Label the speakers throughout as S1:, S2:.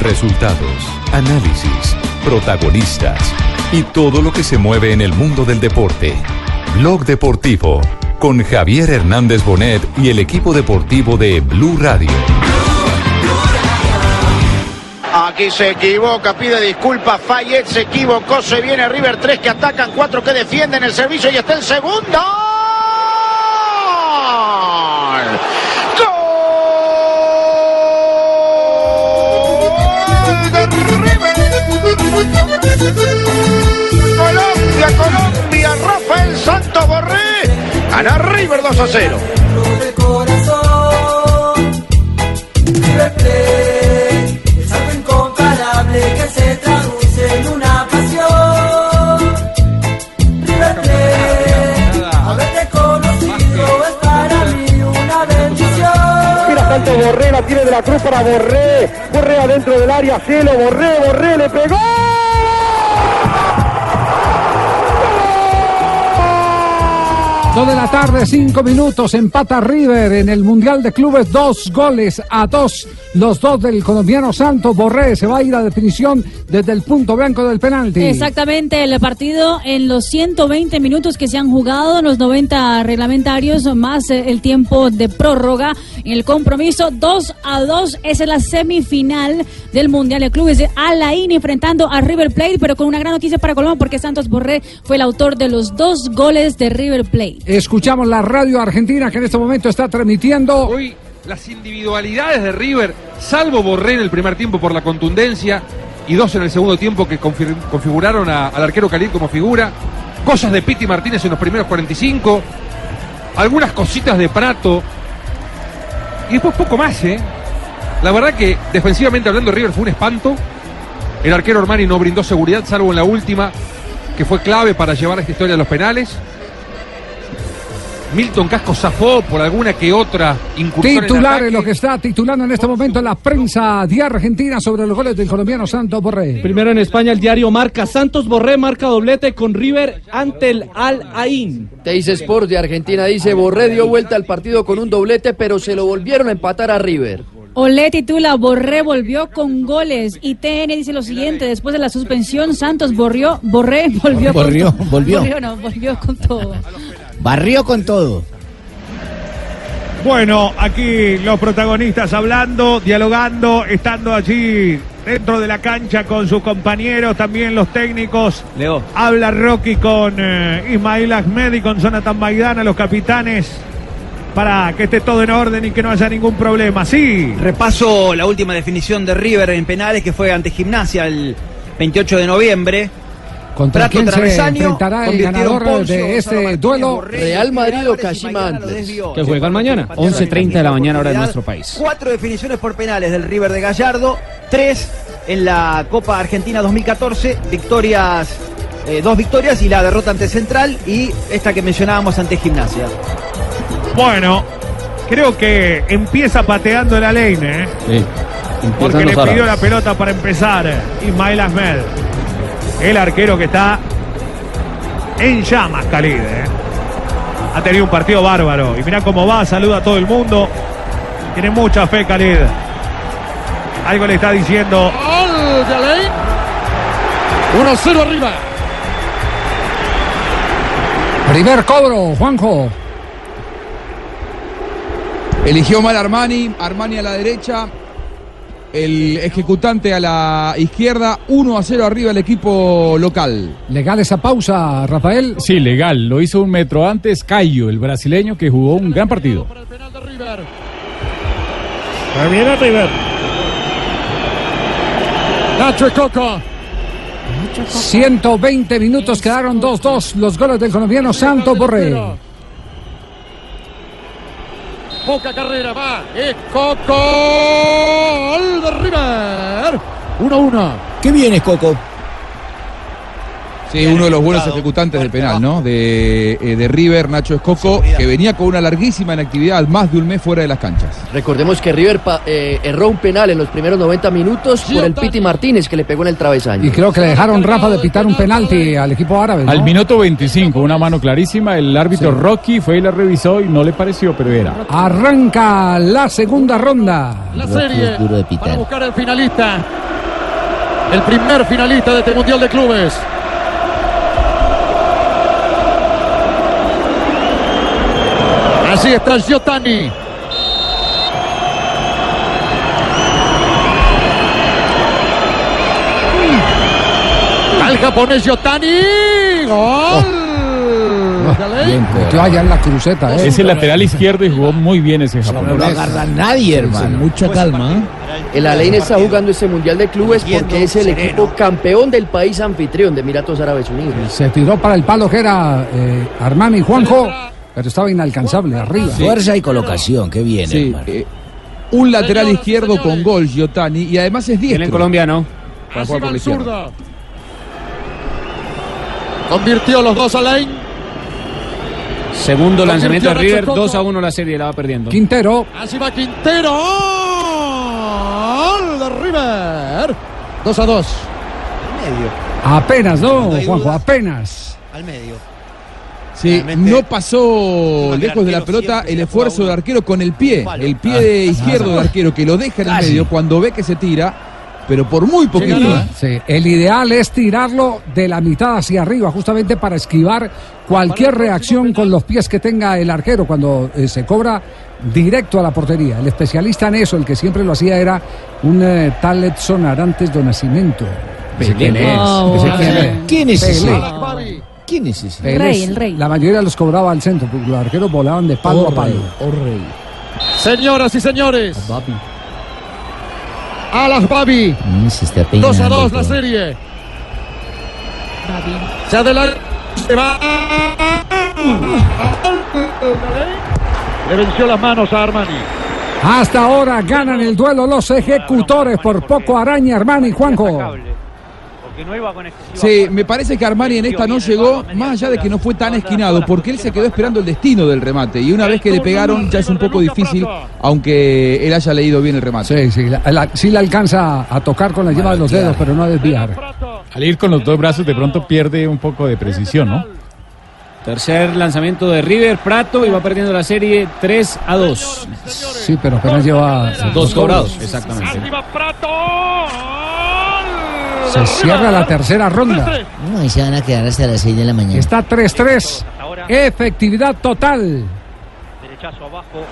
S1: Resultados, análisis, protagonistas y todo lo que se mueve en el mundo del deporte. Blog Deportivo con Javier Hernández Bonet y el equipo deportivo de Blue Radio.
S2: Aquí se equivoca, pide disculpas. Fayette se equivocó. Se viene River 3 que atacan, 4 que defienden el servicio y está el segundo. Colombia, Colombia, Rafael Santos Borré. Gana River 2 a 0.
S3: de corazón. River Plate es algo incomparable que se traduce en una pasión. River Plate, haberte conocido es para mí una bendición.
S4: Mira tanto Borré, la tiene de la cruz para Borré. Borré adentro del área, cielo, Borré, Borré, le pegó.
S5: Dos de la tarde, cinco minutos, empata River en el Mundial de Clubes, dos goles a dos, los dos del colombiano Santos Borré, se va a ir a definición desde el punto blanco del penalti.
S6: Exactamente, el partido en los 120 minutos que se han jugado, los 90 reglamentarios, más eh, el tiempo de prórroga, en el compromiso 2 a 2, esa es la semifinal del Mundial de Clubes Alain enfrentando a River Plate, pero con una gran noticia para Colombia porque Santos Borré fue el autor de los dos goles de River Plate.
S5: Escuchamos la radio argentina que en este momento está transmitiendo.
S7: Hoy las individualidades de River, salvo Borré en el primer tiempo por la contundencia y dos en el segundo tiempo que configuraron al arquero Khalid como figura, cosas de Piti Martínez en los primeros 45, algunas cositas de Prato y después poco más, ¿eh? La verdad que defensivamente hablando River fue un espanto. El arquero Armani no brindó seguridad, salvo en la última, que fue clave para llevar esta historia a los penales. Milton Casco zafó por alguna que otra incursión
S5: Titular en lo que está titulando en este momento la prensa de Argentina sobre los goles del colombiano Santos Borré.
S8: Primero en España el diario marca Santos Borré marca doblete con River ante el Al Ain.
S9: Teis Sports de Argentina dice, Borré dio vuelta al partido con un doblete, pero se lo volvieron a empatar a River.
S6: Olé titula Borré volvió con goles y TN dice lo siguiente después de la suspensión Santos borrió Borré volvió
S10: Borrió,
S6: con
S10: volvió.
S6: No, volvió con todo
S10: Barrió con todo.
S11: Bueno, aquí los protagonistas hablando, dialogando, estando allí dentro de la cancha con sus compañeros, también los técnicos.
S8: Leo.
S11: Habla Rocky con eh, Ismail Ahmed y con Jonathan Maidana, los capitanes, para que esté todo en orden y que no haya ningún problema. Sí.
S12: Repaso la última definición de River en penales que fue ante Gimnasia el 28 de noviembre.
S5: ¿Contra
S12: Prato
S5: quién se
S12: Travesaño,
S5: enfrentará el ganador
S12: Poncio,
S5: de este
S12: Martínez,
S5: duelo?
S9: Real Madrid o Kashima antes.
S8: Que juegan mañana, 11.30 de la mañana hora de nuestro país.
S12: Cuatro definiciones por penales del River de Gallardo, tres en la Copa Argentina 2014, victorias, eh, dos victorias y la derrota ante Central y esta que mencionábamos ante Gimnasia.
S11: Bueno, creo que empieza pateando la ley, ¿eh? Porque le pidió la pelota para empezar Ismael Ahmed. El arquero que está en llamas, Khalid. ¿eh? Ha tenido un partido bárbaro. Y mirá cómo va, saluda a todo el mundo. Tiene mucha fe, Khalid. Algo le está diciendo.
S5: Gol de Alain. 1-0 arriba. Primer cobro, Juanjo.
S13: Eligió mal Armani, Armani a la derecha, el ejecutante a la izquierda, 1 a 0 arriba el equipo local.
S5: Legal esa pausa, Rafael.
S14: Sí, legal. Lo hizo un metro antes Caio, el brasileño, que jugó un gran partido.
S4: Viene River.
S5: Nacho Coco. 120 minutos, quedaron 2-2 los goles del colombiano Santos Borré.
S4: Poca carrera, va. Es Coco. de River.
S15: 1-1.
S10: ¿Qué bien es Coco?
S13: Sí, uno de los buenos ejecutantes del penal, ¿no? De, eh, de River, Nacho Escoco, que venía con una larguísima inactividad, más de un mes fuera de las canchas.
S9: Recordemos que River pa- eh, erró un penal en los primeros 90 minutos por el Piti Martínez que le pegó en el travesaño.
S5: Y creo que le dejaron Rafa de pitar un penalti al equipo árabe. ¿no?
S14: Al minuto 25, una mano clarísima, el árbitro Rocky fue y la revisó y no le pareció, pero era.
S5: Arranca la segunda ronda.
S15: La serie para buscar el finalista. El primer finalista de este Mundial de Clubes. Así está Giotani. Al japonés Giotani. Gol.
S5: Metió allá en la cruceta. ¿eh?
S14: Es el lateral izquierdo y jugó muy bien ese japonés.
S10: No lo agarra nadie, hermano.
S14: mucha calma. ¿eh?
S9: El Alain está jugando este Mundial de Clubes porque es el equipo campeón del país anfitrión de Emiratos Árabes Unidos.
S5: Se tiró para el palo que era eh, Armani Juanjo, pero estaba inalcanzable arriba.
S10: Fuerza y colocación, qué bien,
S13: Sí, eh, un lateral izquierdo con gol, Giotani, y además es diestro.
S8: en colombiano.
S13: Para jugar por la
S15: el
S13: izquierda.
S15: Convirtió los dos Alain.
S8: Segundo lanzamiento de River,
S15: Nacho
S8: 2 a
S15: Coco.
S8: 1 la serie, la va perdiendo.
S5: Quintero,
S15: Así va Quintero. Gol de River. 2 a 2.
S5: apenas, ¿no, Juanjo? Apenas.
S12: Al medio.
S13: Sí, no pasó lejos de la pelota el esfuerzo del arquero con el pie, el pie de izquierdo del arquero que lo deja en el medio cuando ve que se tira, pero por muy poquito. ¿eh?
S5: Sí, el ideal es tirarlo de la mitad hacia arriba, justamente para esquivar cualquier reacción con los pies que tenga el arquero cuando eh, se cobra directo a la portería. El especialista en eso, el que siempre lo hacía, era un eh, tal Edson Arantes do Nascimento. Ese quién es,
S6: Ah,
S5: quién es.
S10: ¿Quién es ese? ¿Quién es ese?
S5: Pelé
S6: rey,
S5: es-
S6: el rey.
S5: La mayoría los cobraba al centro, porque los arqueros volaban de palo
S10: Oh,
S5: a palo.
S10: rey, oh, rey.
S15: Señoras y señores. Alas Babi.
S10: Mm, se está
S15: 2 a 2 la serie. Se adelanta. Se va. Le venció las manos a Armani.
S5: Hasta ahora ganan el duelo los ejecutores por poco araña Armani Juanjo.
S13: Sí, me parece que Armani en esta no llegó, más allá de que no fue tan esquinado, porque él se quedó esperando el destino del remate. Y una vez que le pegaron, ya es un poco difícil, aunque él haya leído bien el remate.
S5: Sí, sí, la- la- sí le alcanza a tocar con la yema de los dedos, pero no a desviar.
S14: Al ir con los dos brazos de pronto pierde un poco de precisión, ¿no?
S8: Tercer lanzamiento de River, Prato y va perdiendo la serie 3 a 2.
S5: Sí, pero apenas lleva
S8: Dos cobrados, exactamente.
S15: Arriba Prato.
S5: Se cierra la tercera ronda.
S10: No, ahí se van a quedar hasta las 6 de la mañana.
S5: Está 3-3. Efectividad total.
S16: Derechazo abajo.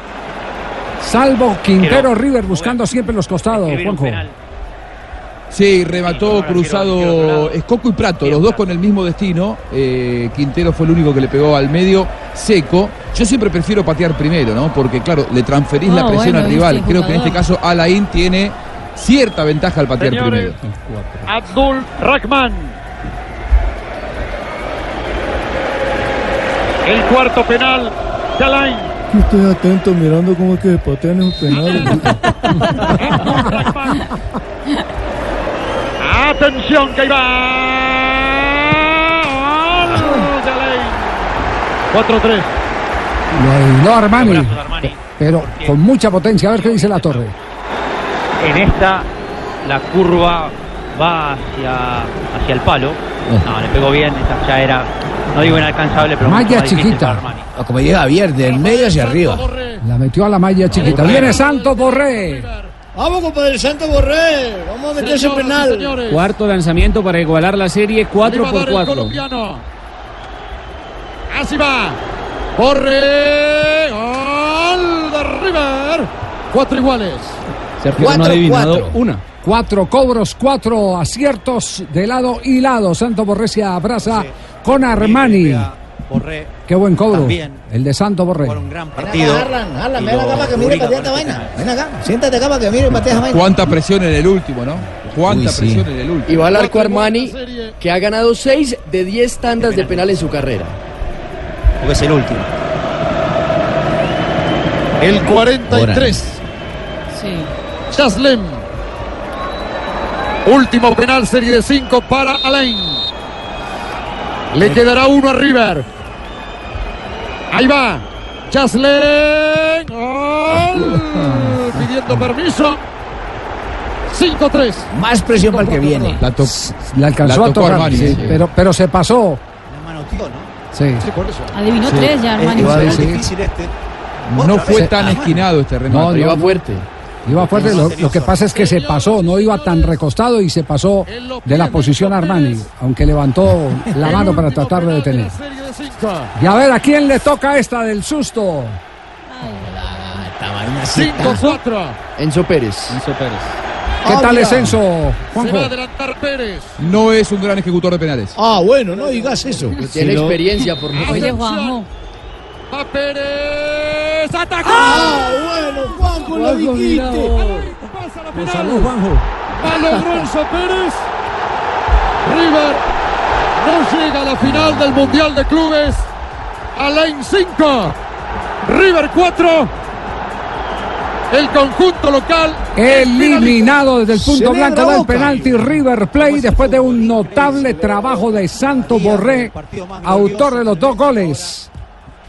S5: Salvo Quintero River buscando siempre los costados, Juanjo.
S13: Sí, remató cruzado Escoco y Prato, los dos con el mismo destino. Eh, Quintero fue el único que le pegó al medio seco. Yo siempre prefiero patear primero, ¿no? Porque, claro, le transferís la presión
S6: bueno,
S13: al rival. Creo que en este caso Alain tiene cierta ventaja al patear
S15: Señores,
S13: primero.
S15: Abdul Rahman. El cuarto penal de Alain.
S17: Estoy atento mirando cómo es que se patean esos penales.
S15: Atención que ahí va. Gol de Alain. 4-3.
S5: Lo aisló Armani, pero con mucha potencia. A ver qué dice la torre.
S16: En esta, la curva va hacia, hacia el palo. No, le pegó bien. Esta ya era, no digo inalcanzable, pero
S5: Malla chiquita.
S10: O como llega Javier, del medio hacia arriba.
S5: La metió a la malla chiquita. Viene Santos Borré.
S17: Vamos, compadre Santo Borré. Vamos a meter ese penal.
S15: señores,
S8: Cuarto lanzamiento para igualar la serie 4
S15: le va a
S8: por
S15: dar el
S8: 4.
S15: colombiano. Así va. Borre. Gol de River. Cuatro iguales.
S8: Sergio no ha
S5: Cuatro,
S8: adivinado
S5: cuatro.
S8: una.
S5: Cuatro cobros, cuatro aciertos de lado y lado. Santos Borré se abraza con Armani.
S12: Borré.
S5: Qué buen cobro.
S12: También.
S5: El de Santos Borré.
S12: un gran
S17: Ven
S12: partido.
S17: acá, Harlan, Harlan,
S12: Y
S17: ven acá para que mire patea esta vaina. Ven acá, siéntate acá para que mire y patea esa vaina.
S13: Cuánta presión en el último, ¿no? Cuánta
S10: Uy, sí.
S13: presión en el último.
S9: Y va al arco Armani, que ha ganado 6 de 10 tandas de penal en su carrera.
S12: Porque es el último.
S15: El 43.
S6: Sí.
S15: Jaslem. Último penal, serie de 5 para Alain. Le quedará uno a River. Ahí va. Chaslen. Gol. Pidiendo permiso. 5-3.
S10: Más presión para el que viene.
S13: La, to-
S5: Le alcanzó
S13: la
S5: a tocar,
S13: Armani,
S5: sí,
S13: sí.
S5: pero, pero se pasó. Sí.
S6: Adivinó
S5: Sí.
S6: tres ya, Armani.
S5: Iba a decir-
S2: Difícil este.
S13: No fue
S5: Se-
S13: tan esquinado este remate.
S5: No, no,
S13: Iba
S5: no.
S13: fuerte.
S5: Iba fuerte, lo, lo que pasa es que se pasó, no iba tan recostado y se pasó de la posición Armani, aunque levantó la mano para tratar de detener. Y a ver, ¿a quién le toca esta del susto?
S15: 5-4.
S9: Enzo Pérez.
S8: Enzo Pérez.
S5: ¿Qué
S17: Ah,
S5: tal
S17: mira.
S5: es Enzo,
S15: Se
S5: Juanjo?
S15: va a adelantar Pérez.
S13: No es un gran ejecutor de penales.
S17: Ah, bueno, no digas eso.
S9: Tiene experiencia por
S6: Oye, Juanjo.
S15: Va Pérez. Atacó.
S17: Ah, bueno, Juanjo, lo
S5: Juanjo,
S17: dijiste.
S15: Pasa la penal.
S5: salvó Juanjo.
S15: Va logró Enzo Pérez. River no llega a la final del Mundial de Clubes. Alain 5. River 4. El conjunto local.
S5: Eliminado desde el punto blanco del penalti River Plate después de un notable trabajo de Santo Borré, autor de los dos goles.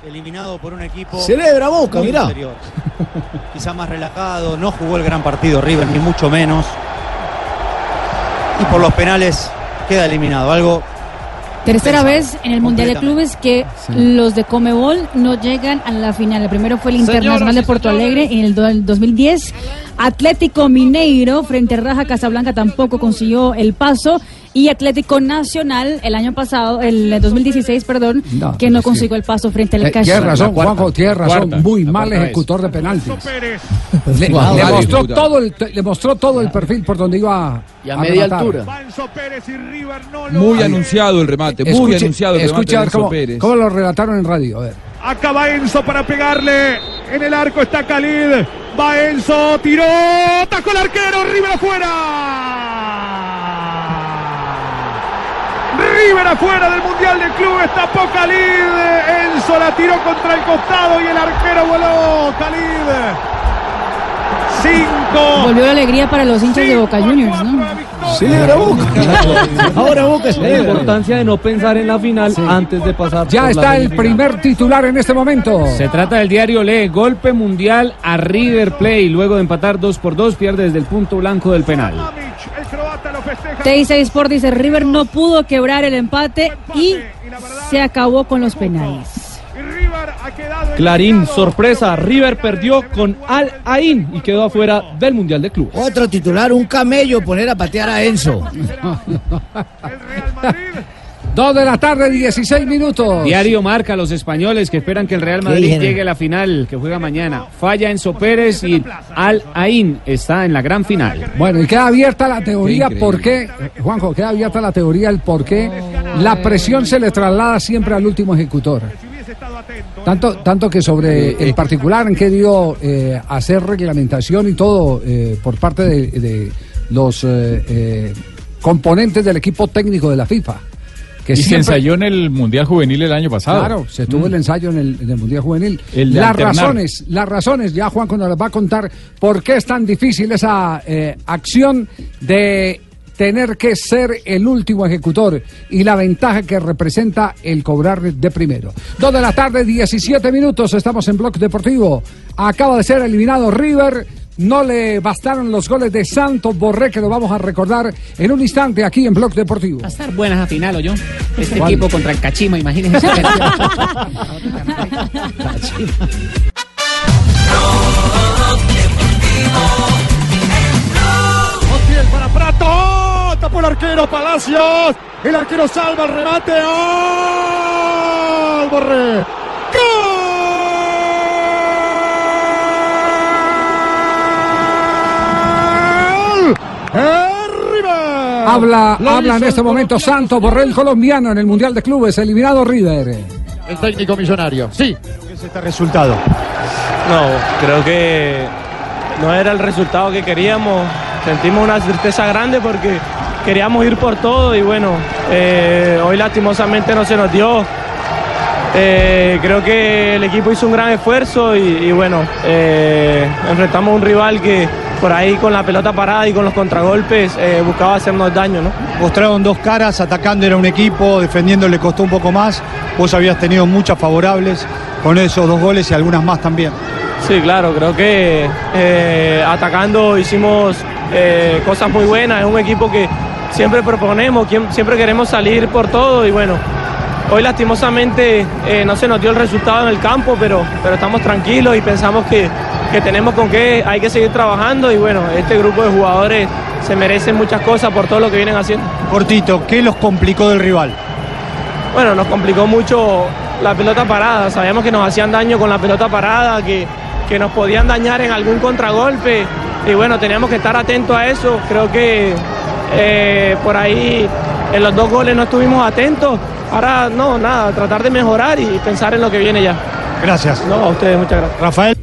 S2: Eliminado por un equipo.
S17: Celebra Boca, mirá.
S2: Quizá más relajado, no jugó el gran partido River, ni mucho menos. Y por los penales queda eliminado. Algo
S6: Tercera vez en el Mundial de. Clubes que los de Comebol no llegan a la final. El primero fue el Internacional de Porto Alegre en el do- 2010. Atlético Mineiro frente a Raja Casablanca tampoco consiguió el paso. Y Atlético Nacional el año pasado, el 2016, perdón,
S5: No,
S6: que no
S5: es que-
S6: consiguió el paso frente al
S5: Eh. Tienes razón,
S14: La cuarta,
S5: Juanjo, tienes razón.
S14: cuarta,
S5: Muy mal
S14: vez.
S5: ejecutor de penaltis.
S11: Pérez.
S5: Le,
S13: Wow,
S5: le mostró todo el, le mostró todo el perfil por donde iba
S9: Y a media
S5: rematar.
S9: altura.
S11: Va Enzo Pérez y River no lo
S13: Muy anunciado el remate. Muy
S5: Escuche-
S13: anunciado el remate
S5: escucha a cómo lo relataron en radio. A ver.
S11: Acaba Enzo para pegarle. En el arco está Khalid. Va Enzo, tiró. Tacó el arquero. River afuera. River afuera del Mundial de Clubes. Tapó Khalid. Enzo la tiró contra el costado y el arquero voló. Khalid.
S6: Volvió la alegría para los hinchas de Boca Juniors, ¿no?
S17: Celebra Boca. Ahora Boca
S8: La
S17: celebra.
S8: importancia de no pensar en la final antes de pasar.
S5: Ya
S8: por la
S5: está el primer titular en este momento.
S14: Se trata del diario Lee, golpe mundial a River Plate. Luego de empatar 2 por 2, pierde desde el punto blanco del penal.
S11: El croata lo festeja.
S6: TI6 Sport dice River no pudo quebrar el empate y se acabó con los penales.
S8: Clarín, sorpresa, River perdió con Al Ain y quedó afuera del Mundial de Clubes.
S17: Otro titular, un camello, poner a patear a Enzo.
S5: Dos de la tarde, 16 minutos.
S14: Diario marca a los españoles que esperan que el Real Madrid llegue a la final, que juega mañana. Falla Enzo Pérez y Al Ain está en la gran final.
S5: Bueno, y queda abierta la teoría
S14: Qué
S5: por qué, Juanjo, queda abierta la teoría el por qué la presión se le traslada siempre al último ejecutor. Tanto, tanto que sobre el particular han querido eh, hacer reglamentación y todo eh, por parte de, de los eh, eh, componentes del equipo técnico de la FIFA. Que
S14: y se ensayó en el Mundial Juvenil el año pasado.
S5: Claro, se tuvo el ensayo en el, en el Mundial Juvenil.
S14: El
S5: las
S14: alternar.
S5: razones, las razones, ya Juan cuando les va a contar por qué es tan difícil esa eh, acción de tener que ser el último ejecutor y la ventaja que representa el cobrar de primero. Dos de la tarde, 17 minutos, estamos en Block Deportivo. Acaba de ser eliminado River. No le bastaron los goles de Santos Borré, que lo vamos a recordar en un instante aquí en Block Deportivo.
S18: Va a estar buena esa final, ¿o yo? Este
S5: ¿Cuál?
S18: equipo contra el Cachima, imagínense.
S15: Montiel para Prato. Tapó el arquero Palacios. El arquero salva el remate. ¡Gol! Borré. ¡Gol! ¡Eh!
S5: Habla,
S15: Lo
S5: habla en este momento Santos Borrell colombiano en el Mundial de Clubes, eliminado River.
S15: El técnico millonario. Sí.
S2: ¿Qué es este resultado?
S19: No, creo que no era el resultado que queríamos. Sentimos una tristeza grande porque queríamos ir por todo y bueno, eh, hoy lastimosamente no se nos dio. Eh, creo que el equipo hizo un gran esfuerzo y, y bueno, eh, enfrentamos a un rival que, por ahí con la pelota parada y con los contragolpes buscaba hacernos daño, ¿no?
S20: Mostraron dos caras, atacando era un equipo, defendiendo le costó un poco más. Vos habías tenido muchas favorables con esos dos goles y algunas más también.
S19: Sí, claro, creo que atacando hicimos eh, cosas muy buenas. Es un equipo que siempre proponemos, siempre queremos salir por todo y bueno, hoy lastimosamente eh, no se nos dio el resultado en el campo, pero, pero estamos tranquilos y pensamos que, que tenemos con qué, hay que seguir trabajando y bueno, este grupo de jugadores se merecen muchas cosas por todo lo que vienen haciendo.
S20: Cortito, ¿qué los complicó del rival?
S19: Bueno, nos complicó mucho la pelota parada. Sabíamos que nos hacían daño con la pelota parada, que, que nos podían dañar en algún contragolpe. Y bueno, teníamos que estar atentos a eso. Creo que eh, por ahí en los dos goles no estuvimos atentos. Ahora no, nada, tratar de mejorar y pensar en lo que viene ya.
S20: Gracias.
S19: No, a ustedes, muchas gracias.
S20: Rafael.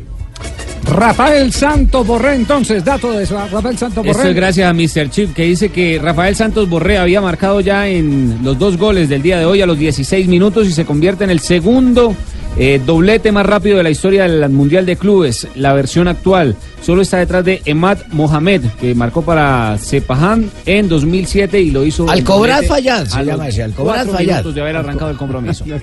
S5: Rafael Santos Borré, entonces, dato de eso, Rafael Santos
S14: Esto
S5: Borré.
S14: es gracias a Mr. Chip que dice que Rafael Santos Borré había marcado ya en los dos goles del día de hoy a los 16 minutos y se convierte en el segundo eh, doblete más rápido de la historia del Mundial de Clubes, la versión actual. Solo está detrás de Emad Mohamed, que marcó para Sepahan en 2007 y lo hizo.
S10: Al
S14: el
S10: cobrar
S14: doblete
S10: fallar, se llama ese, al cobrar
S14: cuatro
S10: fallar.
S14: minutos de haber arrancado el compromiso.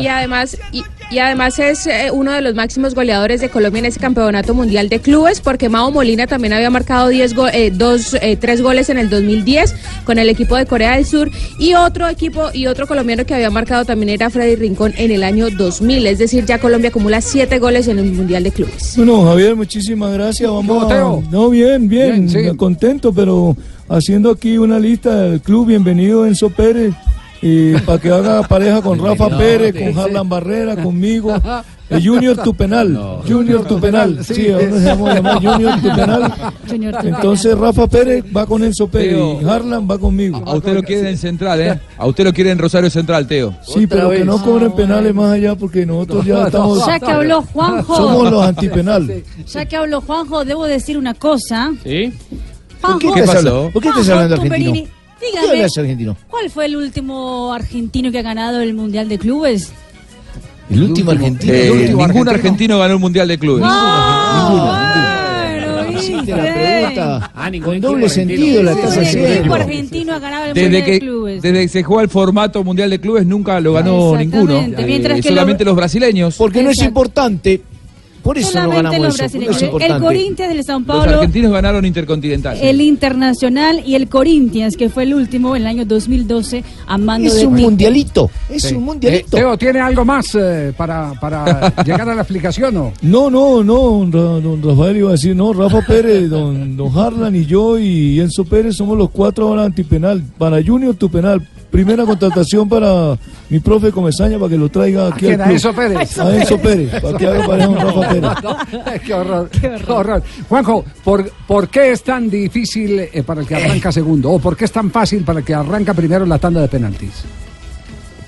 S21: Y además, y, y además es eh, uno de los máximos goleadores de Colombia en ese campeonato mundial de clubes, porque Mao Molina también había marcado 10 go- eh, dos, eh, tres goles en el 2010 con el equipo de Corea del Sur y otro equipo y otro colombiano que había marcado también era Freddy Rincón en el año 2000. Es decir, ya Colombia acumula siete goles en el mundial de clubes.
S17: Bueno, Javier, muchísimas gracias. Vamos a... No, bien, bien, contento, pero haciendo aquí una lista del club. Bienvenido Enzo Pérez. Y para que haga pareja con Rafa Pérez, con Harlan Barrera, conmigo. Eh, Junior tu penal. Junior tu penal. Sí, ahora se llama, llama Junior tu penal. Entonces Rafa Pérez va con Enzo Pérez y Harlan va conmigo.
S13: A usted lo quieren en Central, ¿eh? A usted lo quieren en Rosario Central, Teo.
S17: Sí, pero que no cobren penales más allá porque nosotros ya estamos.
S6: Ya que habló Juanjo.
S17: Somos los antipenal.
S6: Ya que habló Juanjo, debo decir una cosa.
S13: ¿Sí?
S6: Juanjo,
S17: ¿Qué pasó?
S10: ¿Por qué estás hablando argentino? ¿Por qué
S6: Dígame,
S10: hablas argentino?
S6: ¿cuál fue el último argentino que ha ganado el Mundial de Clubes?
S10: El último argentino.
S13: Eh,
S10: el último
S13: ningún argentino ganó el Mundial de Clubes.
S10: Hiciste la pregunta
S14: Ah,
S10: con doble sentido la estás
S6: El único
S10: haciendo.
S6: argentino ha ganado el
S13: Desde
S6: Mundial de
S13: que,
S6: Clubes.
S13: desde que se juega el formato Mundial de Clubes nunca lo ganó ninguno.
S6: Exactamente, mientras
S13: Eh,
S6: que
S13: solamente
S6: lo-
S13: los brasileños.
S10: Porque no es importante. Por eso no
S6: Solamente
S10: ganamos
S6: los
S10: eso.
S6: brasileños.
S10: es
S6: el. Corinthians del Sao
S13: Los
S6: Paulo,
S13: argentinos ganaron Intercontinental.
S6: el Internacional y el Corinthians, que fue el último en el año 2012 a mando
S10: Es
S6: de
S10: un mundialito. Es
S5: Sí.
S10: un mundialito.
S5: Eh, Teo, ¿tiene algo más eh, para, para llegar a la explicación o?
S17: No, no, no, don Rafael iba a decir, no, Rafa Pérez, don, don Harlan y yo y Enzo Pérez somos los cuatro ahora antipenal. Para Junior tu penal. Primera contratación para mi profe Comesaña para que lo traiga aquí
S5: quién?
S17: al
S5: ¿A
S17: club.
S5: Enzo Pérez?
S17: A Enzo Pérez, para que haga pareja con Rafa Pérez.
S5: qué horror, qué horror. Juanjo, ¿por, por qué es tan difícil eh, para el que arranca segundo? ¿O por qué es tan fácil para el que arranca primero la tanda de penaltis?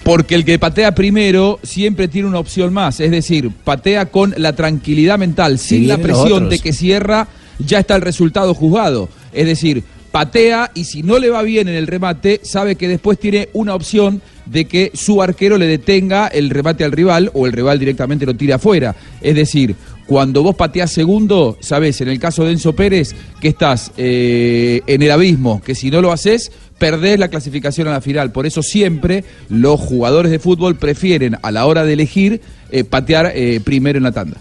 S13: Porque el que patea primero siempre tiene una opción más, es decir, patea con la tranquilidad mental, sin la presión de que cierra, ya está el resultado juzgado. Es decir, patea y si no le va bien en el remate, sabe que después tiene una opción de que su arquero le detenga el remate al rival o el rival directamente lo tire afuera. Es decir, cuando vos pateás segundo, sabés, en el caso de Enzo Pérez, que estás eh, en el abismo, que si no lo haces, perdés la clasificación a la final. Por eso siempre los jugadores de fútbol prefieren, a la hora de elegir, eh, patear eh, primero en la tanda.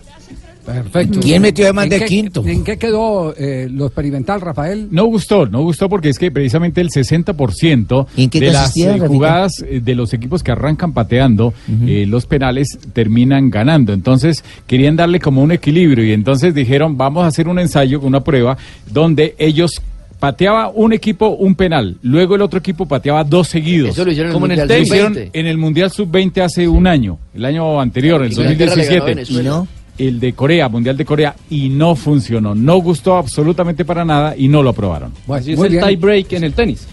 S5: Perfecto.
S10: ¿Quién metió además
S5: ¿En
S10: de
S5: qué-
S10: quinto?
S5: ¿En qué quedó eh, lo experimental, Rafael?
S22: No gustó, no gustó porque es que precisamente el 60%
S10: ¿En qué
S22: de las eh, jugadas eh, de los equipos que arrancan pateando eh, los penales terminan ganando. Entonces querían darle como un equilibrio y entonces dijeron vamos a hacer un ensayo, una prueba donde ellos pateaba un equipo un penal, luego el otro equipo pateaba dos seguidos.
S9: Eso lo hicieron en el
S22: Como
S9: Mundial
S22: Lo hicieron
S9: Sub-20.
S22: en el Mundial Sub-20 hace un año, el año anterior, el
S9: ganó a
S22: 2017
S9: Venezuela. ¿Y no?
S22: El de Corea, Mundial de Corea, y no funcionó. No gustó absolutamente para nada y no lo aprobaron.
S8: Es el tie break en el tenis.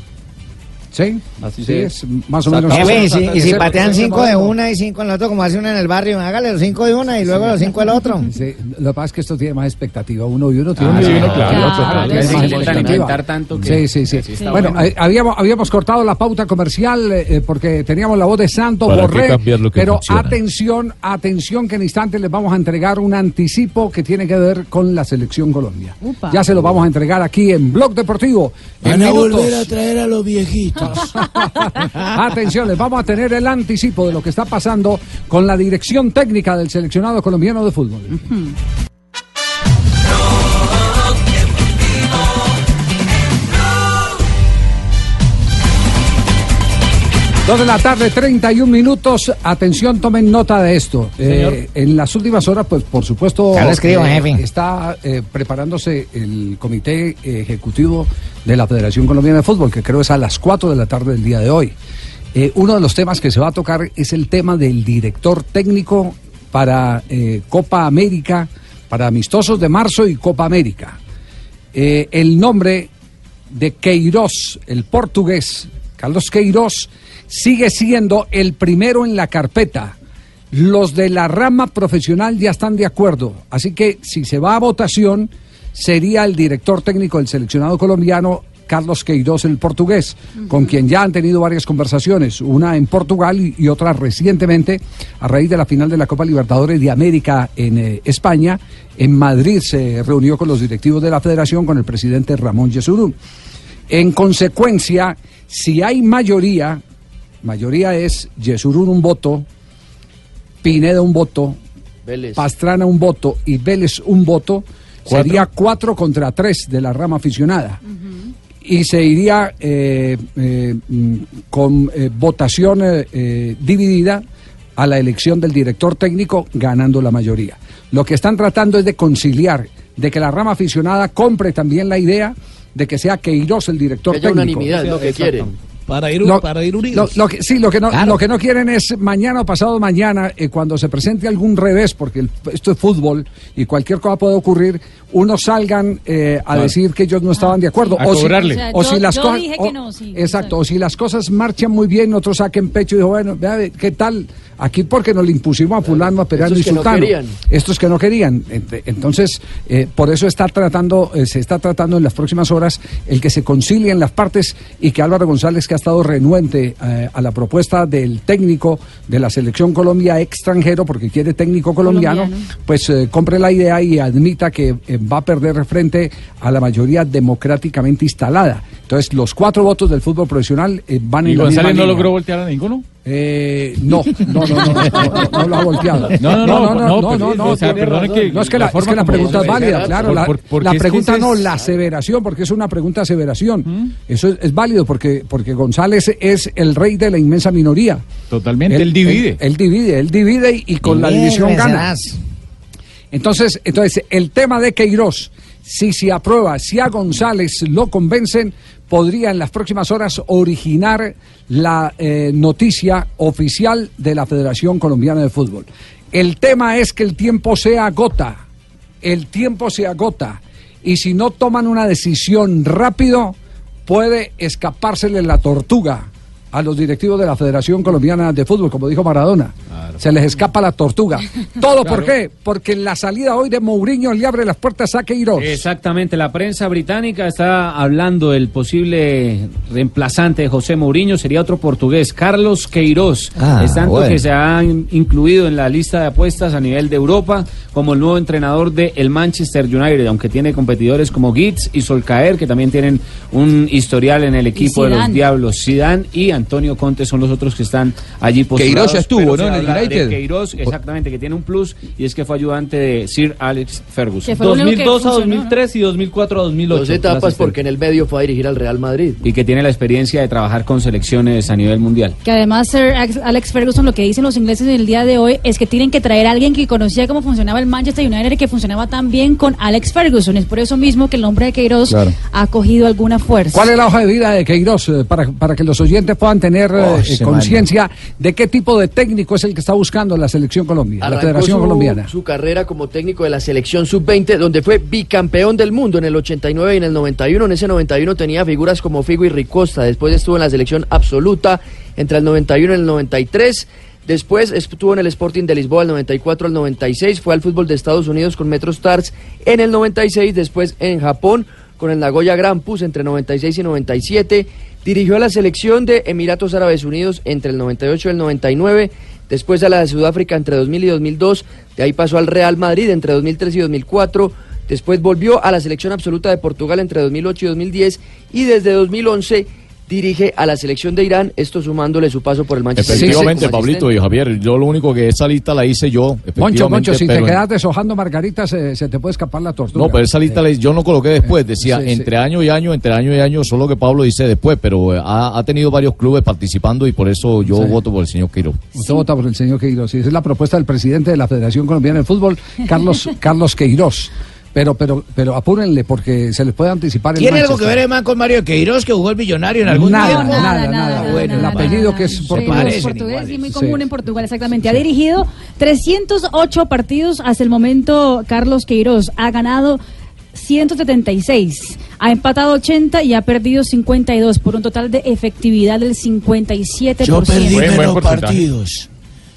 S5: Sí,
S8: Así
S5: sí, es más o menos.
S23: Jefe, y si, y si
S5: Ese-
S23: patean cinco de una y cinco en el otro, como hace uno en el barrio, hágale los cinco de una y luego los cinco del otro.
S5: Sí, lo que pasa es que esto tiene más expectativa. Uno y uno tiene
S22: Ah,
S5: más
S22: sí, claro,
S5: Claro,
S22: Sí, tanto que-
S5: Sí, sí, bueno,
S22: bueno.
S5: eh, habíamos, habíamos cortado la pauta comercial eh, porque teníamos la voz de Santo
S22: ¿Para qué
S5: Borré. pero
S22: funciona?
S5: atención, atención que en instantes les vamos a entregar un anticipo que tiene que ver con la selección Colombia.
S23: Upa.
S5: Ya se lo vamos a entregar aquí en Blog Deportivo. en
S17: Van a
S5: minutos.
S17: volver a traer a los viejitos.
S5: Atención, les vamos a tener el anticipo de lo que está pasando con la dirección técnica del seleccionado colombiano de fútbol. Dos de la tarde, 31 minutos. Atención, tomen nota de esto. Eh, en las últimas horas, pues por supuesto,
S23: Ya lo escribo, jefe.
S5: está eh, preparándose el comité ejecutivo de la Federación Colombiana de Fútbol, que creo es a las 4 de la tarde del día de hoy. Eh, uno de los temas que se va a tocar es el tema del director técnico para eh, Copa América, para amistosos de marzo y Copa América. Eh, el nombre de Queiroz, el portugués, Carlos Queiroz, sigue siendo el primero en la carpeta. Los de la rama profesional ya están de acuerdo, así que si se va a votación, sería el director técnico del seleccionado colombiano, Carlos Queiroz, el portugués, con quien ya han tenido varias conversaciones, una en Portugal y, y otra recientemente a raíz de la final de la Copa Libertadores de América en eh, España. En Madrid se reunió con los directivos de la federación, con el presidente Ramón Yesurún. En consecuencia, si hay mayoría, mayoría es Yesurún un voto, Pineda un voto,
S9: Vélez.
S5: Pastrana un voto y Vélez un voto, sería cuatro contra tres de la rama aficionada. Y se iría eh, eh, mm, con eh, votación eh, eh, dividida a la elección del director técnico ganando la mayoría. Lo que están tratando es de conciliar, de que la rama aficionada compre también la idea de que sea Queiroz el director
S9: Que haya
S5: técnico.
S9: unanimidad, es lo que quieren.
S17: Para ir,
S5: Lo-
S17: para ir
S5: lo,
S17: unidos.
S5: lo que, sí, lo que, no,
S17: Claro.
S5: lo que no quieren es mañana o pasado mañana, eh, cuando se presente algún revés, porque el- esto es fútbol y cualquier cosa puede ocurrir, unos salgan eh, a
S8: Claro.
S5: decir que ellos no estaban de acuerdo.
S8: A
S5: o si-
S8: cobrarle.
S6: O sea,
S5: o
S6: yo-
S5: si las
S6: yo
S5: cosas.
S6: dije
S5: o-
S6: que no, sí,
S5: exacto, o si las cosas marchan muy bien, otros saquen pecho y dijo, bueno, ¿qué tal? Aquí porque nos le impusimos a fulano, a perano y
S9: Estos que no
S5: sultano.
S9: querían.
S5: Estos que no querían. Ent- Entonces, eh, por eso está tratando, eh, se está tratando en las próximas horas el que se concilien las partes y que Álvaro González, que ha estado renuente eh, a la propuesta del técnico de la selección Colombia extranjero, porque quiere técnico colombiano,
S6: Colombiano.
S5: pues eh, compre la idea y admita que eh, va a perder frente a la mayoría democráticamente instalada. Entonces, los cuatro votos del fútbol profesional eh, van
S22: ¿Y
S5: en la misma
S22: González no
S5: línea.
S22: logró voltear a ninguno?
S5: Eh, no, no, no, no, no, no, no lo ha volteado.
S22: No, no, no,
S5: no,
S22: no,
S5: no, no, es que
S22: la
S5: es
S22: forma
S5: que la pregunta es válida, claro,
S22: por-
S5: la, la
S22: es que
S5: pregunta no, la aseveración, porque es una pregunta aseveración. Eso es, es válido porque porque González es el rey de la inmensa minoría.
S22: Totalmente, él divide.
S5: Él, él divide, él divide y, y con la división gana. Entonces, entonces, el tema de Queiroz, si se aprueba, si a González lo convencen, podría en las próximas horas originar la eh, noticia oficial de la Federación Colombiana de Fútbol. El tema es que el tiempo se agota, el tiempo se agota, y si no toman una decisión rápido, puede escapársele la tortuga a los directivos de la Federación Colombiana de Fútbol, como dijo Maradona. Se les escapa la tortuga. ¿Todo por qué? Porque en la salida hoy de Mourinho le abre las puertas a Queiroz.
S14: Exactamente, la prensa británica está hablando del posible reemplazante de José Mourinho, sería otro portugués, Carlos Queiroz.
S23: Ah,
S14: es tanto
S23: bueno.
S14: que se ha in- incluido en la lista de apuestas a nivel de Europa como el nuevo entrenador del el Manchester United, aunque tiene competidores como Gitz y Solcaer, que también tienen un historial en el equipo de los. Diablos. Zidane y Antonio Conte son los otros que están allí postulados.
S13: Queiroz ya estuvo, ¿no? en el United.
S14: Queiroz, exactamente, que tiene un plus y es que fue ayudante de Sir Alex Ferguson.
S6: Que fue lo único que
S8: 2002 a
S6: funcionó, ¿no?
S8: 2003 y 2004 a 2008.
S9: Dos etapas porque en el medio fue a dirigir al Real Madrid.
S14: y que tiene la experiencia de trabajar con selecciones a nivel mundial.
S6: Que además Sir Alex- Alex Ferguson lo que dicen los ingleses en el día de hoy es que tienen que traer a alguien que conocía cómo funcionaba el Manchester United y que funcionaba tan bien con Alex Ferguson. Es por eso mismo que el nombre de Queiroz
S5: Claro.
S6: ha cogido alguna fuerza.
S5: ¿Cuál es la hoja de vida de Queiroz? eh, para, para que los oyentes puedan tener eh,
S23: Oh,
S5: eh, conciencia de qué tipo de técnico es el que está buscando la selección Colombia, la
S9: Arrancó
S5: Federación
S9: su,
S5: Colombiana.
S9: su carrera como técnico de la selección sub-20, donde fue bicampeón del mundo en el 89 y en el 91. En ese 91 tenía figuras como Figo y Ricosta. Después estuvo en la selección absoluta entre el 91 y el 93. Después estuvo en el Sporting de Lisboa el 94 al 96. Fue al fútbol de Estados Unidos con Metro Stars en el 96. Después en Japón con el Nagoya Grampus entre 96 y 97. Dirigió a la selección de Emiratos Árabes Unidos entre el 98 y el 99. Después a la de Sudáfrica entre 2000 y 2002. De ahí pasó al Real Madrid entre 2003 y 2004. Después volvió a la selección absoluta de Portugal entre 2008 y 2010. Y desde 2011 dirige a la selección de Irán, esto sumándole su paso por el Manchester City
S24: Efectivamente,
S9: como
S24: Pablito y Javier, yo lo único que esa lista la hice yo.
S5: Moncho, Moncho, si te quedas deshojando margaritas, se, se te puede escapar la tortuga.
S24: No, pero esa lista la- yo no coloqué después, decía
S5: sí, sí.
S24: entre año y año, entre año y año, solo que Pablo dice después, pero eh, ha, ha tenido varios clubes participando y por eso yo
S5: Sí.
S24: voto por el señor Quiro.
S5: Usted vota por el señor Queiroz. Y esa es la propuesta del presidente de la Federación Colombiana de Fútbol, Carlos, Carlos Queiroz. Pero, pero, pero apúrenle porque se les puede anticipar el
S10: ¿Tiene algo que ver, hermano, con Mario Queiroz, que jugó el millonario en algún
S5: Nada,
S10: tiempo?
S5: nada, nada,
S10: bueno,
S5: el apellido que es
S6: Sí,
S5: portugués.
S6: portugués y muy
S5: Sí.
S6: común en Portugal, exactamente. Ha dirigido 308 partidos hasta el momento Carlos Queiroz. Ha ganado 176, ha empatado 80 y ha perdido 52 por un total de efectividad del 57%.
S17: Yo perdí menos partidos.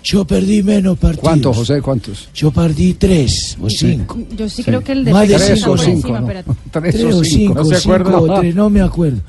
S17: Yo perdí menos partidos.
S5: ¿Cuántos, José? ¿Cuántos?
S17: Yo perdí tres o cinco.
S6: Yo sí, creo que el de
S17: Más de
S6: Pérez
S17: cinco,
S6: por
S17: cinco,
S6: encima,
S17: ¿no?
S6: espérate.
S5: Tres
S17: Tres
S5: o
S17: o
S5: cinco, ¿no se
S17: cinco
S5: acuerda?
S17: o tres, no me acuerdo.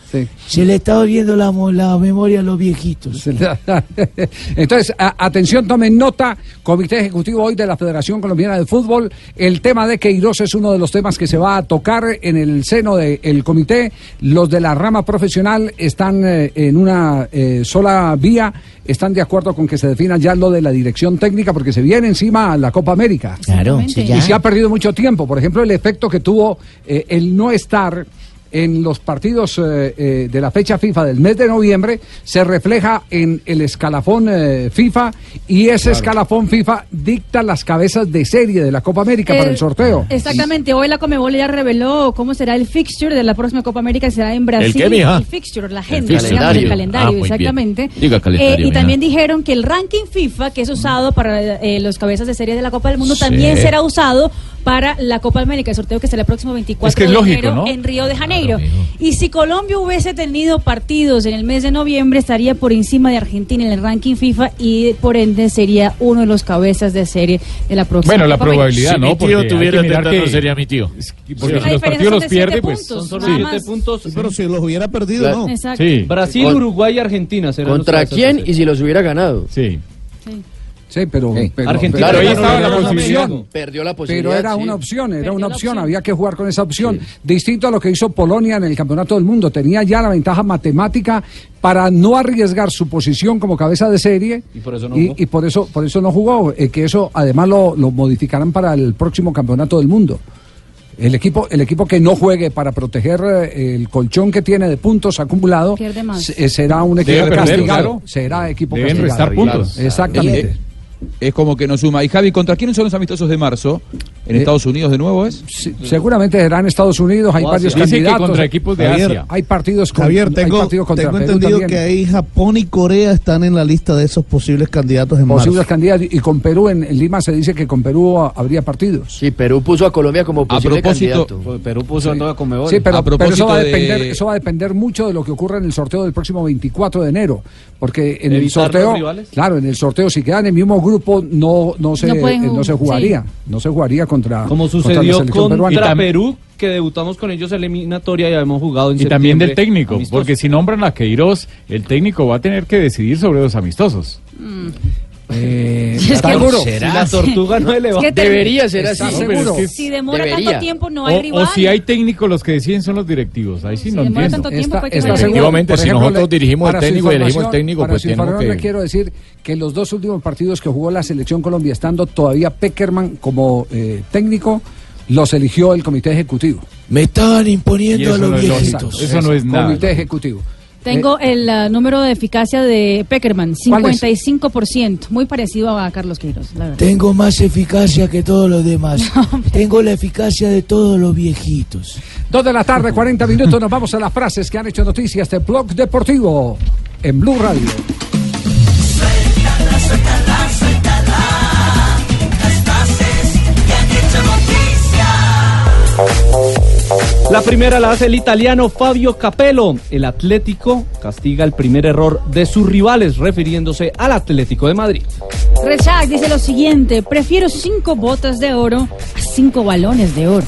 S17: Se le está viendo la, la memoria a los viejitos.
S5: Entonces, a- atención, tomen nota, Comité Ejecutivo hoy de la Federación Colombiana de Fútbol. El tema de Queiroz es uno de los temas que se va a tocar en el seno del comité. Los de la rama profesional están eh, en una eh, sola vía, están de acuerdo con que se defina ya lo de la dirección técnica porque se viene encima la Copa América.
S10: Claro, sí, ya.
S5: Y se ha perdido mucho tiempo. Por ejemplo, el efecto que tuvo eh, el no estar en los partidos eh, eh, de la fecha FIFA del mes de noviembre se refleja en el escalafón eh, FIFA y ese escalafón FIFA dicta las cabezas de serie de la Copa América para
S6: Eh,
S5: el sorteo.
S6: Exactamente, hoy la Comebol ya reveló cómo será el fixture de la próxima Copa América, será en Brasil.
S24: qué, mija?
S6: El fixture, la agenda,
S24: fixture.
S6: digamos, el
S24: Calendario.
S6: calendario,
S24: Ah,
S6: exactamente.
S24: Diga calendario,
S6: Eh, y
S24: mija.
S6: también dijeron que el ranking FIFA, que es usado para eh, los cabezas de serie de la Copa del Mundo,
S24: Sí.
S6: también será usado para la Copa América, el sorteo que será el próximo 24
S22: Es que es
S6: de
S22: lógico,
S6: enero
S22: ¿no?
S6: en Río de Janeiro. y si Colombia hubiese tenido partidos en el mes de noviembre, estaría por encima de Argentina en el ranking FIFA y por ende sería uno de los cabezas de serie de la próxima
S22: Bueno, la
S6: Copa América.
S22: probabilidad,
S24: Si
S22: ¿no?
S24: mi tío
S22: Porque que
S24: tuviera
S22: mirar
S24: tentando,
S22: que-
S24: sería mi tío.
S22: Porque
S24: Sí.
S22: si los partidos
S6: son
S22: los
S6: de
S22: pierde, pues.
S8: Son solo
S6: más.
S8: siete puntos.
S25: Pero si los hubiera perdido,
S9: Claro.
S25: no.
S6: Exacto.
S22: Sí.
S8: Brasil,
S9: Con-
S8: Uruguay y Argentina serán
S9: ¿Contra
S8: los
S9: quién y si los hubiera ganado?
S22: Sí.
S5: Sí, pero, pero-
S8: Argentina
S5: pero
S9: estaba la. Perdió posibilidad.
S5: Pero era
S9: sí.
S5: una opción, era
S6: Perdió
S5: una opción,
S6: opción.
S5: había que jugar con esa opción. Distinto a lo que hizo Polonia en el Campeonato del Mundo, tenía ya la ventaja matemática para no arriesgar su posición como cabeza de serie
S8: Y por eso no
S5: y,
S8: jugó.
S5: y por eso por eso no jugó, eh, que eso además lo, lo modificarán para el próximo Campeonato del Mundo. El equipo, el equipo que no juegue para proteger eh, el colchón que tiene de puntos acumulado eh, será un equipo
S22: Debe perder,
S5: castigado.
S22: claro.
S5: Será equipo
S22: Deben
S5: castigado.
S22: restar puntos.
S5: Exactamente.
S13: Eh, Es como que no suma. Y Javi, ¿contra quiénes son los amistosos de marzo? ¿En
S5: Eh,
S13: Estados Unidos de nuevo es?
S5: Sí, seguramente serán Estados Unidos, hay
S8: O
S5: varios.
S22: Dice que
S5: candidatos.
S22: contra equipos de
S25: Javier,
S22: Asia.
S5: Hay partidos con,
S25: Javier,
S5: hay
S25: tengo,
S5: partidos contra
S25: tengo entendido que ahí Japón y Corea están en la lista de esos posibles candidatos en
S5: posibles
S25: marzo.
S5: candidatos y con Perú en, en Lima se dice que con Perú habría partidos.
S9: Sí, Perú puso a Colombia como posible
S13: propósito-
S9: candidato.
S8: Pues Perú puso a toda Comebol.
S5: Sí, pero,
S13: A
S5: pero eso,
S13: propósito
S5: va a
S13: de-
S5: depender, eso va a depender mucho de lo que ocurra en el sorteo del próximo 24 de enero, porque en el
S8: ¿Evitar
S5: sorteo, claro, en el sorteo si quedan en el mismo grupo no no se
S6: No pueden
S5: eh, no se jugaría, no se jugaría contra
S8: Como
S5: contra la
S8: sucedió contra
S5: peruana.
S8: Perú, que debutamos con ellos eliminatoria y habíamos jugado en
S22: Y también del técnico,
S8: amistosos.
S22: porque si nombran a Queiroz, el técnico va a tener que decidir sobre los amistostosos.
S5: Eh,
S6: Es
S5: ¿está
S6: que-
S5: seguro?
S8: Si la tortuga no eleva.
S6: Es que te-
S9: Debería ser así.
S5: ¿Está
S22: No, pero
S5: seguro?
S22: es que-
S6: Si demora
S9: Debería.
S6: tanto tiempo, no hay
S22: o,
S6: rival.
S22: o si hay técnicos, los que deciden son los directivos. Ahí sí
S6: Si
S22: no
S6: demora
S22: entiendo.
S6: tanto tiempo,
S5: Está-
S6: pues
S5: está.
S24: Efectivamente, si nosotros
S5: le-
S24: dirigimos
S5: su
S24: técnico y elegimos el técnico,
S5: para
S24: pues tenemos que...
S5: le quiero decir que los dos últimos partidos que jugó la selección Colombia, estando todavía Peckerman como eh, técnico, los eligió el comité ejecutivo.
S17: Me estaban imponiendo
S22: eso
S17: a los
S22: no
S17: viejitos.
S22: Eso no es nada.
S5: Comité ejecutivo.
S6: Tengo el ah, número de eficacia de Peckerman,
S5: ¿Cuál es?
S6: 55%, muy parecido a Carlos Queiroz, la verdad.
S17: Tengo más eficacia que todos los demás. Tengo la eficacia de todos los viejitos.
S5: Dos de la tarde, 40 minutos, nos vamos a las frases que han hecho noticias de Blog Deportivo en Blue Radio.
S8: La primera la hace el italiano Fabio Capello. El Atlético castiga el primer error de sus rivales, refiriéndose al Atlético de Madrid.
S6: Rechak dice lo siguiente, prefiero cinco botas de oro a cinco balones de oro.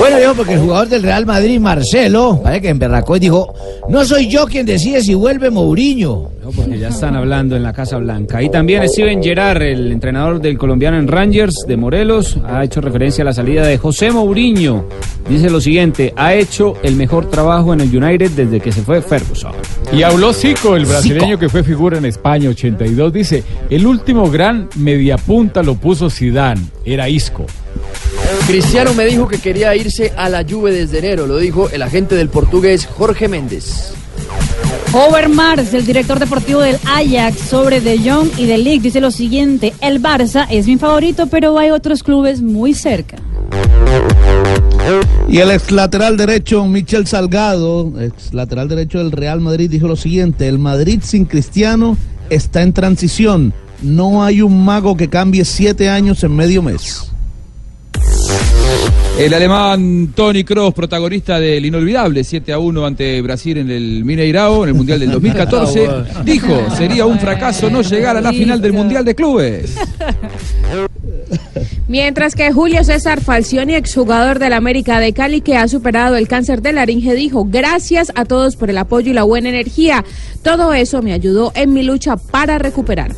S10: Bueno, viejo, porque el jugador del Real Madrid, Marcelo, parece que emberracó y dijo, no soy yo quien decide si vuelve Mourinho.
S14: No, porque ya están hablando en la Casa Blanca. Y también Steven Gerrard, el entrenador del colombiano en Rangers de Morelos, ha hecho referencia a la salida de José Mourinho. Dice lo siguiente, ha hecho el mejor trabajo en el United desde que se fue Ferguson.
S22: Y habló Zico, el brasileño que fue figura en España 82, dice, el último gran mediapunta lo puso Zidane, era Isco.
S9: Cristiano me dijo que quería irse a la Juve desde enero, lo dijo el agente del portugués Jorge Méndez.
S6: Overmars, el director deportivo del Ajax, sobre De Jong y De Ligt, dice lo siguiente: El Barça es mi favorito, pero hay otros clubes muy cerca.
S25: Y el ex lateral derecho, Michel Salgado, ex lateral derecho del Real Madrid, dijo lo siguiente: El Madrid sin Cristiano está en transición. No hay un mago que cambie siete años en medio mes.
S13: El alemán Tony Kroos, protagonista del inolvidable 7 a 1 ante Brasil en el Mineirao, en el Mundial del 2014, dijo, sería un fracaso no llegar a la final del Mundial de Clubes.
S21: Mientras que Julio César Falcioni, exjugador del América de Cali, que ha superado el cáncer de laringe, dijo, gracias a todos por el apoyo y la buena energía. Todo eso me ayudó en mi lucha para recuperar.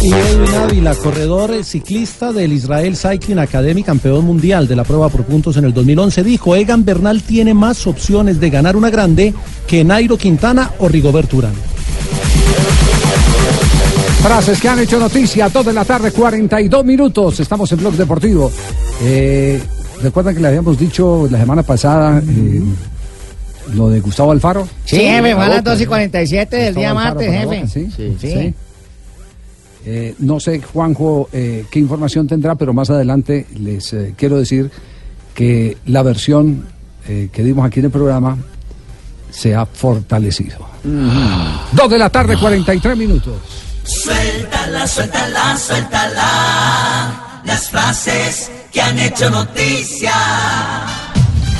S26: Y Edwin Ávila, corredor ciclista del Israel Cycling Academy, campeón mundial de la prueba por puntos en el 2011, dijo, Egan Bernal tiene más opciones de ganar una grande que Nairo Quintana o Rigobert Urán.
S5: Frases que han hecho noticia, toda la tarde, 42 minutos. Estamos en Blog Deportivo. Eh, Recuerdan que le habíamos dicho la semana pasada eh, lo de Gustavo Alfaro.
S23: Sí, jefe, fue a las 2 y
S5: y
S23: 47 del día martes, jefe.
S5: Sí,
S23: Sí.
S5: sí. Eh, no sé, Juanjo, eh, qué información tendrá, pero más adelante les eh, quiero decir que la versión eh, que dimos aquí en el programa se ha fortalecido. Dos de la tarde, 43 minutos.
S27: Suéltala, suéltala, suéltala. Las frases que han hecho noticia.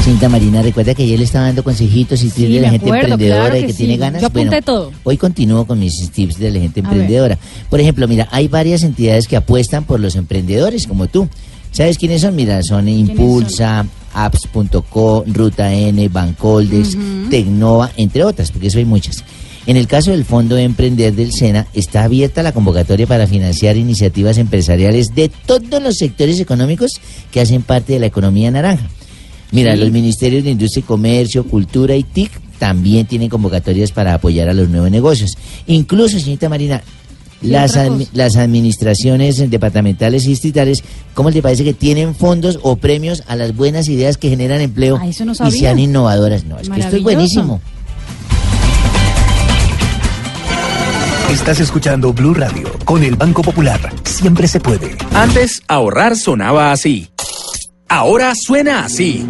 S10: Señorita Marina, recuerda que ayer le estaba dando consejitos y tips
S6: Sí,
S10: de la gente
S6: acuerdo,
S10: emprendedora
S6: claro
S10: y
S6: que
S10: que
S6: sí.
S10: tiene ganas.
S6: Yo apunté todo.
S10: Hoy continúo con mis tips de la gente emprendedora. Por ejemplo, mira, hay varias entidades que apuestan por los emprendedores, como tú. ¿Sabes quiénes son? Mira, son Impulsa, Apps.co, Ruta N, Bancoldex,
S27: Ujú.
S10: Tecnova, entre otras, porque eso hay muchas. En el caso del Fondo de Emprender del SENA, está abierta la convocatoria para financiar iniciativas empresariales de todos los sectores económicos que hacen parte de la economía naranja. Mira,
S27: Sí.
S10: los ministerios de Industria y Comercio, Cultura y TIC también tienen convocatorias para apoyar a los nuevos negocios. Incluso, señorita Marina, las, admi- las administraciones departamentales y distritales, ¿cómo le parece que tienen fondos o premios a las buenas ideas que generan empleo
S6: Ah, eso no
S10: y sean innovadoras? No, es que esto es buenísimo.
S28: Estás escuchando Blue Radio con el Banco Popular. Siempre se puede.
S29: Antes, ahorrar sonaba así. Ahora suena así.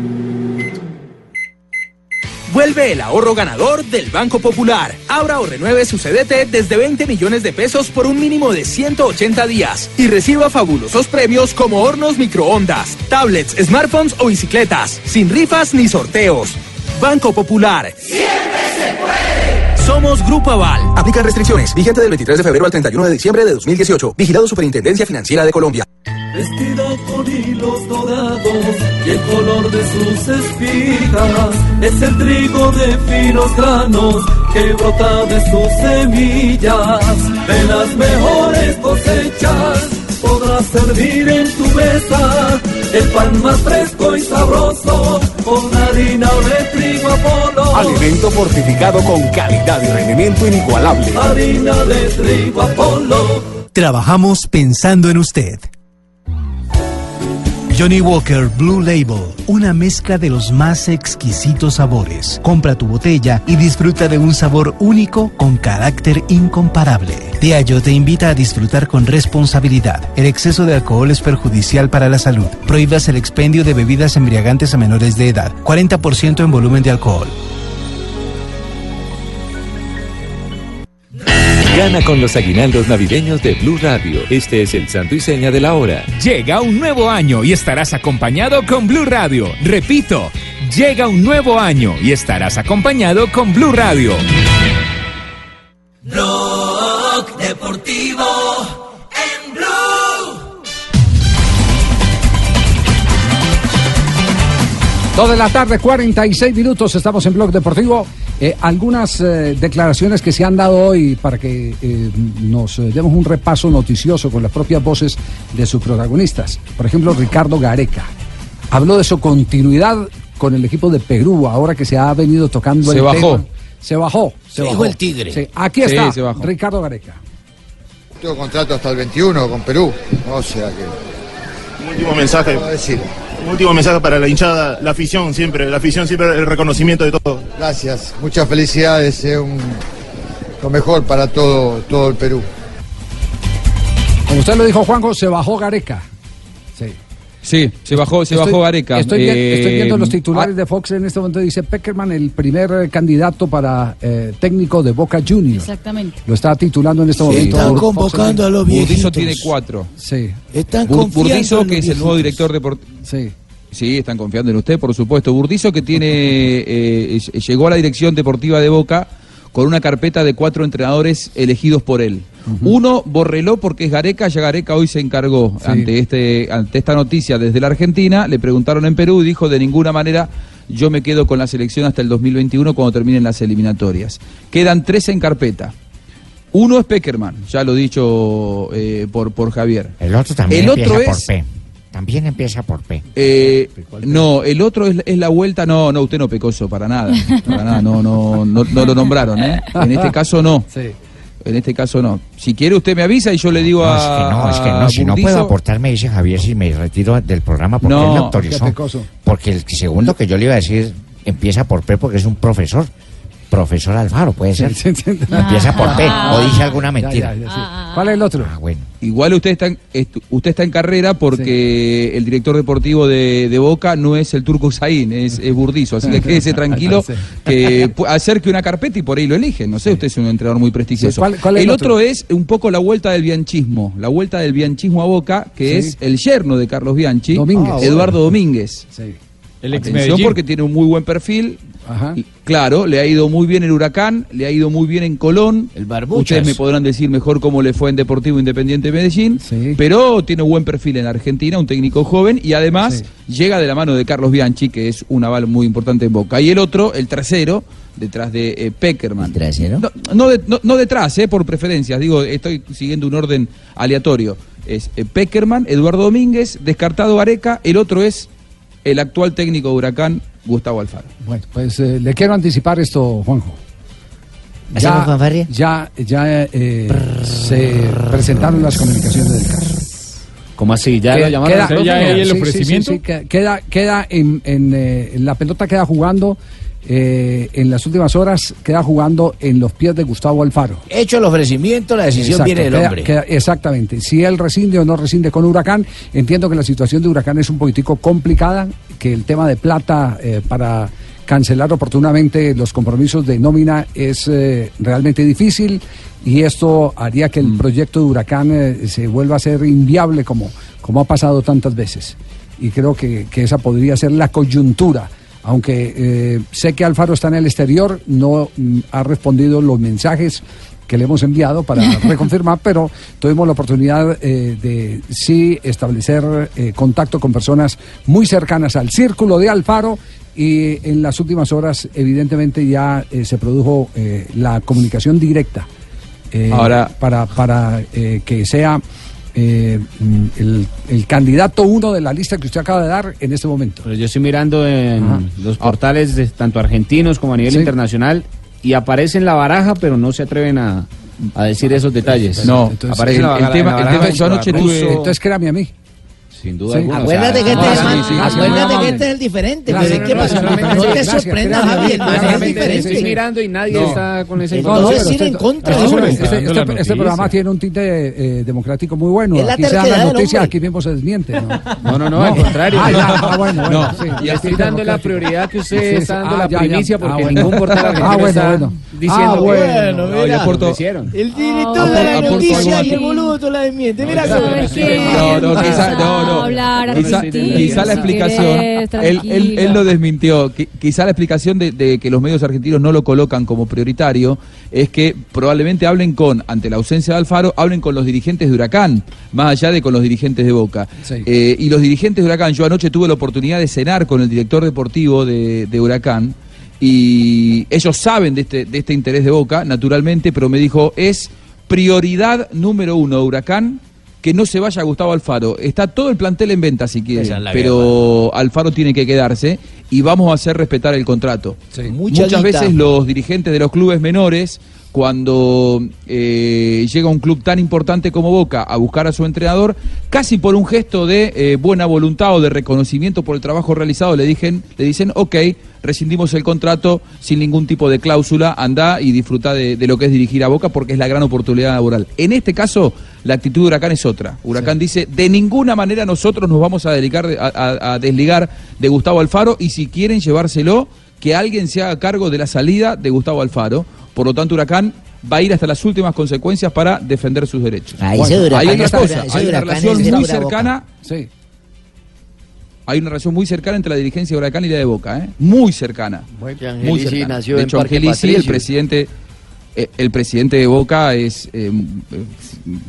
S29: Vuelve el ahorro ganador del Banco Popular. Abra o renueve su CDT desde 20 millones de pesos por un mínimo de 180 días y reciba fabulosos premios como hornos microondas, tablets, smartphones o bicicletas, sin rifas ni sorteos. Banco Popular. Somos Grupo Aval.
S28: Aplican restricciones. Vigente del 23 de febrero al 31 de diciembre de 2018. Vigilado Superintendencia Financiera de Colombia.
S27: Vestido con hilos dorados y el color de sus espigas es el trigo de finos granos que brota de sus semillas. De las mejores cosechas podrás servir en tu mesa el pan más fresco y sabroso con harina de trigo Apolo.
S29: Alimento fortificado con calidad y rendimiento inigualable.
S27: Harina de trigo Apolo.
S30: Trabajamos pensando en usted. Johnny Walker Blue Label, una mezcla de los más exquisitos sabores. Compra tu botella y disfruta de un sabor único con carácter incomparable. Diageo te invita a disfrutar con responsabilidad. El exceso de alcohol es perjudicial para la salud. Prohíbas el expendio de bebidas embriagantes a menores de edad. 40% en volumen de alcohol.
S31: Gana con los aguinaldos navideños de Blue Radio. Este es el santo y seña de la hora.
S32: Llega un nuevo año y estarás acompañado con Blue Radio. Repito,
S31: Llega un nuevo año y estarás acompañado con Blue Radio.
S27: Blog Deportivo
S5: Dos de la tarde, 46 minutos, estamos en Blog Deportivo. Eh, algunas eh, declaraciones que se han dado hoy para que eh, nos eh, demos un repaso noticioso con las propias voces de sus protagonistas. Por ejemplo, Ricardo Gareca habló de su continuidad con el equipo de Perú, ahora que se ha venido tocando
S13: Se
S5: el
S13: bajó.
S5: tema. Se bajó. Se
S13: Se dijo
S5: bajó.
S13: el tigre.
S5: Sí, aquí
S13: Sí,
S5: está
S13: se bajó.
S5: Ricardo Gareca.
S33: Tengo contrato hasta el 21 con Perú, o sea que...
S34: Un último mensaje. Un último mensaje para la hinchada, la afición siempre, la afición siempre el reconocimiento de todo.
S33: Gracias, muchas felicidades, eh, un- lo mejor para todo, todo el Perú.
S5: Como usted lo dijo, Juanjo, se bajó Gareca. Sí.
S13: Se bajó, se
S5: Estoy-
S13: bajó Gareca.
S5: Estoy,
S13: Eh,
S5: estoy viendo los titulares de Fox en este momento. Dice Peckerman, el primer eh, candidato para eh, técnico de Boca Juniors.
S6: Exactamente.
S5: Lo está titulando en este
S13: Sí,
S5: momento.
S13: están
S5: Fox
S13: convocando
S5: en-
S13: a los Burdizo tiene cuatro.
S5: Sí.
S13: Están Burdizo, que es el nuevo director deportivo.
S5: Sí.
S13: Sí, están confiando en usted, por supuesto. Burdizo, que tiene eh, ll- llegó a la dirección deportiva de Boca con una carpeta de cuatro entrenadores elegidos por él. Uno, Borreló, porque es Gareca, ya Gareca hoy se encargó
S5: Sí.
S13: ante, este, ante esta noticia desde la Argentina, le preguntaron en Perú y dijo, de ninguna manera yo me quedo con la selección hasta el 2021 cuando terminen las eliminatorias. Quedan tres en carpeta. Uno es Peckerman, ya lo dicho eh, por, por Javier.
S10: El otro también
S13: El otro
S10: por
S13: es-
S10: P. También empieza por P.
S13: Eh, no, el otro es, es la vuelta. No, no, usted no pecoso, para nada. Para nada, no, no, no, no lo nombraron, ¿eh? En este caso no. En este caso no. Si quiere usted me avisa y yo le digo
S10: No,
S13: a.
S10: es que no, es que no, si no puedo aportar, me dice Javier si me retiro del programa porque
S13: No,
S10: él me autorizó. Porque el segundo que yo le iba a decir empieza por P porque es un profesor. Profesor Alfaro, puede ser. Empieza por P. O dice alguna mentira.
S5: ¿Cuál es el otro?
S10: Ah, bueno.
S13: Igual usted está en, usted está en carrera porque el director deportivo de, de Boca no es el turco Zain, es, es Burdizo. Así que quédese tranquilo que acerque una carpeta y por ahí lo eligen. No sé, usted es un entrenador muy prestigioso.
S5: Sí, ¿cuál- cuál es
S13: el
S5: el
S13: otro?
S5: otro?
S13: es un poco la vuelta del bianchismo. La vuelta del bianchismo a Boca, que
S5: Sí.
S13: es el yerno de Carlos Bianchi,
S5: Domínguez. Ah,
S13: Eduardo Domínguez.
S22: El ex
S13: Atención
S22: Medellín.
S13: porque tiene un muy buen perfil. Y, Claro, le ha ido muy bien el Huracán, le ha ido muy bien en Colón. El
S10: Barbuchas.
S13: Ustedes me podrán decir mejor cómo le fue en Deportivo Independiente Medellín, pero tiene buen perfil en Argentina, un técnico joven y además llega de la mano de Carlos Bianchi, que es un aval muy importante en Boca. Y el otro, el tercero, detrás de eh, Peckerman.
S10: trasero?
S13: No, no, de- no- no detrás, eh, por preferencias, digo, estoy siguiendo un orden aleatorio. Es eh, Peckerman, Eduardo Domínguez, descartado Areca, el otro es el actual técnico de Huracán, Gustavo Alfaro.
S5: Bueno, pues eh, le quiero anticipar esto, Juanjo.
S10: ¿Hacemos fanfarria?
S5: ya, ya eh, se presentaron las comunicaciones del caso.
S14: ¿Cómo así? ¿Ya lo llamaron?
S5: Queda,
S14: ¿Ya hay el
S5: sí, sí,
S14: ofrecimiento?
S5: sí, que- queda, queda en, en, eh, la pelota queda jugando eh, en las últimas horas, queda jugando en los pies de Gustavo Alfaro.
S10: Hecho el ofrecimiento, la decisión
S5: Exacto,
S10: viene del
S5: queda-
S10: hombre.
S5: queda- exactamente. Si él rescinde o no rescinde con Huracán, entiendo que la situación de Huracán es un poquitico complicada, que el tema de plata eh, para cancelar oportunamente los compromisos de nómina es eh, realmente difícil y esto haría que el
S10: Mm.
S5: proyecto de Huracán eh, se vuelva a ser inviable como, como ha pasado tantas veces. Y creo que, que esa podría ser la coyuntura. Aunque eh, sé que Alfaro está en el exterior, no mm, ha respondido los mensajes que le hemos enviado para reconfirmar, pero tuvimos la oportunidad eh, de sí establecer eh, contacto con personas muy cercanas al círculo de Alfaro y en las últimas horas evidentemente ya eh, se produjo eh, la comunicación directa eh,
S13: Ahora-
S5: para, para eh, que sea eh, el, el candidato uno de la lista que usted acaba de dar en este momento.
S14: Pero yo estoy mirando en
S5: Ajá.
S14: los portales de tanto argentinos como a nivel
S5: Sí.
S14: internacional y aparece en la baraja, pero no se atreven a, a decir esos detalles.
S13: No,
S14: aparece en la
S13: el- el tema-
S14: en la
S13: el tema- yo
S14: contra
S13: anoche
S14: Russo,
S13: tuve-
S5: Entonces créame a mí.
S14: Sin duda
S5: Sí.
S14: alguna.
S10: Acuérdate que este es el-
S5: sí,
S10: acuérdate
S5: sí,
S10: que este es el diferente.
S5: Gracias,
S10: pero ¿qué
S5: no,
S10: pasa?
S5: no,
S10: No,
S5: solamente-
S10: te
S5: gracias,
S10: sorprendas,
S5: créame,
S10: Javier. No es
S5: claramente,
S10: diferente.
S14: Estoy mirando y nadie
S5: No.
S14: está con esa información.
S10: ir en contra de
S5: Este, programa tiene un tinte eh, democrático muy bueno. Aquí se dan las noticias, aquí mismo se desmiente. No,
S14: No, no, no, al contrario.
S5: Ah, ah, bueno, bueno,
S13: No,
S5: sí,
S14: Y estoy dando la prioridad que usted está dando
S5: ah,
S14: la primicia porque ningún portal argentino
S5: Ah,
S14: está
S5: bueno.
S14: diciendo
S23: Ah,
S14: que
S23: bueno,
S14: no,
S23: mira. El director de la noticia y el boludo la desmiente. Mira
S13: No, no, quizá, no, no.
S6: hablar,
S13: Quizá, la explicación,
S6: querés,
S13: él, él,
S6: tranquilo.
S13: él lo desmintió. Qui- Quizá la explicación de, de que los medios argentinos no lo colocan como prioritario es que probablemente hablen con, ante la ausencia de Alfaro, hablen con los dirigentes de Huracán, más allá de con los dirigentes de Boca. Eh, y los dirigentes de Huracán, yo anoche tuve la oportunidad de cenar con el director deportivo de, de Huracán y ellos saben de este, de este interés de Boca, naturalmente, pero me dijo, es prioridad número uno de Huracán que no se vaya Gustavo Alfaro. Está todo el plantel en venta si quiere, pero Alfaro tiene que quedarse y vamos a hacer respetar el contrato.
S35: Mucha
S13: Muchas
S35: guita.
S13: veces los dirigentes de los clubes menores, cuando eh, llega un club tan importante como Boca a buscar a su entrenador, casi por un gesto de eh, buena voluntad o de reconocimiento por el trabajo realizado, le, dicen, le dicen, ok, rescindimos el contrato sin ningún tipo de cláusula, anda y disfruta de, de lo que es dirigir a Boca porque es la gran oportunidad laboral. En este caso, la actitud de Huracán es otra. Huracán dice, de ninguna manera nosotros nos vamos a, dedicar, a, a- a desligar de Gustavo Alfaro y si quieren llevárselo, que alguien se haga cargo de la salida de Gustavo Alfaro. Por lo tanto, Huracán va a ir hasta las últimas consecuencias para defender sus derechos.
S10: Ah, ese Huracán
S13: hay otra
S10: es
S13: cosa, hay una relación muy cercana.
S5: Sí.
S13: Hay una relación muy cercana entre la dirigencia de Huracán y la de Boca, ¿eh? Muy cercana. Muy
S9: Angelici
S13: cercana.
S9: nació
S13: de
S9: en
S13: hecho,
S9: Parque
S13: Angelici, el presidente, el presidente de Boca es, eh, eh,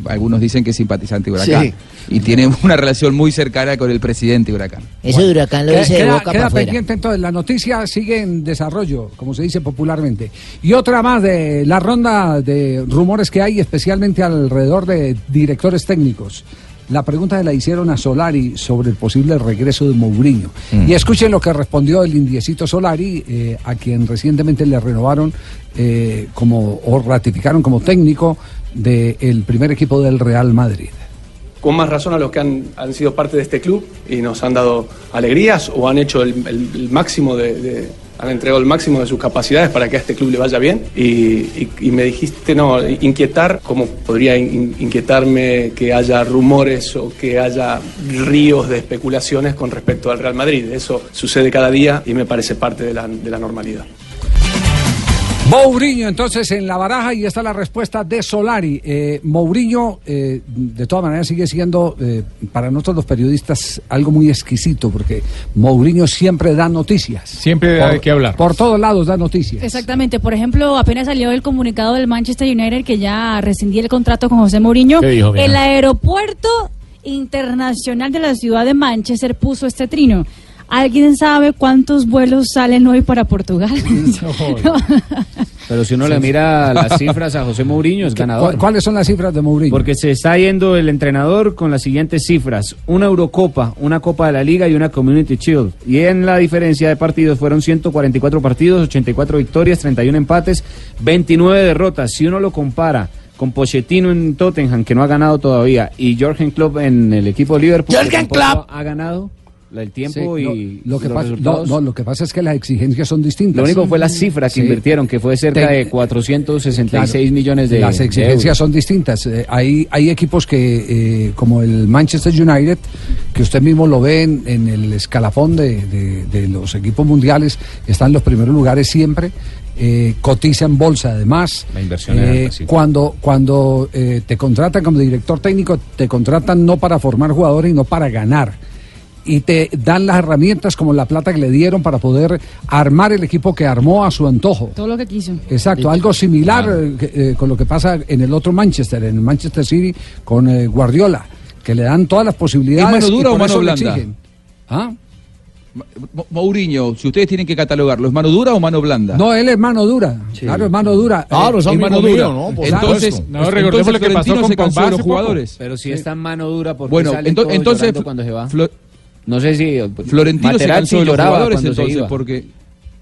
S13: algunos dicen que es simpatizante de Huracán.
S10: Sí.
S13: Y tiene una relación muy cercana con el presidente de Huracán.
S10: Eso de Huracán lo
S5: Queda-
S10: dice de boca
S5: queda
S10: para afuera.
S5: pendiente entonces, la noticia sigue en desarrollo, como se dice popularmente. Y otra más de la ronda de rumores que hay, especialmente alrededor de directores técnicos. La pregunta la hicieron a Solari sobre el posible regreso de Mourinho.
S10: Mm.
S5: Y escuchen lo que respondió el indiecito Solari, eh, a quien recientemente le renovaron eh, como o ratificaron como técnico del primer equipo del Real Madrid.
S36: Con más razón a los que han, han sido parte de este club y nos han dado alegrías o han hecho el, máximo de, de- han entregado el máximo de sus capacidades para que a este club le vaya bien. Y, me dijiste no inquietar cómo podría in- inquietarme que haya rumores o que haya ríos de especulaciones con respecto al Real Madrid eso sucede cada día y me parece parte de la normalidad
S5: Mourinho, entonces, en la baraja y esta es la respuesta de Solari. Eh, Mourinho, eh, de todas maneras, sigue siendo eh, para nosotros los periodistas algo muy exquisito, porque Mourinho siempre da noticias.
S22: Siempre
S5: Por-
S22: hay que hablar.
S5: Por todos lados da noticias.
S6: Exactamente, por ejemplo, apenas salió el comunicado del Manchester United que ya rescindía el contrato con José Mourinho.
S22: ¿Qué dijo,
S6: el aeropuerto internacional de la ciudad de Manchester puso este trino. ¿Alguien sabe cuántos vuelos salen hoy para Portugal?
S14: Pero si uno le mira las cifras a José Mourinho, es ganador.
S5: ¿Cu- ¿Cuáles son las cifras de Mourinho?
S14: Porque se está yendo el entrenador con las siguientes cifras: una Eurocopa, una Copa de la Liga y una Community Shield. Y en la diferencia de partidos fueron 144 partidos, 84 victorias, 31 empates, 29 derrotas. Si uno lo compara con Pochettino en Tottenham, que no ha ganado todavía, y Jürgen Klopp en el equipo de Liverpool, que
S5: ¡Jürgen
S14: tampoco
S5: Klopp!
S14: ha ganado el tiempo
S5: Sí,
S14: y
S5: lo, lo que
S14: los
S5: pasa, no, no, lo que pasa es que las exigencias son distintas.
S14: Lo único fue la cifra que
S5: Sí.
S14: invirtieron, que fue cerca de 466
S5: Claro,
S14: millones de
S5: Las
S14: de
S5: exigencias
S14: euros.
S5: son distintas. Eh, hay, hay equipos que, eh, como el Manchester United, que usted mismo lo ve en, en el escalafón de, de- de los equipos mundiales, están en los primeros lugares siempre. eh, cotiza en bolsa además.
S14: La inversión
S5: Eh,
S14: alta, sí.
S5: Cuando, cuando eh, te contratan como director técnico, te contratan no para formar jugadores, sino para ganar y te dan las herramientas como la plata que le dieron para poder armar el equipo que armó a su antojo.
S6: Todo lo que quiso.
S5: Exacto, algo similar eh, eh, con lo que pasa en el otro Manchester, en el Manchester City con eh, Guardiola, que le dan todas las posibilidades.
S13: ¿Es mano dura
S5: y
S13: o mano blanda?
S5: ¿Ah?
S13: Mo- Mourinho, si ustedes tienen que catalogarlo, ¿es mano dura o mano blanda?
S5: No, él es mano dura. Claro, es mano dura.
S13: Claro,
S5: Eh,
S13: es
S5: mano
S13: mío,
S5: dura.
S13: ¿no? Por
S5: Entonces.
S13: No, recordemos lo que pasó con
S5: se cansó de los
S13: poco.
S5: jugadores.
S14: Pero si es tan mano dura, porque
S13: Bueno,
S14: salen
S13: ento-
S14: todos
S13: entonces
S14: cuando se va?
S13: Flo-
S14: no sé si
S13: Florentino se cansó de los jugadores entonces porque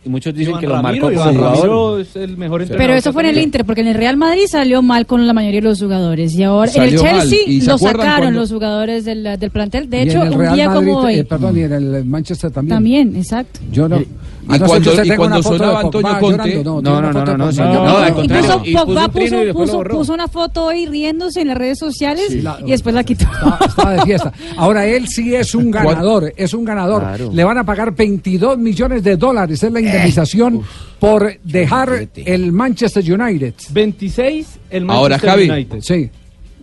S14: y muchos dicen
S8: Iván
S14: que lo marcó como jugador.
S8: es el mejor
S6: Pero eso fue en el Inter, porque en el Real Madrid salió mal con la mayoría de los jugadores. Y ahora en el. Chelsea
S5: ¿Y se
S6: lo sacaron
S5: cuando-
S6: los jugadores del, del plantel. De
S5: Y
S6: hecho, un día
S5: Madrid,
S6: como hoy.
S5: eh, perdón, y en el Manchester también.
S6: También, exacto.
S5: Yo no.
S13: Y
S5: a no ser que
S13: cuando- y cuando
S5: una foto de
S13: sonaba Antonio Conte-
S14: No, no, no, no.
S6: Incluso
S14: y puso
S6: Pogba
S14: y
S6: puso, una foto hoy riéndose en las redes sociales
S5: Sí.
S6: y después la quitó.
S5: Estaba de fiesta. Ahora él sí es un ganador, es un ganador.
S14: Claro.
S5: Le van a pagar 22 millones de dólares, es la Indemnización por dejar el Manchester United.
S8: 26 el Manchester
S13: Ahora, Javi.
S8: United.
S5: Sí.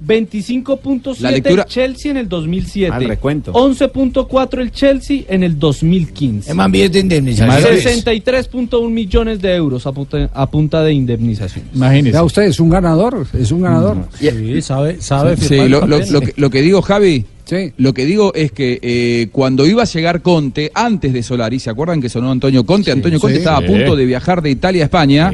S8: 25.7
S13: La lectura-
S8: el Chelsea en el 2007.
S13: Al recuento.
S8: 11.4 el Chelsea en el 2015.
S10: Es más bien de indemnización.
S8: 63.1 millones de euros a punta, a punta de indemnización.
S5: Ya usted es un ganador, es un ganador.
S26: Sí, sabe, sabe
S13: Sí,
S26: firmar
S13: lo, lo- lo que, lo que digo, Javi, lo que digo es que eh, cuando iba a llegar Conte, antes de Solari, ¿se acuerdan que sonó Antonio Conte? Antonio Conte
S35: sí.
S13: estaba
S35: Sí.
S13: a punto de viajar de Italia a España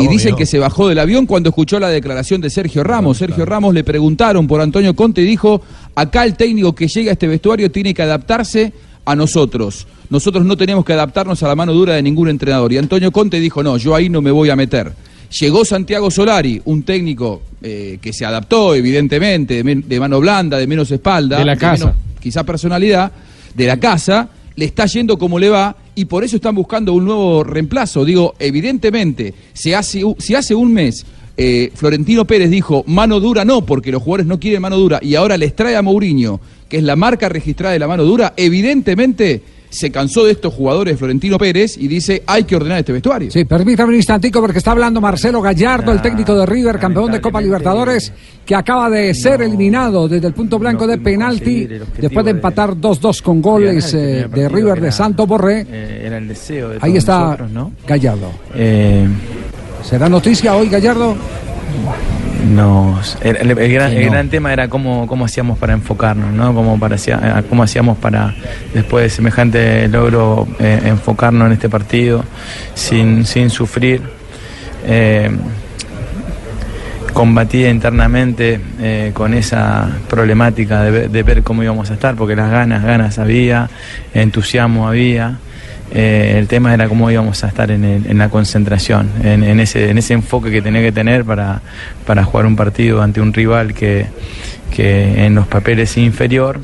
S35: Sí,
S13: y dicen que se bajó del avión cuando escuchó la declaración de Sergio Ramos. Sergio Ramos le preguntaron por Antonio Conte y dijo, acá el técnico que llega a este vestuario tiene que adaptarse a nosotros. Nosotros no tenemos que adaptarnos a la mano dura de ningún entrenador. Y Antonio Conte dijo, no, yo ahí no me voy a meter. Llegó Santiago Solari, un técnico eh, que se adaptó, evidentemente, de, mano blanda, de menos espalda,
S22: De la casa.
S13: menos, quizá personalidad, de la casa, le está yendo como le va y por eso están buscando un nuevo reemplazo. Digo, evidentemente, hace, si hace un mes eh, Florentino Pérez dijo mano dura no, porque los jugadores no quieren mano dura, y ahora les trae a Mourinho, que es la marca registrada de la mano dura, evidentemente se cansó de estos jugadores Florentino Pérez y dice hay que ordenar este vestuario.
S5: Sí, permítame un instantico porque está hablando Marcelo Gallardo, el técnico de River, campeón de Copa Libertadores, que acaba de ser eliminado desde el punto blanco de penalti después de empatar 2-2 con goles eh, de River de Santo Borré.
S37: Eh, era el deseo de
S5: Ahí
S37: todos
S5: está
S37: nosotros, ¿no?
S5: Gallardo.
S37: Eh,
S5: ¿Será noticia hoy, Gallardo?
S37: Nos, el, el- el gran, el
S5: no.
S37: gran tema era cómo, cómo hacíamos para enfocarnos, ¿no? Cómo, para, eh, cómo hacíamos para, después de semejante logro, eh, enfocarnos en este partido sin, sin sufrir. Eh, combatía internamente eh, con esa problemática de, ver- de ver cómo íbamos a estar, porque las ganas, ganas había, entusiasmo había. Eh, el tema era cómo íbamos a estar en, el- en la concentración, en, en ese, en ese enfoque que tenía que tener para, para jugar un partido ante un rival que, que en los papeles es inferior,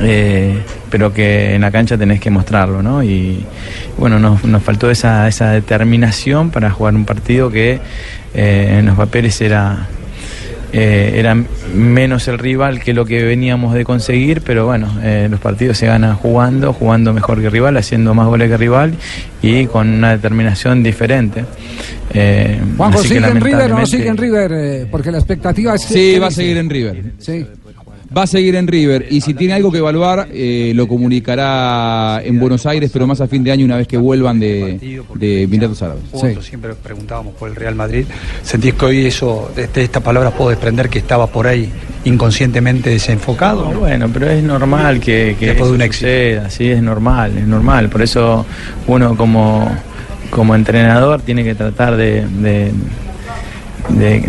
S37: eh, pero que en la cancha tenés que mostrarlo, ¿no? Y bueno, nos, nos faltó esa, esa determinación para jugar un partido que eh, en los papeles era, eh, era menos el rival que lo que veníamos de conseguir, pero bueno, eh, los partidos se ganan jugando, jugando mejor que el rival, haciendo más goles que el rival y con una determinación diferente. Eh,
S5: Juanjo, ¿sigue en River o no sigue en River? Eh, porque la expectativa es que...
S13: Sí, va a seguir en River.
S5: Sí.
S13: Va a seguir en River y si tiene algo que evaluar eh, lo comunicará en Buenos Aires, pero más a fin de año una vez que vuelvan de, de Emiratos Árabes.
S38: siempre preguntábamos por el Real Madrid. ¿Sentís que hoy eso, de, estas palabras puedo desprender que estaba por ahí inconscientemente desenfocado?
S37: No, bueno, pero es normal que, que
S38: Después de un éxito.
S37: suceda, sí, es normal, es normal. Por eso uno como, como entrenador tiene que tratar de, de, de-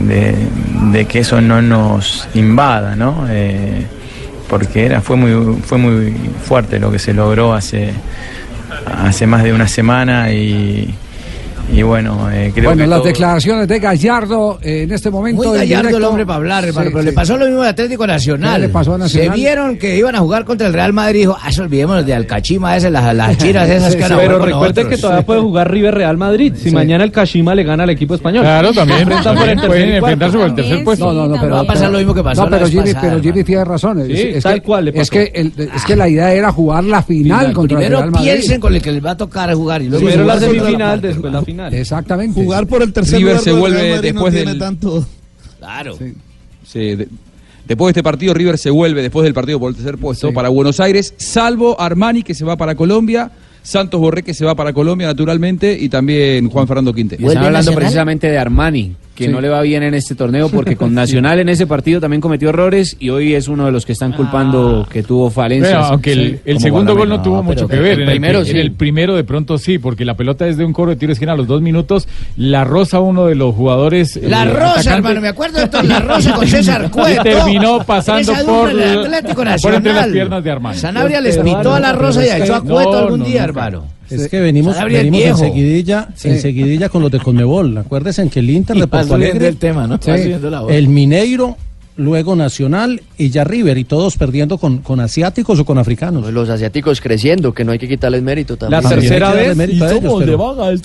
S37: de- que eso no nos invada, ¿no? Eh, porque era, fue muy, fue muy fuerte lo que se logró hace, hace más de una semana y, y bueno, eh, creo
S5: bueno,
S37: que
S5: las
S37: todo-
S5: declaraciones de Gallardo eh, en este momento.
S23: Muy gallardo el hombre para hablar, hermano,
S5: Sí,
S23: pero
S5: sí.
S23: le pasó lo mismo al Atlético Nacional.
S5: ¿Qué le pasó a Nacional?
S23: Se vieron que iban a jugar contra el Real Madrid y dijo, ah, eso olvidémonos de Alcachima, esas, las, las chiras esas que a
S8: Pero recuerde que todavía puede jugar River Real Madrid. Si mañana el Kashima le gana al equipo español.
S22: Claro, también, pueden enfrentarse por el tercer puesto.
S5: No, no, no, pero
S23: Va a pasar lo mismo que pasó
S5: No,
S23: la
S5: pero
S23: vez
S5: Jimmy,
S23: pasada,
S5: pero. Jimmy tiene razón.
S8: Sí,
S5: es,
S8: tal
S5: que,
S8: cual le
S5: es que el- es que la idea era jugar la final contra el
S23: Primero
S5: Real Madrid.
S23: piensen con el que les va a tocar jugar y luego
S8: Primero la semifinal, después la final.
S5: Exactamente.
S39: Jugar por el tercer
S13: River
S39: lugar
S13: se vuelve después
S39: no tiene
S13: del-
S39: tanto.
S23: Claro.
S13: Sí, de- después de este partido, River se vuelve después del partido por el tercer puesto para Buenos Aires, salvo Armani que se va para Colombia, Santos Borré que se va para Colombia naturalmente y también Juan Fernando Quinte.
S14: Y están hablando precisamente de Armani, que
S13: Sí.
S14: no le va bien en este torneo porque con Nacional en ese partido también cometió errores y hoy es uno de los que están culpando que tuvo falencias.
S22: Bueno, aunque el,
S14: Sí,
S22: el segundo gol no tuvo mucho que
S14: pero
S22: ver.
S14: el
S22: En el,
S14: primero
S22: pri-
S14: sí.
S22: en el primero de pronto sí, porque la pelota es de un coro de tiro de esquina a los dos minutos. La rosa, uno de los jugadores.
S23: La
S22: eh,
S23: Rosa,
S22: atacantes,
S23: hermano, me acuerdo de esto, La Rosa con César
S22: y
S23: Cueto.
S22: terminó pasando por, entre las piernas de Armani.
S23: Sanabria les pitó a La Rosa y a echó a Cueto algún día, hermano.
S26: Es que venimos, venimos en seguidilla, en seguidilla con los de Conmebol. Acuérdense en que el Inter
S23: Y
S26: de Porto Alegre,
S23: el tema, ¿no? La voz.
S26: el Mineiro, luego Nacional y ya River, y todos perdiendo con, con asiáticos o con africanos.
S9: Los asiáticos creciendo, que no hay que quitarles mérito
S8: La
S9: también.
S8: tercera vez
S26: mérito a ellos, pero-
S8: vaga el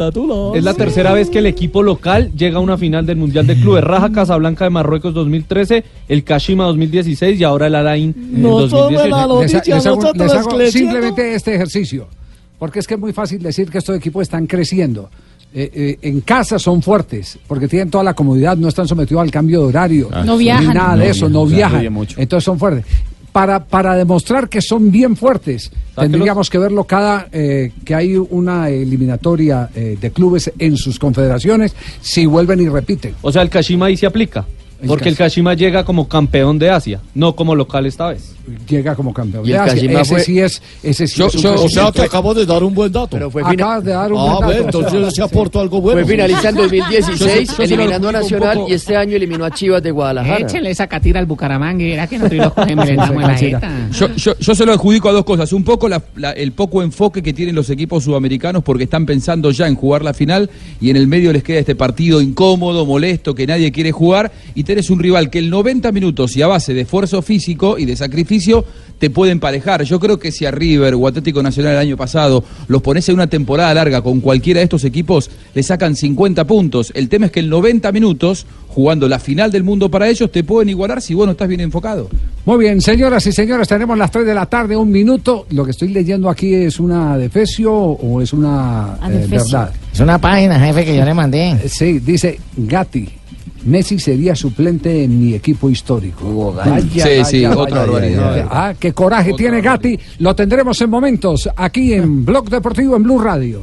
S8: Es la tercera vez que el equipo local llega a una final del Mundial de Clubes. Raja Casablanca de Marruecos 2013, el Kashima 2016 y ahora el Alain en
S5: No
S8: 2018.
S5: Les, les hago- les hago simplemente este ejercicio. Porque es que es muy fácil decir que estos equipos están creciendo. Eh, eh, en casa son fuertes, porque tienen toda la comodidad, no están sometidos al cambio de horario.
S6: Ah, No
S5: ni
S6: viajan.
S5: nada de
S6: No
S5: eso,
S6: viajan,
S5: no viajan. Entonces son fuertes. Para, para demostrar que son bien fuertes, tendríamos que verlo cada eh, que hay una eliminatoria eh, de clubes en sus confederaciones, si vuelven y repiten.
S8: O sea, el Kashima ahí se aplica.
S5: El
S8: Porque el Kashima llega como campeón de Asia, no como local esta vez.
S5: Llega como campeón
S8: Y
S5: de
S8: el
S5: Asia.
S8: Kashima
S5: Ese
S8: fue-
S5: sí es, ese sí
S8: Yo-
S5: es
S8: yo- o sea, que acabo
S35: de dar un buen dato.
S9: Pero fue
S5: Acabas de dar un
S35: Ah,
S5: buen dato.
S35: entonces yo sí aporto algo bueno.
S9: Fue finalista en 2016,
S35: Yo se- yo
S9: eliminando a Nacional
S35: poco.
S9: y este año eliminó a Chivas de Guadalajara.
S40: Échele esa catira al Bucaramanga y verá que nosotros los cogemos en la.
S13: Yo, yo- yo se lo adjudico a dos cosas. Un poco la- la- el poco enfoque que tienen los equipos sudamericanos porque están pensando ya en jugar la final y en el medio les queda este partido incómodo, molesto, que nadie quiere jugar y tenés un rival que el 90 minutos y a base de esfuerzo físico y de sacrificio te puede emparejar. Yo creo que si a River o Atlético Nacional el año pasado los pones en una temporada larga con cualquiera de estos equipos, le sacan 50 puntos. El tema es que el 90 minutos, jugando la final del mundo para ellos, te pueden igualar si vos no estás bien enfocado.
S5: Muy bien, señoras y señores, tenemos las 3 de la tarde, un minuto. Lo que estoy leyendo aquí es una defecio o es una eh, verdad.
S10: Es una página, jefe, que yo le mandé.
S5: Sí, dice Gatti. Messi sería suplente en mi equipo histórico. Vaya,
S13: Sí,
S5: vaya,
S13: sí,
S5: vaya,
S13: otra barbaridad.
S5: Ah, qué coraje tiene Gatti. Lo tendremos en momentos aquí en Blog Deportivo en Blue Radio.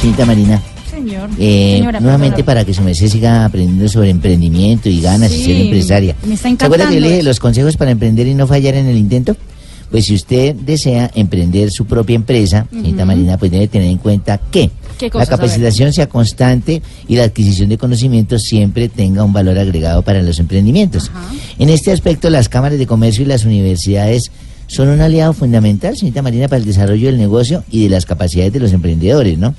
S10: Señorita Marina.
S6: Señor.
S10: Eh,
S6: Señora,
S10: nuevamente
S6: perdona.
S10: para que su merced siga aprendiendo sobre emprendimiento y ganas y ser empresaria.
S6: me está
S10: ¿Se acuerda que yo le dije
S6: encantando
S10: los consejos para emprender y no fallar en el intento? Pues si usted desea emprender su propia empresa, señorita
S6: Ujú.
S10: Marina, pues debe tener en cuenta que
S6: ¿Qué
S10: la capacitación sea constante y la adquisición de conocimientos siempre tenga un valor agregado para los emprendimientos. En este aspecto, las cámaras de comercio y las universidades son un aliado fundamental, señorita Marina, para el desarrollo del negocio y de las capacidades de los emprendedores, ¿no?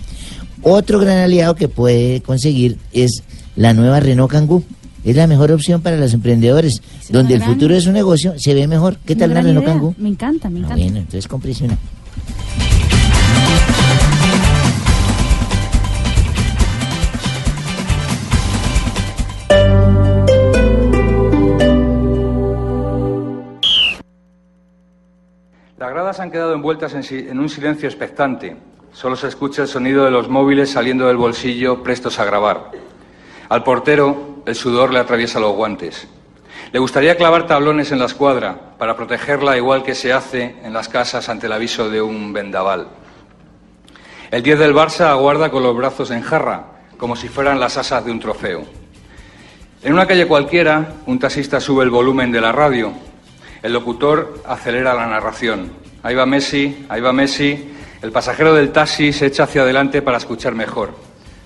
S10: Otro gran aliado que puede conseguir es la nueva Renault Kangoo. Es la mejor opción para los emprendedores, donde el
S6: gran-
S10: futuro de su negocio se ve mejor. ¿Qué tal
S6: idea.
S10: Kangoo?
S6: Me encanta, me
S10: Ah,
S6: encanta.
S10: bueno, entonces cómprese una.
S41: Las gradas han quedado envueltas en, si- en un silencio expectante. Solo se escucha el sonido de los móviles saliendo del bolsillo prestos a grabar. Al portero el sudor le atraviesa los guantes. Le gustaría clavar tablones en la escuadra para protegerla igual que se hace en las casas ante el aviso de un vendaval. El 10 del Barça aguarda con los brazos en jarra, como si fueran las asas de un trofeo. En una calle cualquiera, un taxista sube el volumen de la radio. El locutor acelera la narración. Ahí va Messi, ahí va Messi. El pasajero del taxi se echa hacia adelante para escuchar mejor,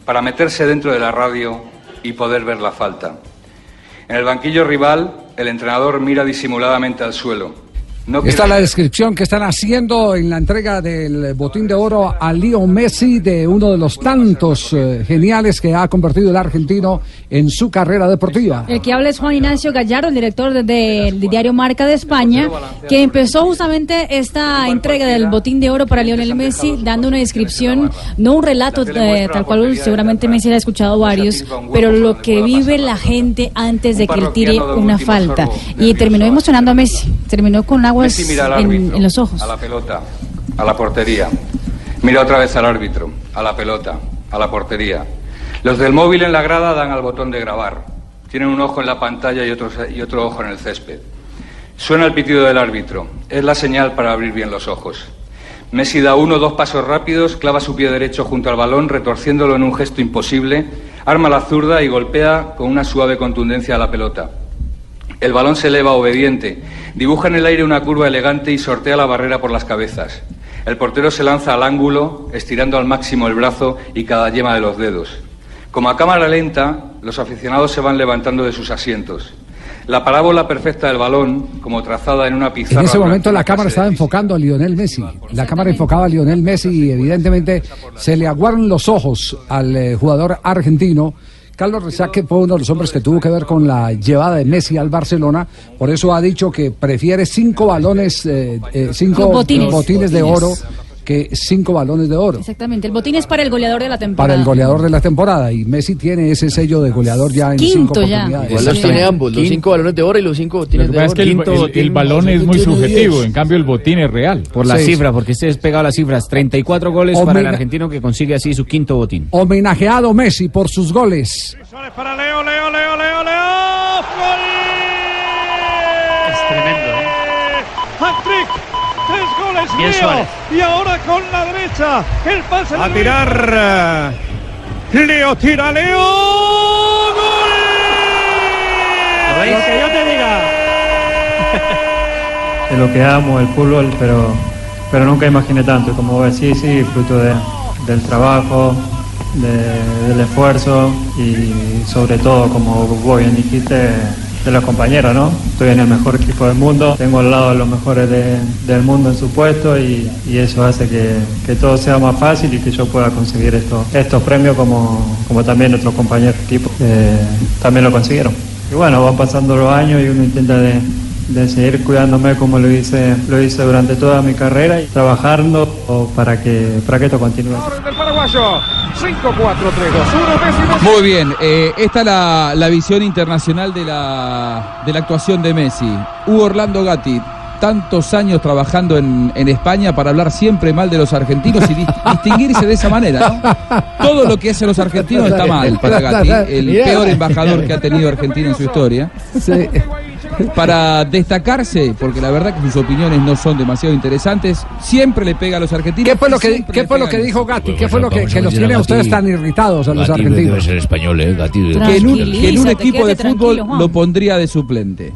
S41: para meterse dentro de la radio y poder ver la falta. En el banquillo rival, el entrenador mira disimuladamente al suelo. No
S5: Esta es la descripción que están haciendo en la entrega del botín de oro a Leo Messi de uno de los tantos eh, geniales que ha convertido el argentino en su carrera deportiva.
S6: El que habla es Juan Ignacio Gallardo, el director de- del diario Marca de España, que empezó justamente esta entrega del botín de oro para Lionel Messi, dando una descripción, no un relato eh, tal cual seguramente Messi ha escuchado varios, pero lo que vive la gente antes de que él tire una falta. Y terminó emocionando a Messi, terminó con aguas
S41: Messi mira al
S6: en,
S41: árbitro,
S6: en los ojos.
S41: a la pelota, a la portería. Mira otra vez al árbitro, a la pelota, a la portería. Los del móvil en la grada dan al botón de grabar. Tienen un ojo en la pantalla y otro, y otro ojo en el césped. Suena el pitido del árbitro. Es la señal para abrir bien los ojos. Messi da uno o dos pasos rápidos, clava su pie derecho junto al balón, retorciéndolo en un gesto imposible, arma la zurda y golpea con una suave contundencia a la pelota. El balón se eleva obediente, dibuja en el aire una curva elegante y sortea la barrera por las cabezas. El portero se lanza al ángulo, estirando al máximo el brazo y cada yema de los dedos. Como a cámara lenta, los aficionados se van levantando de sus asientos. La parábola perfecta del balón, como trazada en una pizarra.
S5: En ese momento la cámara estaba enfocando a Lionel Messi. La cámara enfocaba a Lionel Messi y evidentemente se le aguaron los ojos al eh, jugador argentino. Carlos Rezaque fue uno de los hombres que tuvo que ver con la llevada de Messi al Barcelona. Por eso ha dicho que prefiere cinco balones, eh, eh, cinco
S6: botines
S5: de oro que cinco balones de oro.
S6: Exactamente, el botín es para el goleador de la temporada.
S5: Para el goleador de la temporada y Messi tiene ese sello de goleador ya en cinco
S6: Quinto ya.
S5: oportunidades.
S9: Igual los tiene ambos, los cinco balones de oro y los cinco
S22: Lo
S9: botines
S22: que
S9: de
S22: es
S9: oro.
S22: que el, el- el balón es muy subjetivo, en cambio el botín es real.
S14: Por la
S5: Sí.
S14: cifra, porque este es pegado a las cifras. 34 goles
S5: Homena-
S14: para el argentino que consigue así su quinto botín.
S5: Homenajeado Messi por sus goles.
S42: Para Leo, Leo, Leo. ¡Gol!
S43: Es tremendo, ¿eh?
S42: Hat-trick. Tres goles
S43: Bien. Suárez.
S42: Y ahora con la derecha. El pase
S43: A tirar.
S42: Leo tira Leo. ¡Gol!
S43: Lo que yo te diga.
S44: de lo que amo, el fútbol, pero, pero nunca imaginé tanto. Como vos decís, sí, fruto de- del trabajo, de- del esfuerzo y sobre todo, como vos bien dijiste, de los compañeros, ¿no? Estoy en el mejor equipo del mundo, tengo al lado a los mejores de- del mundo en su puesto y, y eso hace que, que todo sea más fácil y que yo pueda conseguir esto- estos premios como, como también otros compañeros de equipo eh, también lo consiguieron. Y bueno, van pasando los años y uno intenta de, de seguir cuidándome como lo hice, lo hice durante toda mi carrera y trabajando para que, para que esto continúe.
S42: Paraguayo. 5, 4, 3, 2, 1. Messi, Messi.
S13: Muy bien, eh, esta es la, la visión internacional de la, de la actuación de Messi. Hugo Orlando Gatti, tantos años trabajando en, en España para hablar siempre mal de los argentinos y dis- distinguirse de esa manera, ¿no? Todo lo que hacen los argentinos está mal para Gatti, el peor embajador que ha tenido Argentina en su historia.
S5: Sí.
S13: Para destacarse, porque la verdad que sus opiniones no son demasiado interesantes, siempre le pega a los argentinos.
S5: ¿Qué fue lo que, qué fue lo que dijo Gatti? ¿Qué fue lo que, que los tiene a ustedes tan irritados a los
S23: Gatti debe
S5: argentinos?
S23: ser español, ¿eh? Gatti debe-
S13: que en un, que en un equipo de fútbol lo pondría de suplente.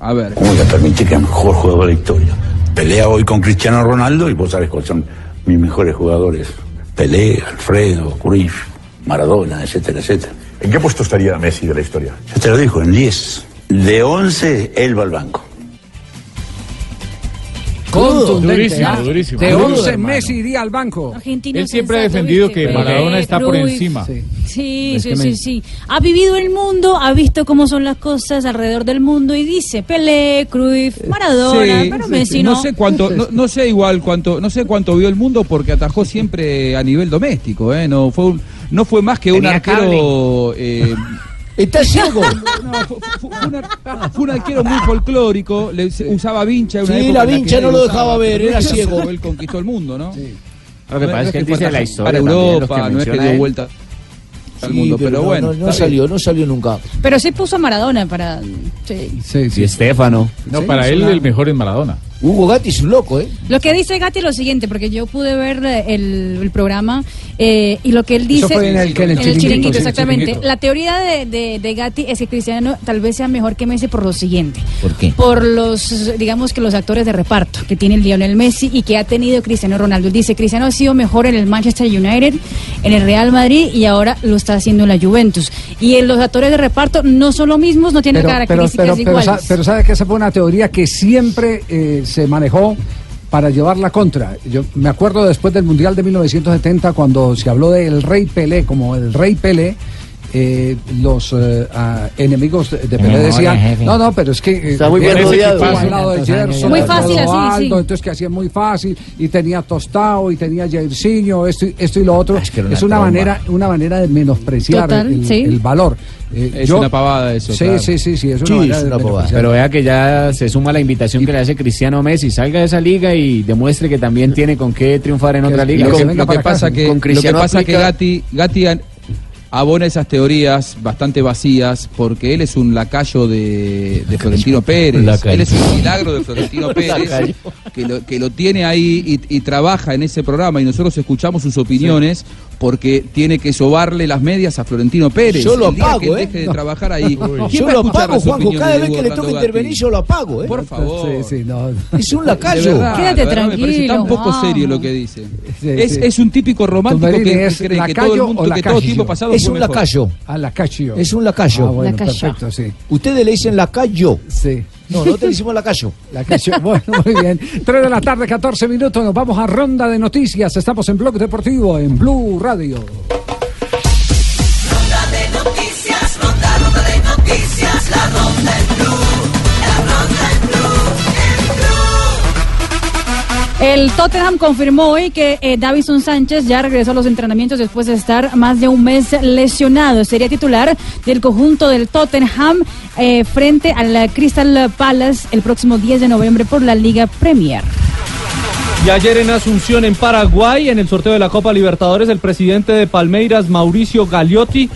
S13: A ver.
S45: ¿Cómo voy a permitir que el mejor jugador de la historia pelea hoy con Cristiano Ronaldo y vos sabés cuáles son mis mejores jugadores? Pelé, Alfredo, Cruyff, Maradona, etcétera, etcétera.
S46: ¿En qué puesto estaría Messi de la historia?
S45: Ya te lo dijo, en 10. De 11, él va al banco.
S5: Contundente,
S22: Durísimo,
S5: ¿ah?
S22: durísimo.
S5: De
S22: Duro,
S5: 11
S22: hermano.
S5: Messi iría al banco.
S6: Argentino
S22: Él siempre ha defendido que Maradona está por encima.
S6: Sí, sí, sí, sí. Ha vivido el mundo, ha visto cómo son las cosas alrededor del mundo y dice Pelé, Cruyff, Maradona,
S13: Sí,
S6: pero Messi
S13: sí.
S6: no.
S13: no sé cuánto, no, no sé igual cuánto, no sé cuánto vio el mundo porque atajó siempre a nivel doméstico, ¿eh? No fue un- no fue más que un arquero.
S23: Está ciego.
S13: no, fue, fue- fue un ar- fue un arquero muy folclórico, le, se- usaba vincha. una
S23: Sí,
S13: época
S23: la vincha no lo
S13: usaba,
S23: dejaba ver,
S13: pero
S23: era ciego.
S13: Él conquistó el mundo, ¿no?
S14: Lo que pasa es que él dice la historia
S13: Para
S14: también,
S13: Europa,
S14: que
S13: no es que dio vuelta al
S23: Sí,
S13: mundo, pero,
S23: no-
S13: bueno.
S23: No, no salió, no salió nunca.
S6: Pero sí puso a Maradona para... Sí.
S5: Sí,
S14: Y Estefano.
S22: No,
S23: Sí,
S22: para él
S23: una-
S22: el mejor es Maradona.
S23: Hugo Gatti es un loco, ¿eh?
S6: Lo que dice Gatti es lo siguiente, porque yo pude ver eh, el, el programa eh, y lo que él dice...
S5: Eso fue en el- en el chiringuito,
S6: exactamente.
S5: chiringuito.
S6: La teoría de, de, de Gatti es que Cristiano tal vez sea mejor que Messi por lo siguiente.
S10: ¿Por qué?
S6: Por los, digamos que los actores de reparto que tiene Lionel Messi y que ha tenido Cristiano Ronaldo. Él dice, Cristiano ha sido mejor en el Manchester United, en el Real Madrid y ahora lo está haciendo en la Juventus. Y en los actores de reparto no son los mismos, no tienen
S5: Pero,
S6: características
S5: pero, pero,
S6: iguales.
S5: pero sabe que esa fue una teoría que siempre eh, se manejó para llevarla contra. Yo me acuerdo después del Mundial de 1970 cuando se habló del Rey Pelé como el Rey Pelé. Eh, los eh, ah, enemigos de, de Pelé decían
S10: jefe.
S5: no no pero es que eh,
S9: Está muy bien rodeado.
S5: al lado de Gerson,
S6: Muy fácil así,
S5: alto,
S6: sí.
S5: entonces que hacía muy fácil y tenía Tostao y tenía Jairzinho esto, y- esto y lo otro
S10: Ah, es que era
S5: es
S10: una
S5: manera una manera de menospreciar
S6: Total,
S5: el,
S6: sí.
S5: el valor Eh,
S13: Es una pavada eso,
S5: sí
S13: claro.
S5: sí sí sí es una
S23: Sí,
S5: manera
S23: es
S5: de
S23: una pavada.
S14: Pero vea que ya se suma la invitación que le hace Cristiano Messi. Salga de esa liga y demuestre que también tiene con qué triunfar en otra liga.
S13: Lo
S5: que
S13: lo que pasa que
S9: Con
S13: lo que pasa que Gatti, Gatti abona esas teorías bastante vacías porque él es un lacayo de, de Florentino Pérez. Él es un milagro de Florentino Pérez. Que lo, que lo tiene ahí y, y trabaja en ese programa y nosotros escuchamos sus opiniones porque tiene que sobarle las medias a Florentino Pérez.
S23: Yo lo apago,
S13: que
S23: ¿eh?
S13: deje de trabajar ahí. ¿quién
S23: Yo lo apago, Juanjo. Cada vez que le
S13: Gatti?
S23: intervenir, yo lo apago, ¿eh?
S13: Por favor.
S5: Sí, sí, no.
S23: Es un lacayo.
S13: verdad,
S6: Quédate
S13: verdad, me parece
S6: tranquilo,
S13: tan poco serio lo que dice.
S5: Sí,
S13: es,
S5: sí.
S13: es un típico romántico que,
S5: es
S13: cree que
S5: lacayo
S13: todo el
S5: o
S13: mundo, que todo
S5: lacayo.
S13: tiempo pasado
S23: Es un lacayo.
S5: A lacayo.
S23: Es un lacayo.
S5: Ah, bueno,
S6: Lacayo.
S5: perfecto, sí.
S23: Ustedes le dicen lacayo.
S5: Sí.
S23: No, no te decimos lacayo.
S5: Lacayo. Bueno, muy bien. 3 de la tarde, 14 minutos. Nos vamos a ronda de noticias. Estamos en Blog Deportivo, en Blue Radio.
S6: El Tottenham confirmó hoy que eh, Davison Sánchez ya regresó a los entrenamientos después de estar más de un mes lesionado. Sería titular del conjunto del Tottenham eh, frente al Crystal Palace el próximo 10 de noviembre por la Liga Premier.
S8: Y ayer en Asunción, en Paraguay, en el sorteo de la Copa Libertadores, el presidente de Palmeiras, Mauricio Gagliotti,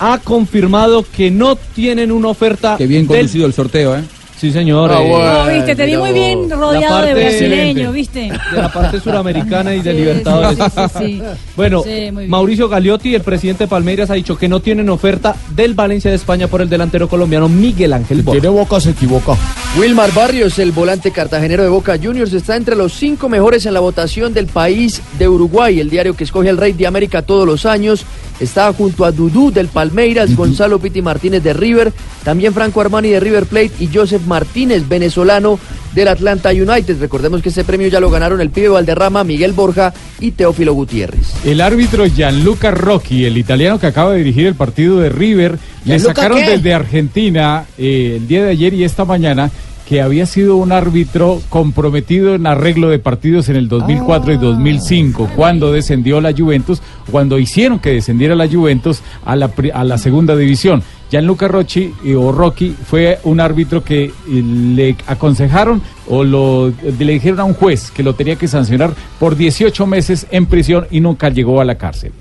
S8: ha confirmado que no tienen una oferta.
S13: Qué bien
S8: del-
S13: conducido el sorteo, ¿eh?
S8: Sí, señor.
S13: Ah,
S8: eh,
S13: bueno.
S6: No, viste, te vi muy bien rodeado
S8: parte
S6: de brasileños,
S8: excelente.
S6: ¿viste?
S8: de la parte suramericana y de
S6: Sí,
S8: Libertadores.
S6: sí, sí, sí.
S8: Bueno. Mauricio Gagliotti, el presidente de Palmeiras, ha dicho que no tienen oferta del Valencia de España por el delantero colombiano Miguel Ángel Borja.
S35: Tiene boca, se equivoca.
S9: Wilmar Barrios, el volante cartagenero de Boca Juniors, está entre los cinco mejores en la votación del país de Uruguay, el diario que escoge al Rey de América todos los años. Está junto a Dudú del Palmeiras, Gonzalo Piti Martínez de River, también Franco Armani de River Plate y Joseph Martínez, venezolano del Atlanta United. Recordemos que este premio ya lo ganaron el pibe Valderrama, Miguel Borja y Teófilo Gutiérrez.
S22: El árbitro Gianluca Rocchi, el italiano que acaba de dirigir el partido de River, le
S9: ¿Gianluca
S22: sacaron
S9: qué?
S22: desde Argentina eh, el día de ayer y esta mañana que había sido un árbitro comprometido en arreglo de partidos en el 2004 y 2005, cuando descendió la Juventus, cuando hicieron que descendiera la Juventus a la, a la segunda división. Gianluca eh, o Rocky fue un árbitro que eh, le aconsejaron o lo, le dijeron a un juez que lo tenía que sancionar por 18 meses en prisión y nunca llegó a la cárcel.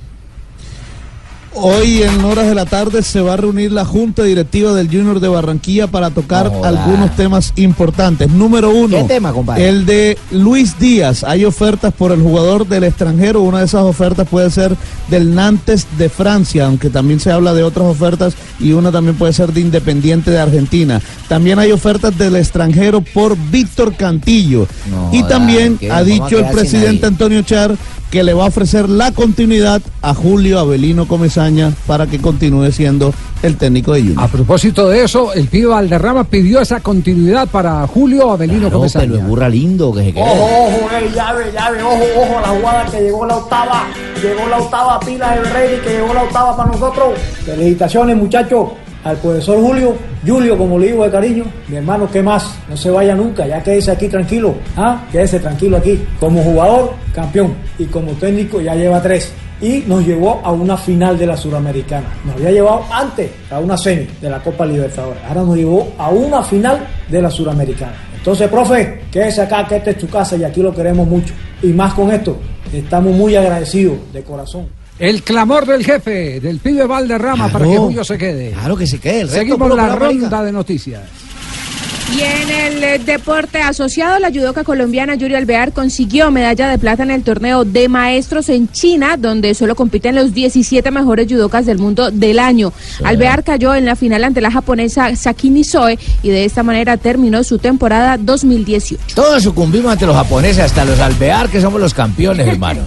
S39: Hoy en horas de la tarde se va a reunir la Junta Directiva del Junior de Barranquilla para tocar algunos temas importantes. Número uno,
S23: ¿Qué tema, compadre?
S39: el de Luis Díaz. Hay ofertas por el jugador del extranjero. Una de esas ofertas puede ser del Nantes de Francia, aunque también se habla de otras ofertas y una también puede ser de Independiente de Argentina. También hay ofertas del extranjero por Víctor Cantillo. y también ha dicho el presidente. Antonio Char que le va a ofrecer la continuidad a Julio Avelino Comesaña para que continúe siendo el técnico de Junior.
S5: A propósito de eso, el pibe Valderrama pidió esa continuidad para Julio Avelino
S23: No,
S5: Comesaña.
S23: pero es burra lindo que se quede.
S47: Ojo, ojo, ey, llave, llave, ojo, ojo, la jugada que llegó la octava, llegó la octava pila de Brady, que llegó la octava para nosotros. Felicitaciones, muchachos, al profesor Julio, Julio, como le digo de cariño, mi hermano, ¿qué más? No se vaya nunca, ya quédese aquí tranquilo, ¿ah? Quédese tranquilo aquí. Como jugador, campeón, y como técnico ya lleva tres. Y nos llevó a una final de la Suramericana. Nos había llevado antes a una semi de la Copa Libertadores. Ahora nos llevó a una final de la Suramericana. Entonces, profe, quédese acá, que esta es tu casa y aquí lo queremos mucho. Y más con esto, estamos muy agradecidos de corazón.
S5: El clamor del jefe, del pibe Valderrama, para que Julio se quede.
S23: Claro que se quede. El resto
S5: Seguimos la ronda de noticias.
S48: Y en el eh, deporte asociado, la judoka colombiana Yuri Alvear consiguió medalla de plata en el torneo de maestros en China, donde solo compiten los 17 mejores judokas del mundo del año. Alvear cayó en la final ante la japonesa Sakini Soe y de esta manera terminó su temporada 2018.
S23: Todos sucumbimos ante los japoneses, hasta los alvear, que somos los campeones, hermano.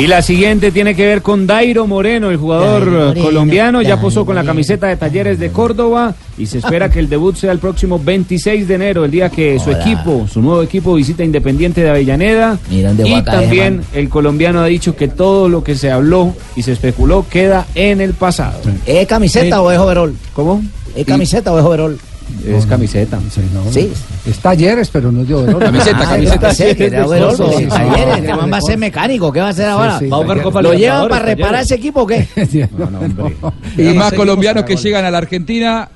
S14: Y la siguiente tiene que ver con Dairo Moreno, el jugador
S23: Moreno,
S14: colombiano. Ya posó con la camiseta de Talleres de Córdoba y se espera que el debut sea el próximo 26 de enero, el día que su equipo, su nuevo equipo, visita Independiente de Avellaneda.
S23: Miran de
S14: y también el colombiano ha dicho que todo lo que se habló y se especuló queda en el pasado.
S23: ¿Es camiseta
S14: Sí.
S23: o es overol?
S14: ¿Cómo?
S23: ¿Es camiseta o es overol?
S14: Es camiseta.
S23: Sí.
S5: Es talleres, pero no es de overol.
S13: Camiseta,
S23: Ah,
S13: camiseta.
S23: que
S5: Sí,
S23: en
S5: sí.
S23: talleres,
S5: Sí,
S23: el man va a ser mecánico. ¿Qué va a hacer ahora?
S5: sí,
S8: Va a jugar Copa
S23: ¿Lo llevan para reparar
S8: Talleres.
S23: ese equipo o qué?
S13: Y más colombianos que llegan a la Argentina,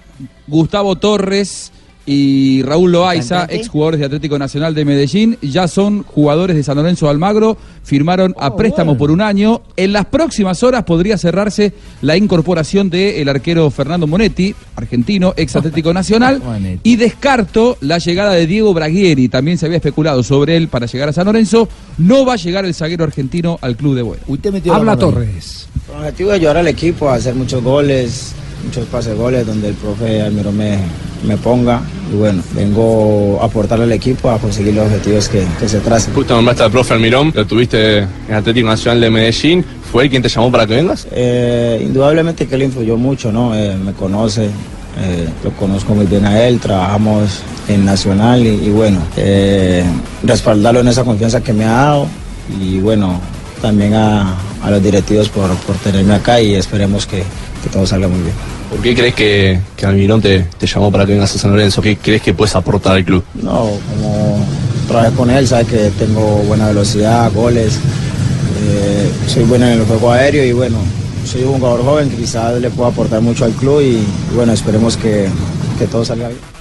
S13: Gustavo Torres y Raúl Loaiza, exjugadores de Atlético Nacional de Medellín, ya son jugadores de San Lorenzo de Almagro, firmaron a préstamo por un año. En las próximas horas podría cerrarse la incorporación del arquero Fernando Monetti, argentino, ex Atlético Nacional,
S23: Monetti.
S13: y descarto la llegada de Diego Braguieri, también se había especulado sobre él para llegar a San Lorenzo, no va a llegar el zaguero argentino al club de Bueno.
S5: Habla Torres.
S49: El objetivo es ayudar al equipo a hacer muchos goles, muchos pases goles donde el profe Almiro me, me ponga. Y bueno, vengo a aportarle al equipo a conseguir los objetivos que, que se tracen.
S50: Justo nombraste al profe Almirón, lo tuviste en Atlético Nacional de Medellín. ¿Fue él quien te llamó para que vengas?
S49: Eh, indudablemente que él influyó mucho, ¿no? Eh, me conoce, eh, lo conozco muy bien a él, trabajamos en Nacional y, y bueno, respaldarlo en esa confianza que me ha dado y bueno, también a, a los directivos por, por tenerme acá y esperemos que, que todo salga muy bien.
S50: ¿Por qué crees que, que Almirón te, llamó para que vengas a San Lorenzo? ¿Qué crees que puedes aportar al club?
S49: No, como trabajé con él, sabes que tengo buena velocidad, goles, eh, soy bueno en el juego aéreo y bueno, soy un jugador joven que quizás le pueda aportar mucho al club y, bueno, esperemos que, que todo salga bien.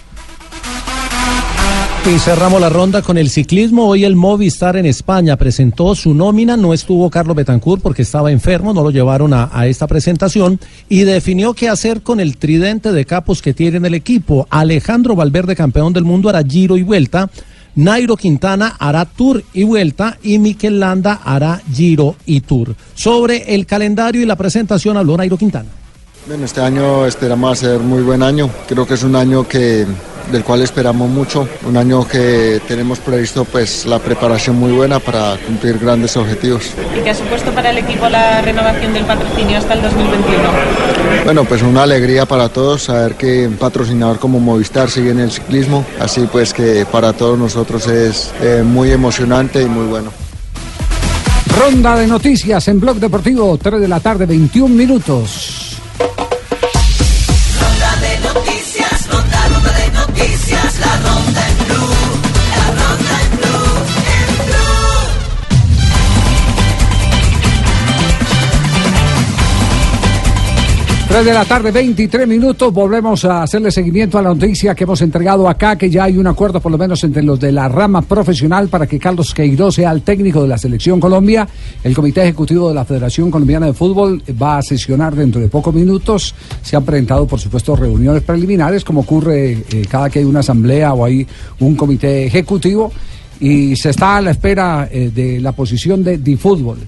S51: Y cerramos la ronda con el ciclismo. Hoy el Movistar en España presentó su nómina. No estuvo Carlos Betancourt porque estaba enfermo, no lo llevaron a, esta presentación. Y definió qué hacer con el tridente de capos que tiene en el equipo. Alejandro Valverde, campeón del mundo, hará giro y vuelta. Nairo Quintana hará Tour y vuelta y Mikel Landa hará Giro y Tour. Sobre el calendario y la presentación habló Nairo Quintana.
S52: Bueno, este año esperamos hacer muy buen año. Creo que es un año que del cual esperamos mucho, un año que tenemos previsto pues la preparación muy buena para cumplir grandes objetivos.
S53: ¿Y qué ha supuesto para el equipo la renovación del patrocinio hasta el 2021?
S52: Bueno, pues una alegría para todos saber que un patrocinador como Movistar sigue en el ciclismo, así pues que para todos nosotros es eh, muy emocionante y muy bueno.
S5: Ronda de noticias en Blog Deportivo, 3 de la tarde, 21 minutos. 3 de la tarde, 23 minutos. Volvemos a hacerle seguimiento a la noticia que hemos entregado acá, que ya hay un acuerdo, por lo menos entre los de la rama profesional, para que Carlos Queiroz sea el técnico de la Selección Colombia. El Comité Ejecutivo de la Federación Colombiana de Fútbol va a sesionar dentro de pocos minutos. Se han presentado, por supuesto, reuniones preliminares, como ocurre eh, cada que hay una asamblea o hay un comité ejecutivo. Y se está a la espera eh, de la posición de Difútbol.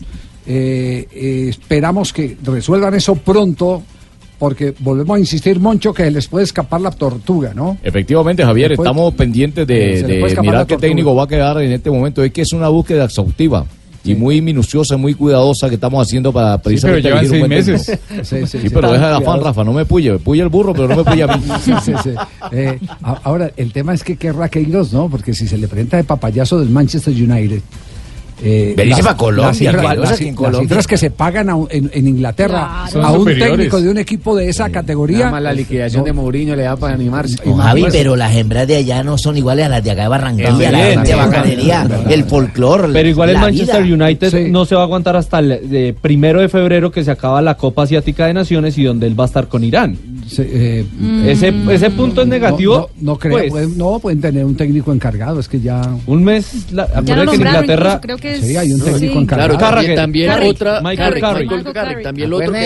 S5: Eh, esperamos que resuelvan eso pronto porque volvemos a insistir, Moncho, que les puede escapar la tortuga, ¿no?
S22: Efectivamente, Javier, estamos pendientes de, de mirar
S5: la
S22: qué técnico va a quedar en este momento. Es que es una búsqueda exhaustiva y muy minuciosa, muy cuidadosa que estamos haciendo para precisamente llevan elegir un seis meses.
S5: Sí, sí,
S22: Sí,
S5: sí.
S22: pero deja de
S5: Tan
S22: afán. Rafa, no me puye. Puye el burro, pero no me puye a mí.
S5: Sí, sí, sí. Eh, ahora, el tema es que querrá Queiroz, ¿no? Porque si se le presenta de papayazo del Manchester United. Eh,
S10: Venirse
S5: las-
S10: Colombia,
S5: las cifras, las- las
S10: Colombia.
S5: cifras que se pagan a en, en Inglaterra
S14: Claro.
S5: a un
S14: superiores.
S5: técnico de un equipo de esa categoría.
S14: Nada más la liquidación de Mourinho le da para animarse.
S10: Javi, pero las hembras de allá no son iguales a las de acá de Barranquilla, la gente
S8: sí,
S10: bacanería, el folclore.
S8: Pero igual el Manchester
S10: vida.
S8: United no se va a aguantar hasta el de primero de febrero que se acaba la Copa Asiática de Naciones y donde él va a estar con Irán.
S5: Eh,
S8: ese, ese punto es negativo.
S5: No, no, no creo,
S8: pues,
S5: pueden- no pueden tener un técnico encargado, es que ya.
S8: Un mes, la,
S5: Ya lo
S8: que Inglaterra.
S5: incluso, creo que es- Sí, hay un técnico
S8: Sí.
S5: encargado.
S8: Claro,
S9: También, también
S8: Carrick.
S9: otra
S8: Michael
S9: Carrick,
S8: Carrick.
S9: Michael Carrick. También lo otro que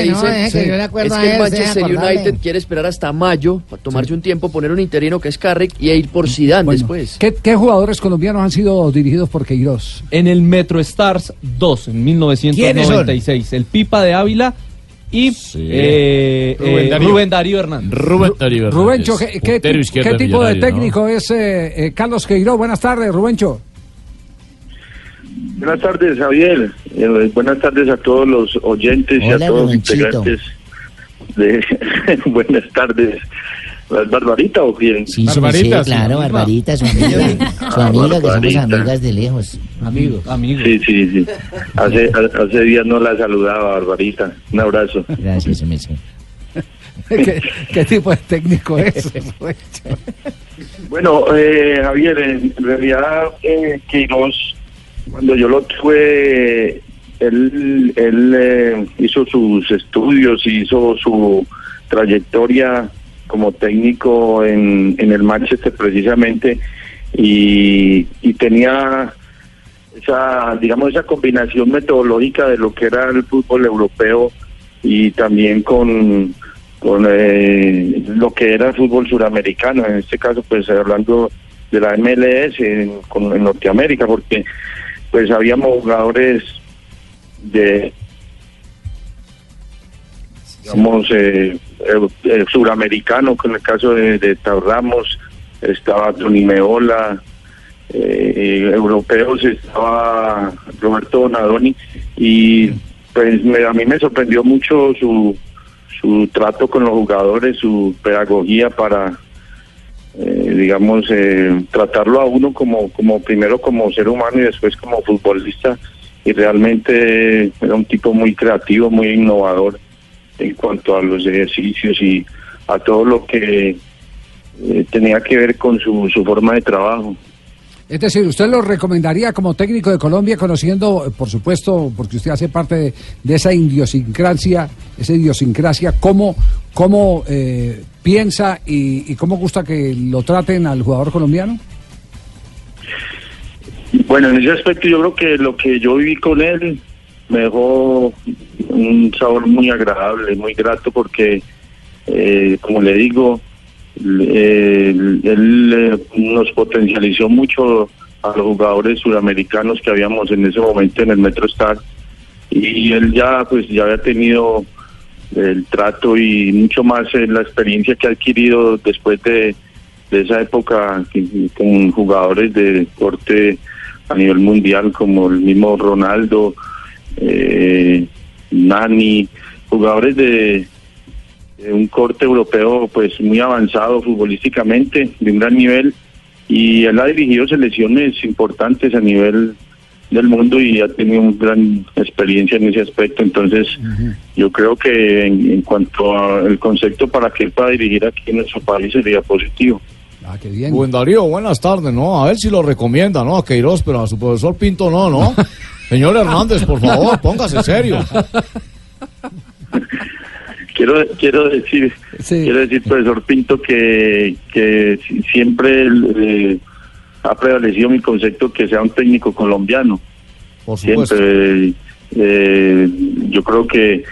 S10: acuerdo
S9: es que el Manchester. United quiere esperar hasta mayo para tomarse un tiempo, poner un interino que es Carrick y ir por Zidane
S5: Bueno,
S9: después.
S5: ¿qué, qué jugadores colombianos han sido dirigidos por Queiroz?
S8: En el Metro Stars 2 en 1996. El Pipa de Ávila y eh, eh,
S22: Darío.
S8: Rubén Darío Hernández.
S22: Rubén Darío Hernández.
S5: Rubencho, ¿qué, tipo de técnico es eh, eh, Carlos Queiroz? Buenas tardes, Rubencho.
S54: Buenas tardes, Javier. Eh, buenas tardes a todos los oyentes y a todos los integrantes de Buenas tardes. ¿Las Barbaritas o quién?
S10: Sí, sí, sí, claro, Barbarita, su amiga, su amiga, que somos
S54: Barbarita.
S10: amigas de lejos.
S8: Amigos, amigos.
S54: Sí, sí, sí. Hace, hace días no la saludaba, Barbarita. Un abrazo.
S10: Gracias, Messi.
S5: ¿Qué, tipo de técnico es?
S54: Bueno, eh, Javier, en realidad eh, Queiroz, cuando yo lo tuve, él, él eh, hizo sus estudios, hizo su trayectoria como técnico en, en el Manchester precisamente y, y tenía esa, digamos, esa combinación metodológica de lo que era el fútbol europeo y también con, con eh, lo que era el fútbol suramericano, en este caso pues hablando de la MLS en, con- en Norteamérica, porque pues habíamos jugadores de digamos eh, eh, suramericanos, con el caso de, de Tau Ramos, estaba Tony Meola, eh, europeos estaba Roberto Donadoni y pues me- a mí me sorprendió mucho su, su trato con los jugadores, su pedagogía para eh, digamos eh, tratarlo a uno como como primero como ser humano y después como futbolista y realmente era un tipo muy creativo, muy innovador en cuanto a los ejercicios y a todo lo que eh, tenía que ver con su, su forma de trabajo.
S5: Es decir, ¿usted lo recomendaría como técnico de Colombia, conociendo, eh, por supuesto, porque usted hace parte de, esa idiosincrasia, esa idiosincrasia, cómo, cómo eh, piensa y, y cómo gusta que lo traten al jugador colombiano?
S54: Bueno, en ese aspecto yo creo que lo que yo viví con él me dejó un sabor muy agradable, muy grato porque, eh, como le digo, eh, él eh, nos potencializó mucho a los jugadores sudamericanos que habíamos en ese momento en el MetroStar y él ya pues ya había tenido el trato y mucho más la experiencia que ha adquirido después de, de esa época con jugadores de corte a nivel mundial como el mismo Ronaldo, eh, Nani, jugadores de un corte europeo pues muy avanzado futbolísticamente, de un gran nivel y él ha dirigido selecciones importantes a nivel del mundo y ha tenido una gran experiencia en ese aspecto. Entonces, yo creo que en, en cuanto al concepto para que él pueda dirigir aquí en nuestro país sería positivo.
S5: Ah, qué bien.
S35: Buen Darío, buenas tardes, ¿no? A ver si lo recomienda, ¿no? A Queiroz, pero a su profesor Pinto no, ¿no? Señor Hernández, por favor, póngase serio.
S54: Quiero quiero decir, quiero decir, profesor Pinto, que, que si- siempre eh, ha prevalecido mi concepto que sea un técnico colombiano.
S35: supuesto.
S54: Siempre, eh, yo creo que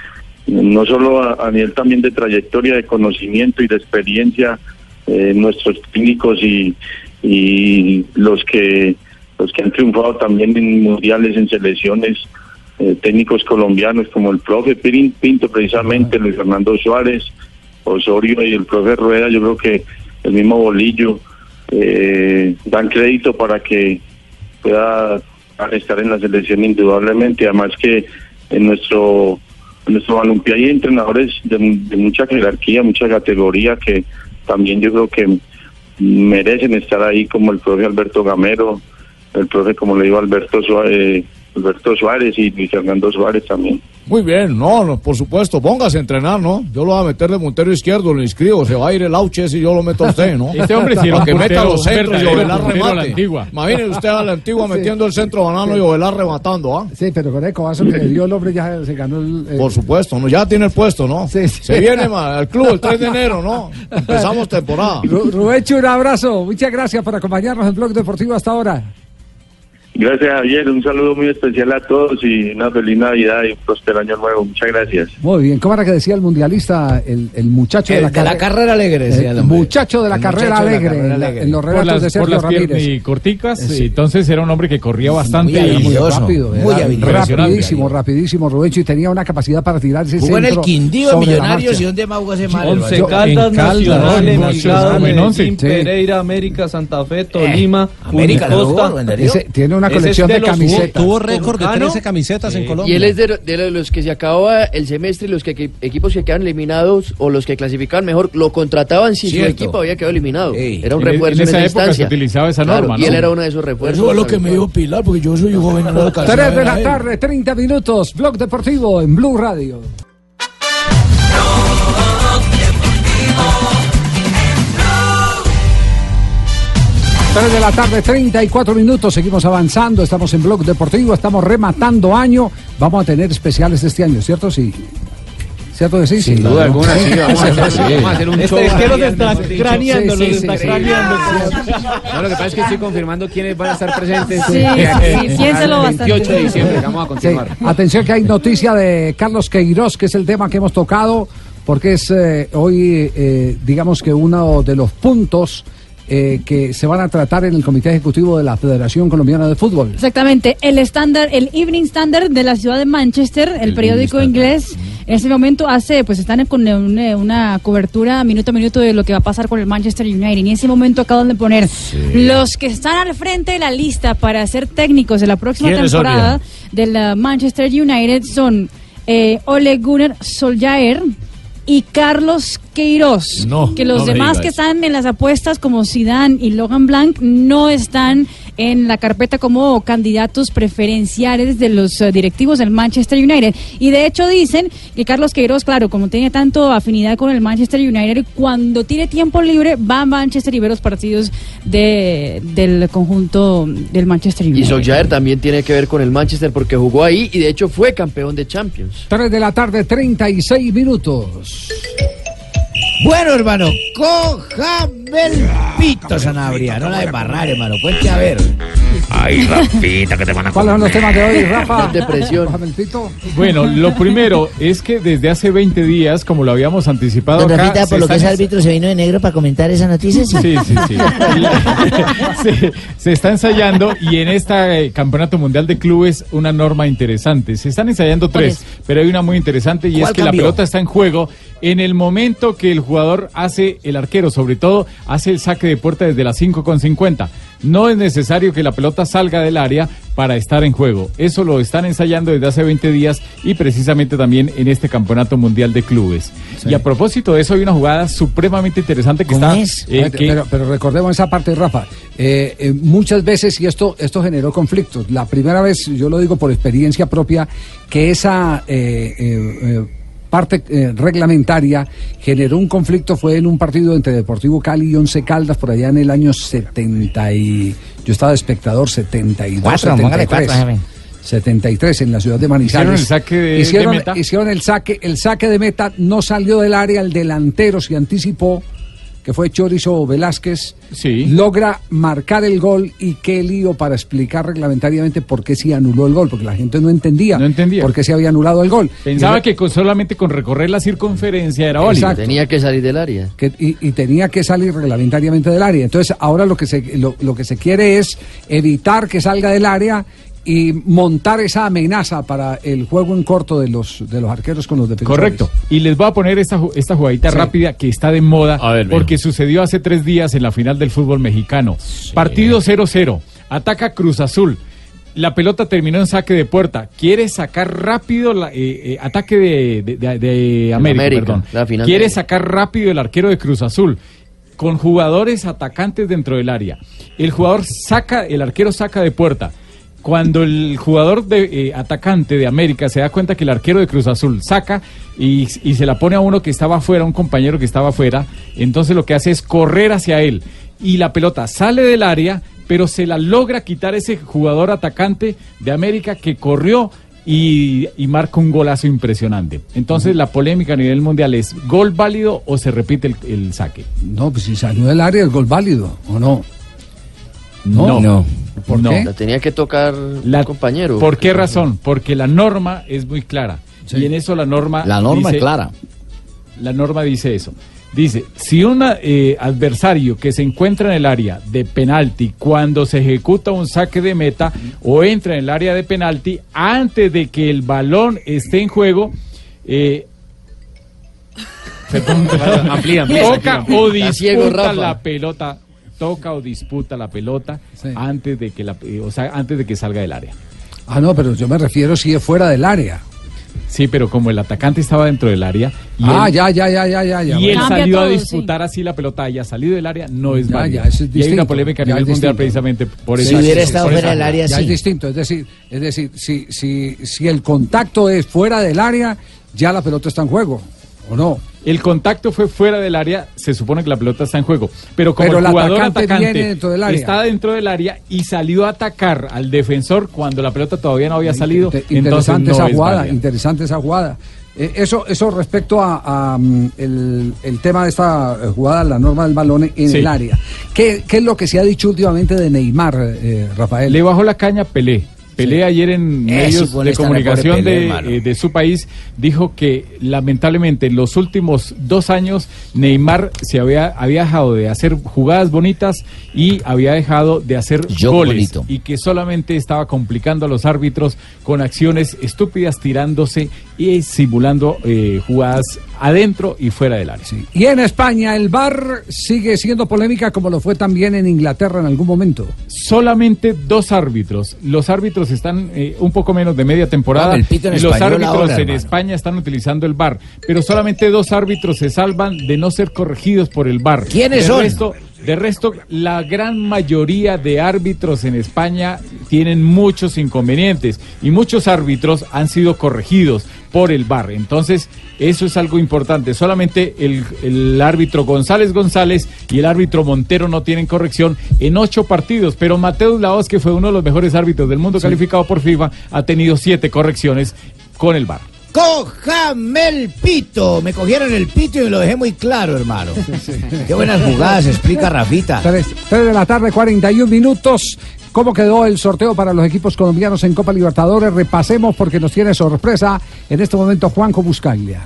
S54: no solo a, a nivel también de trayectoria, de conocimiento y de experiencia, eh, nuestros técnicos y, y los que los que han triunfado también en mundiales, en selecciones, eh, técnicos colombianos como el profe Pirin Pinto precisamente, Luis Fernando Suárez, Osorio y el profe Rueda, yo creo que el mismo Bolillo eh, dan crédito para que pueda estar en la selección indudablemente, además que en nuestro en nuestro balompié hay entrenadores de, de mucha jerarquía, mucha categoría que también yo creo que merecen estar ahí como el profe Alberto Gamero, el profe como le digo Alberto Suárez, Alberto Suárez y Luis Fernando Suárez también.
S35: Muy bien, no, no, por supuesto, póngase a entrenar, ¿no? Yo lo voy a meter de puntero izquierdo, lo inscribo, se va a ir el auche y yo lo meto a usted, ¿no?
S22: Este hombre sí un
S35: que meta los centros y Ovelar remate. Imagine usted a la antigua metiendo el centro banano y Ovelar rematando, ¿ah?
S5: Sí, pero con el cobazo que le dio el hombre ya se ganó el...
S35: Por supuesto, ¿no? ya tiene el puesto, ¿no? Se viene ma, al club el 3 de enero, ¿no? Empezamos temporada.
S5: Ru- Rubencho, un abrazo. Muchas gracias por acompañarnos en Blog Deportivo hasta ahora.
S54: Gracias Javier, un saludo muy especial a todos y una feliz Navidad y un próspero año nuevo. Muchas gracias.
S5: Muy bien. ¿Cómo era que decía el mundialista, el, el muchacho de
S23: El
S5: la,
S23: de la carrera alegre, decía el
S5: El muchacho de la
S23: El
S5: carrera
S23: muchacho de la
S5: alegre,
S23: carrera alegre.
S5: en los
S22: por
S5: relatos
S22: las,
S5: de
S22: por
S5: Sergio
S22: las
S5: Ramírez.
S22: y corticas,
S5: Sí.
S22: entonces era un hombre que corría bastante y
S5: muy rápido,
S22: muy
S5: rapidísimo, rapidísimo, Rubencho, y tenía una capacidad para tirar ese
S23: Jugó en el Quindío, Millonarios y donde más jugó ese mal.
S8: Once
S23: Yo-
S8: Caldas, Nacional,
S23: en
S8: Envigado. Pereira, América, Santa Fe, Tolima,
S23: América. Buen Darío.
S5: Ese tiene una
S8: Ese
S5: colección
S8: es
S5: de
S8: los
S5: camisetas.
S51: Tuvo récord de
S8: Cano.
S51: 13 camisetas en
S9: Y
S51: Colombia.
S9: él es de, de los que se acababa el semestre y los que, que- equipos que quedan eliminados o los que clasificaban mejor lo contrataban si
S22: Cierto.
S9: su equipo había quedado eliminado. Era un
S22: En-
S9: refuerzo
S22: en
S9: en,
S22: esa
S9: esa
S22: época se
S9: instancia.
S22: utilizaba esa
S9: Claro,
S22: norma,
S9: Y él
S22: ¿no?
S9: era uno de esos refuerzos.
S35: Eso es lo que me dijo Pilar, porque yo soy joven y no lo alcancé a
S5: 3 de la tarde, 30 minutos, Blog Deportivo en Blue Radio. Tres de la tarde, 34 minutos, seguimos avanzando, estamos en Blog Deportivo, estamos rematando año, vamos a tener especiales este año, ¿cierto? Sí. ¿Cierto que sí?
S14: Sin duda alguna, sí, vamos a hacer- vamos a hacer un
S8: Este,
S14: show
S8: es que los está craneando,
S14: Sí,
S8: los
S14: sí,
S8: está
S14: sí.
S8: craneando.
S14: No, lo que pasa es que estoy confirmando quiénes van a estar presentes.
S6: Sí,
S14: eh,
S6: sí,
S14: eh,
S6: piénselo bastante.
S14: 28 de diciembre, vamos a continuar.
S5: Sí, Atención que hay noticia de Carlos Queiroz, que es el tema que hemos tocado, porque es eh, hoy, eh, digamos que uno de los puntos eh, que se van a tratar en el Comité Ejecutivo de la Federación Colombiana de Fútbol.
S6: Exactamente, el estándar, el Evening Standard de la ciudad de Manchester, el, periódico inglés, en ese momento hace, pues están con una, una cobertura minuto a minuto de lo que va a pasar con el Manchester United. Y en ese momento acaban de poner los que están al frente de la lista para ser técnicos de la próxima
S55: ¿Quiénes son,
S6: temporada del uh, Manchester United son eh, Ole Gunnar Solskjaer y Carlos Queiroz.
S55: No,
S6: que los
S55: no
S6: demás que están en las apuestas como Zidane y Logan Blanc no están en la carpeta como candidatos preferenciales de los eh, directivos del Manchester United. Y de hecho dicen que Carlos Queiroz, claro, como tiene tanto afinidad con el Manchester United, cuando tiene tiempo libre va a Manchester y ve los partidos de, del conjunto del Manchester
S9: Y
S6: United.
S9: Solskjaer también tiene que ver con el Manchester porque jugó ahí y de hecho fue campeón de Champions.
S5: 3 de la tarde, 36 minutos.
S23: Bueno, hermano, cójame el pito, Sanabria. No la de barrar, hermano. Cuente a ver.
S22: Ay, Rafita, que te van a
S5: ¿Cuáles son los temas de hoy, Rafa?
S9: Depresión.
S22: Bueno, lo primero es que desde hace 20 días, como lo habíamos anticipado
S10: Don
S22: acá,
S10: Rafita,
S22: se
S10: por lo que es árbitro, se vino de negro para comentar esa noticia.
S22: Sí, sí, sí. se, se está ensayando y en este Campeonato Mundial de Clubes una norma interesante. Se están ensayando
S10: ¿Cuál
S22: tres, pero hay una muy interesante y es
S10: ¿Cuál
S22: que
S10: cambió?
S22: la pelota está en juego en el momento que el jugador hace, el arquero sobre todo, hace el saque de puerta desde las 5.50. No es necesario que la pelota salga del área para estar en juego. Eso lo están ensayando desde hace 20 días y precisamente también en este Campeonato Mundial de Clubes. Y a propósito de eso hay una jugada supremamente interesante que está... eh,
S5: Pero,
S22: que-
S5: pero, pero recordemos esa parte, Rafa. Eh, eh, muchas veces, y esto, esto generó conflictos. La primera vez, yo lo digo por experiencia propia, que esa parte eh, reglamentaria generó un conflicto fue en un partido entre Deportivo Cali y Once Caldas por allá en el año 70 y yo estaba de espectador 72,
S10: Cuatro, póngale
S5: 73.
S10: cuatro, jefe.
S5: 73 en la ciudad de Manizales.
S22: Hicieron el saque de-
S5: hicieron,
S22: de meta.
S5: hicieron el saque, el saque de meta, no salió del área, el delantero se anticipó, que fue Chorizo Velázquez, logra marcar el gol y qué lío para explicar reglamentariamente por qué se anuló el gol, porque la gente no entendía, por qué se había anulado el gol.
S22: Pensaba que con- solamente con recorrer la circunferencia era válido.
S5: Exacto.
S9: Tenía que salir del área.
S5: que- y, y tenía que salir reglamentariamente del área. Entonces, ahora lo que se lo, lo que se quiere es evitar que salga del área y montar esa amenaza para el juego en corto de los de los arqueros con los defensores.
S22: Correcto. Y les voy a poner esta, esta jugadita
S5: Sí.
S22: rápida que está de moda
S5: ver,
S22: porque sucedió hace tres días en la final del fútbol mexicano. Partido 0-0. Ataca Cruz Azul. La pelota terminó en saque de puerta. Quiere sacar rápido la, eh, eh, ataque de, de- de- de América,
S9: América,
S22: perdón.
S9: la final
S22: Quiere
S9: de-
S22: sacar rápido el arquero de Cruz Azul con jugadores atacantes dentro del área. El jugador saca, el arquero saca de puerta. Cuando el jugador de, eh, atacante de América se da cuenta que el arquero de Cruz Azul saca y, y se la pone a uno que estaba afuera, un compañero que estaba afuera, entonces lo que hace es correr hacia él y la pelota sale del área, pero se la logra quitar ese jugador atacante de América que corrió y, y marca un golazo impresionante. Entonces la polémica a nivel mundial es gol válido o se repite el, el saque.
S5: No, pues si salió del área el gol válido, ¿o no?
S22: No. No.
S5: ¿Por
S22: No.
S5: qué?
S9: La tenía que tocar
S22: La-
S9: un compañero.
S22: ¿Por qué razón? Porque la norma es muy clara. Y en eso la norma.
S35: La norma es clara.
S22: La norma dice eso. Dice, si un adversario que se encuentra en el área de penalti cuando se ejecuta un saque de meta o entra en el área de penalti antes de que el balón esté en juego, eh, perdón,
S14: Amplía, amplía,
S22: toca
S14: amplía.
S22: o disputa la pelota, toca o disputa la pelota antes de que la, eh, o sea, antes de que salga del área.
S5: Ah, no, pero yo me refiero si es fuera del área.
S22: Sí, pero como el atacante estaba dentro del área y
S5: Ah,
S22: él,
S5: ya, ya, ya, ya, ya. ya.
S22: y él
S5: Cambia
S22: salió a disputar así la pelota haya salido del área, no es válido.
S5: es
S22: y hay una
S5: distinto,
S22: polémica a nivel mundial
S5: distinto.
S22: precisamente por eso. por
S5: sí,
S22: esa
S5: por esa-
S22: área.
S5: ya es distinto, es decir, es decir, si, si, si el contacto es fuera del área, ya la pelota está en juego, ¿o no?
S22: El contacto fue fuera del área, se supone que la pelota está en juego. Pero como
S5: Pero
S22: el jugador
S5: atacante dentro del área.
S22: está dentro del área y salió a atacar al defensor cuando la pelota todavía no había salido, entonces
S5: interesante
S22: no
S5: esa
S22: es
S5: jugada, interesante esa jugada. Eh, eso, eso respecto a, a, mm, el, el tema de esta eh, jugada, la norma del balón en
S22: Sí.
S5: el área. ¿Qué, qué es lo que se ha dicho últimamente de Neymar, eh, Rafael?
S22: Le bajó la caña Pelé. Pelé ayer en medios de comunicación de, eh, de su país dijo que lamentablemente en los últimos dos años Neymar se había, había dejado de hacer jugadas bonitas y había dejado de hacer
S10: Yo
S22: goles
S10: bonito.
S22: y que solamente estaba complicando a los árbitros con acciones estúpidas tirándose y simulando eh, jugadas adentro y fuera del área.
S5: Y en España el VAR sigue siendo polémica como lo fue también en Inglaterra en algún momento.
S22: Solamente dos árbitros, los árbitros árbitros están eh, un poco menos de media temporada y los
S23: español
S22: árbitros en
S23: hermano.
S22: España están utilizando el VAR, pero solamente dos árbitros se salvan de no ser corregidos por el VAR.
S23: ¿Quiénes
S22: de
S23: son?
S22: Resto, de resto, la gran mayoría de árbitros en España tienen muchos inconvenientes y muchos árbitros han sido corregidos por el VAR. Entonces, eso es algo importante. Solamente el, el árbitro González González y el árbitro Montero no tienen corrección en ocho partidos, pero Mateus Laos, que fue uno de los mejores árbitros del mundo calificado por FIFA, ha tenido siete correcciones con el VAR.
S23: Cójame el pito. Me cogieron el pito y me lo dejé muy claro, hermano. Qué buenas jugadas, explica Rafita.
S5: 3, de la tarde, 41 minutos. ¿Cómo quedó el sorteo para los equipos colombianos en Copa Libertadores? Repasemos porque nos tiene sorpresa en este momento Juanjo Buscaglia.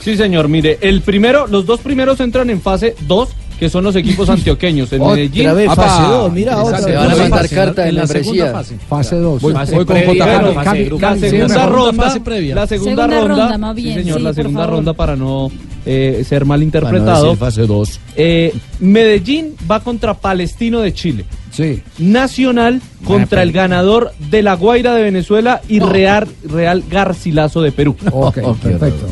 S8: Sí, señor, mire, el primero, los dos primeros entran en fase 2, que son los equipos antioqueños.
S23: Otra
S8: Medellín.
S23: vez fase dos, mira, otra
S8: Se van a mandar carta
S23: en la segunda fase.
S5: Fase 2.
S8: Voy,
S5: Fase
S8: voy con
S5: previa,
S8: J.
S5: bueno,
S8: la segunda ronda,
S5: fase previa.
S8: la segunda,
S6: Segunda
S8: ronda,
S6: ronda, más bien,
S8: sí, señor,
S6: sí,
S8: la segunda
S6: favor.
S8: ronda para no eh, ser
S35: Para no
S8: malinterpretado.
S35: decir fase 2.
S8: Eh, Medellín va contra Palestino de Chile.
S5: Sí.
S8: Nacional contra el ganador de La Guaira de Venezuela y Real, Real Garcilaso de Perú.
S5: Ok, perfecto.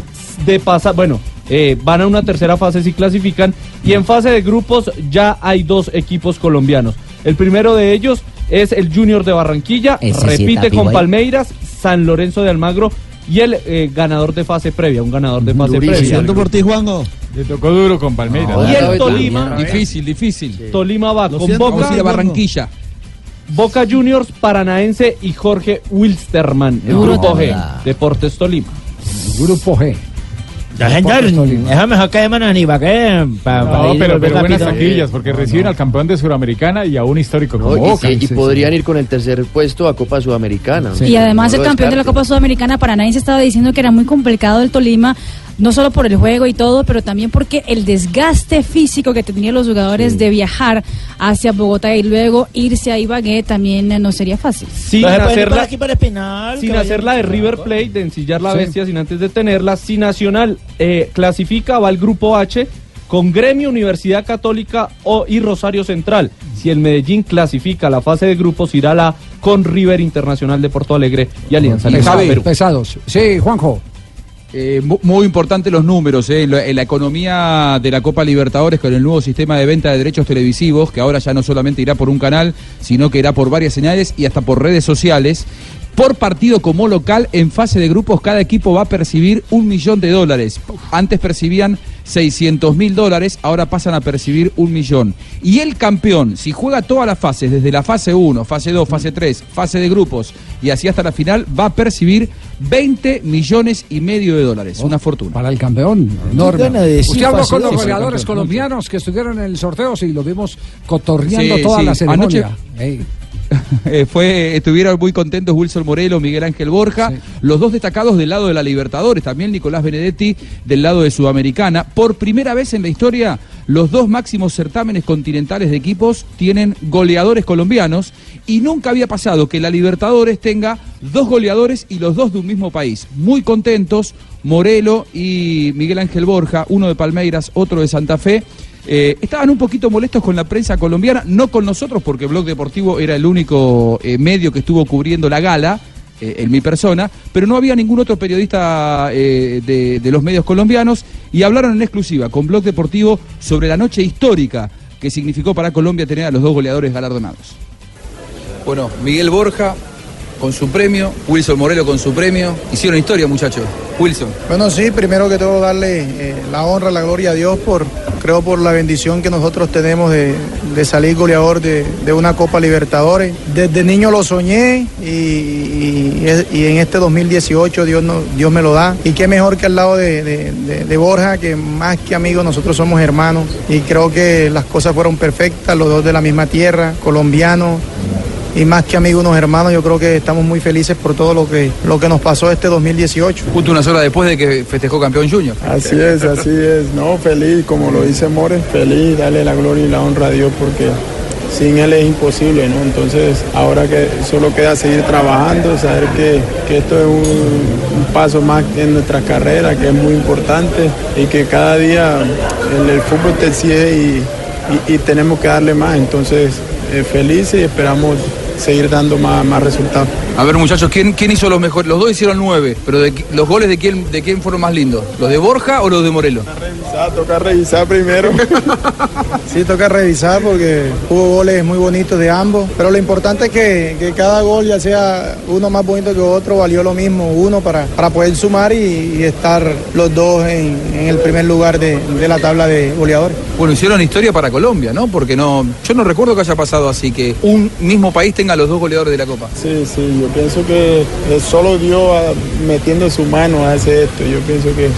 S8: De pasar, bueno, eh, van a una tercera fase si clasifican y en fase de grupos ya hay dos equipos colombianos. El primero de ellos es el Junior de Barranquilla,
S10: Ese sí
S8: repite
S10: está
S8: con
S10: pivo ahí.
S8: Palmeiras, San Lorenzo de Almagro y el eh, ganador de fase previa, un ganador de fase previa.
S56: Siento por ti, Juanjo.
S22: Le tocó duro con Palmeiras.
S8: Y el Tolima,
S13: Difícil, difícil.
S8: Tolima va
S13: Lo
S8: con
S13: siento,
S8: Boca,
S13: Barranquilla.
S8: Boca Juniors, Paranaense y Jorge Wilstermann, el
S23: No,
S8: grupo G. Deportes Tolima.
S5: Grupo G.
S23: Ya, señor, déjame sacar de manos ni para qué. pa- para
S22: No,
S23: ir
S22: pero, pero buenas taquillas, porque reciben al campeón de Suramericana y a un histórico como
S9: No, y,
S22: Boca.
S9: sí, y podrían ir con el tercer puesto a Copa Sudamericana.
S6: Y además
S9: No
S6: el campeón de la. Copa Sudamericana Paranaense estaba diciendo que era muy complicado el Tolima, no solo por el juego y todo, pero también porque el desgaste físico que tenían los jugadores de viajar hacia Bogotá y luego irse a Ibagué también eh, no sería fácil.
S8: Sin
S23: No se puede ir
S8: hacerla-
S23: para aquí para el penal,
S8: sin
S23: caballero.
S8: hacer la de River Plate, de ensillar la
S5: Sí.
S8: bestia sin antes de tenerla. Si Nacional eh, clasifica, va al grupo H con Gremio, Universidad Católica o, y Rosario Central. Si el Medellín clasifica la fase de grupos, irá a la con River Internacional de Porto Alegre y Alianza Perú.
S5: pesados. Sí, Juanjo.
S13: Eh, mu- muy importante los números, eh, la- la economía de la Copa Libertadores con el nuevo sistema de venta de derechos televisivos, que ahora ya no solamente irá por un canal, sino que irá por varias señales y hasta por redes sociales. Por partido como local, en fase de grupos, cada equipo va a percibir un millón de dólares. Antes percibían 600 mil dólares, ahora pasan a percibir un millón. Y el campeón, si juega todas las fases, desde la fase 1, fase 2, fase 3, fase de grupos y así hasta la final, va a percibir 20 millones y medio de dólares. Una fortuna.
S5: Para el campeón, enorme.
S23: de decir
S5: Usted habló con los goleadores colombianos que estuvieron en el sorteo y lo vimos cotorreando
S13: Sí,
S5: toda
S13: sí.
S5: la ceremonia.
S13: Anoche-
S5: Ey.
S13: Eh, fue, estuvieron muy contentos Wilson Morelo, Miguel Ángel Borja, los dos destacados del lado de la Libertadores, también Nicolás Benedetti del lado de Sudamericana. Por primera vez en la historia, los dos máximos certámenes continentales de equipos tienen goleadores colombianos y nunca había pasado que la Libertadores tenga dos goleadores y los dos de un mismo país. Muy contentos, Morelo y Miguel Ángel Borja, uno de Palmeiras, otro de Santa Fe. Eh, estaban un poquito molestos con la prensa colombiana, no con nosotros, porque Blog Deportivo era el único eh, medio que estuvo cubriendo la gala, eh, en mi persona, pero no había ningún otro periodista de, de los medios colombianos y hablaron en exclusiva con Blog Deportivo sobre la noche histórica que significó para Colombia tener a los dos goleadores galardonados.
S55: Bueno, Miguel Borja con su premio, Wilson Morelo con su premio. Hicieron historia, muchachos. Wilson.
S57: Bueno, sí, primero que todo darle eh, la honra, la gloria a Dios por, creo por la bendición que nosotros tenemos de, de salir goleador de, de una Copa Libertadores. Desde niño lo soñé y, y- en este 2018 Dios, Dios me lo da. Y qué mejor que al lado de- de Borja, que más que amigos nosotros somos hermanos. Y creo que las cosas fueron perfectas, los dos de la misma tierra, colombianos y más que amigos, unos hermanos, yo creo que estamos muy felices por todo lo que, lo que nos pasó este 2018.
S55: Justo unas horas después de que festejó campeón Junior.
S57: Así es, así es, no, feliz, como lo dice More, feliz, darle la gloria y la honra a Dios porque sin Él es imposible, ¿no? Entonces, ahora que solo queda seguir trabajando, saber que, que esto es un, un paso más en nuestra carrera, que es muy importante y que cada día el, el fútbol te exige y, y- y tenemos que darle más. Entonces, eh, felices y esperamos
S55: seguir dando más, más resultados.
S13: A ver, muchachos, ¿quién, quién hizo los mejores? Los dos hicieron nueve, pero de, ¿los goles de quién, de quién fueron más lindos? ¿Los de Borja o los de Morelo?
S55: Revisar, toca revisar primero. Sí, toca revisar porque hubo goles muy bonitos de ambos, pero lo importante es que, que cada gol, ya sea uno más bonito que otro, valió lo mismo, uno para, para poder sumar y, y estar los dos en, en el primer lugar de, de la tabla de goleadores.
S13: Bueno, hicieron historia para Colombia, ¿no? Porque no, yo no recuerdo que haya pasado así, que un mismo país tenga los dos goleadores de la Copa.
S55: Sí, sí, yo pienso que eh, solo Dios metiendo su mano hace esto. Yo pienso que es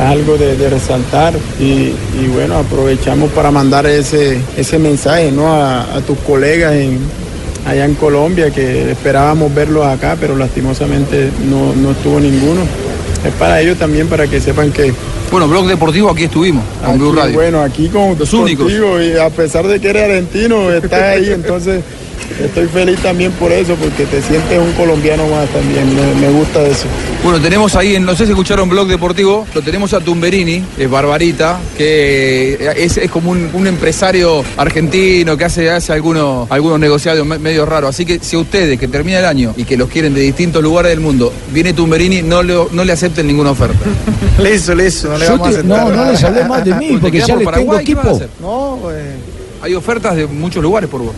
S55: algo de, de resaltar y, y bueno, aprovechamos para mandar ese, ese mensaje ¿no? a, a tus colegas en, allá en Colombia que esperábamos verlos acá, pero lastimosamente no, no estuvo ninguno. Es para ellos también, para que sepan que...
S13: Bueno, Blog Deportivo, aquí estuvimos, con Blue
S55: Aquí,
S13: Radio.
S55: Bueno, aquí con,
S13: Los únicos.
S55: contigo y a pesar de que eres argentino, estás ahí, entonces estoy feliz también por eso, porque te sientes un colombiano más también, me, me gusta eso.
S13: Bueno, tenemos ahí, en, no sé si escucharon Blog Deportivo, lo tenemos a Tumberini, es Barbarita, que es, es como un, un empresario argentino que hace, hace algunos, algunos negociados me- medio raros. Así que si a ustedes, que termina el año y que los quieren de distintos lugares del mundo, viene Tumberini, no le, no le acepten ninguna oferta.
S55: Listo, listo, no le
S13: Yo
S55: vamos a aceptar
S13: no, no les hablé más de mí,
S55: ¿Te
S13: porque ya les tengo
S55: Paraguay? ¿Qué vas a
S13: equipo.
S55: hacer? No, pues...
S13: Hay ofertas de muchos lugares por vos.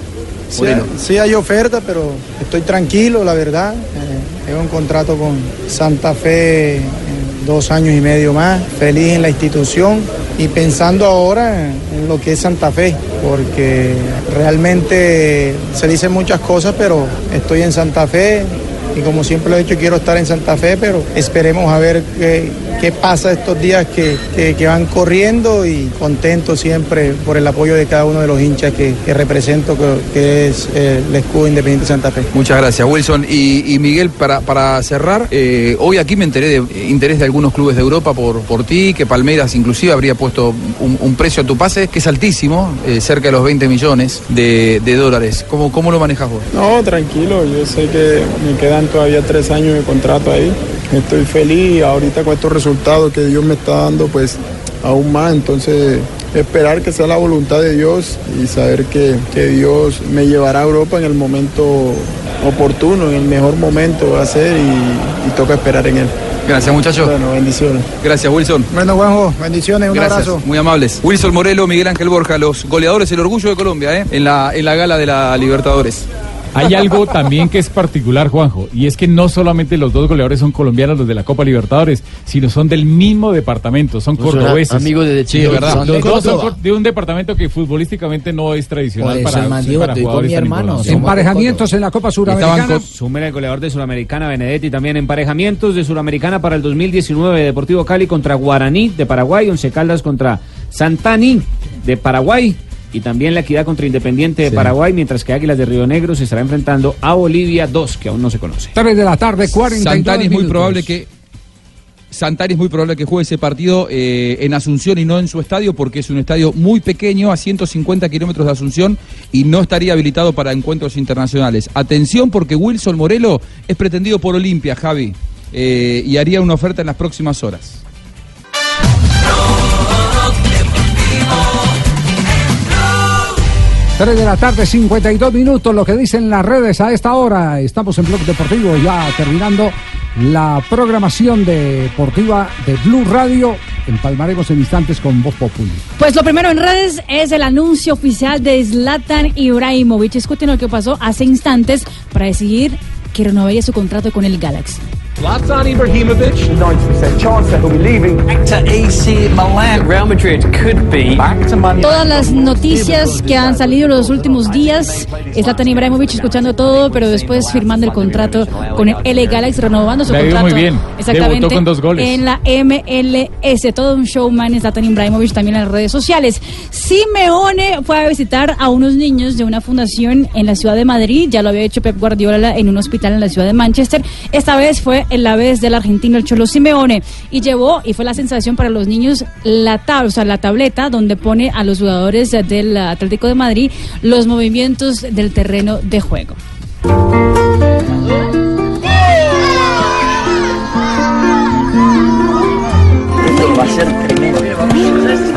S55: Sí, sí hay oferta, pero estoy tranquilo, la verdad. Eh, tengo un contrato con Santa Fe eh, dos años y medio más, feliz en la institución y pensando ahora en lo que es Santa Fe, porque realmente se dicen muchas cosas, pero estoy en Santa Fe y como siempre lo he dicho, quiero estar en Santa Fe, pero esperemos a ver qué, qué pasa estos días que, que- que van corriendo y contento siempre por el apoyo de cada uno de los hinchas que, que represento, que, que es eh, el escudo independiente de Santa Fe.
S13: Muchas gracias, Wilson. Y, y Miguel, para, para cerrar, eh, hoy aquí me enteré de eh, interés de algunos clubes de Europa por, por ti, que Palmeiras inclusive habría puesto un, un precio a tu pase que es altísimo, eh, cerca de los 20 millones de, de dólares. ¿Cómo, ¿Cómo lo manejas vos?
S55: No, tranquilo, yo sé que me quedan todavía tres años de contrato ahí. Estoy feliz y ahorita con estos resultados que Dios me está dando, pues aún más. Entonces, esperar que sea la voluntad de Dios y saber que, que Dios me llevará a Europa en el momento oportuno, en el mejor momento va a ser y, y toca esperar en él.
S13: Gracias, muchachos.
S55: Bueno, bendiciones.
S13: Gracias, Wilson.
S55: Bueno, Juanjo, bendiciones, un
S13: Gracias,
S55: abrazo.
S13: muy amables. Wilson Morelo, Miguel Ángel Borja, los goleadores, el orgullo de Colombia, ¿eh? en, la, en la gala de la Libertadores.
S22: Hay algo también que es particular, Juanjo, y es que no solamente los dos goleadores son colombianos, los de la Copa Libertadores, sino son del mismo departamento, son
S9: Pues
S22: cordobeses.
S9: amigos desde
S22: Sí,
S9: chiquitos,
S22: verdad.
S9: son
S22: Los
S9: de
S22: dos son
S9: Córdoba.
S22: de un departamento que futbolísticamente no es tradicional
S23: eso
S22: para,
S23: man
S22: para jugadores
S23: mi hermano.
S5: Emparejamientos en la Copa Suramericana.
S14: Sumera el goleador de Suramericana, Benedetti, también emparejamientos de Suramericana para el 2019, Deportivo Cali contra Guaraní de Paraguay, Once Caldas contra Santani de Paraguay y también la Equidad contra Independiente de
S22: Sí.
S14: Paraguay, mientras que Águilas de Río Negro se estará enfrentando a Bolivia 2, que aún no se conoce.
S5: 3 de la tarde, 42
S58: Santani es muy
S5: minutos.
S58: probable que Santani es muy probable que juegue ese partido eh, en Asunción y no en su estadio porque es un estadio muy pequeño a 150 kilómetros de Asunción y no estaría habilitado para encuentros internacionales. Atención porque Wilson Morelo es pretendido por Olimpia, Javi, eh, y haría una oferta en las próximas horas.
S5: 3 de la tarde, 52 minutos, lo que dicen las redes a esta hora. Estamos en Blog Deportivo, ya terminando la programación deportiva de Blue Radio. Empalmaremos en instantes con Voz Populi.
S6: Pues lo primero en redes es el anuncio oficial de Zlatan Ibrahimovic. Escuchen lo que pasó hace instantes para decidir que renovaría su contrato con el Galaxy.
S59: Zlatan Ibrahimovic, 90% chance that he'll be leaving. Back to AC Milan. Real Madrid could be back to Man
S6: Todas las noticias que han salido en los últimos días, Zlatan Ibrahimovic escuchando todo, pero después firmando el contrato con el L Galaxy, renovando su
S22: Le
S6: contrato.
S22: muy bien.
S6: Exactamente.
S22: Debutó con dos goles.
S6: En la MLS, todo un showman Zlatan Ibrahimovic también en las redes sociales. Simeone fue a visitar a unos niños de una fundación en la ciudad de Madrid, ya lo había hecho Pep Guardiola en un hospital en la ciudad de Manchester. Esta vez fue en la vez del argentino el Cholo Simeone y llevó y fue la sensación para los niños la tab- o sea, la tableta donde pone a los jugadores del Atlético de Madrid los movimientos del terreno de juego.
S59: Esto va a ser tremendo.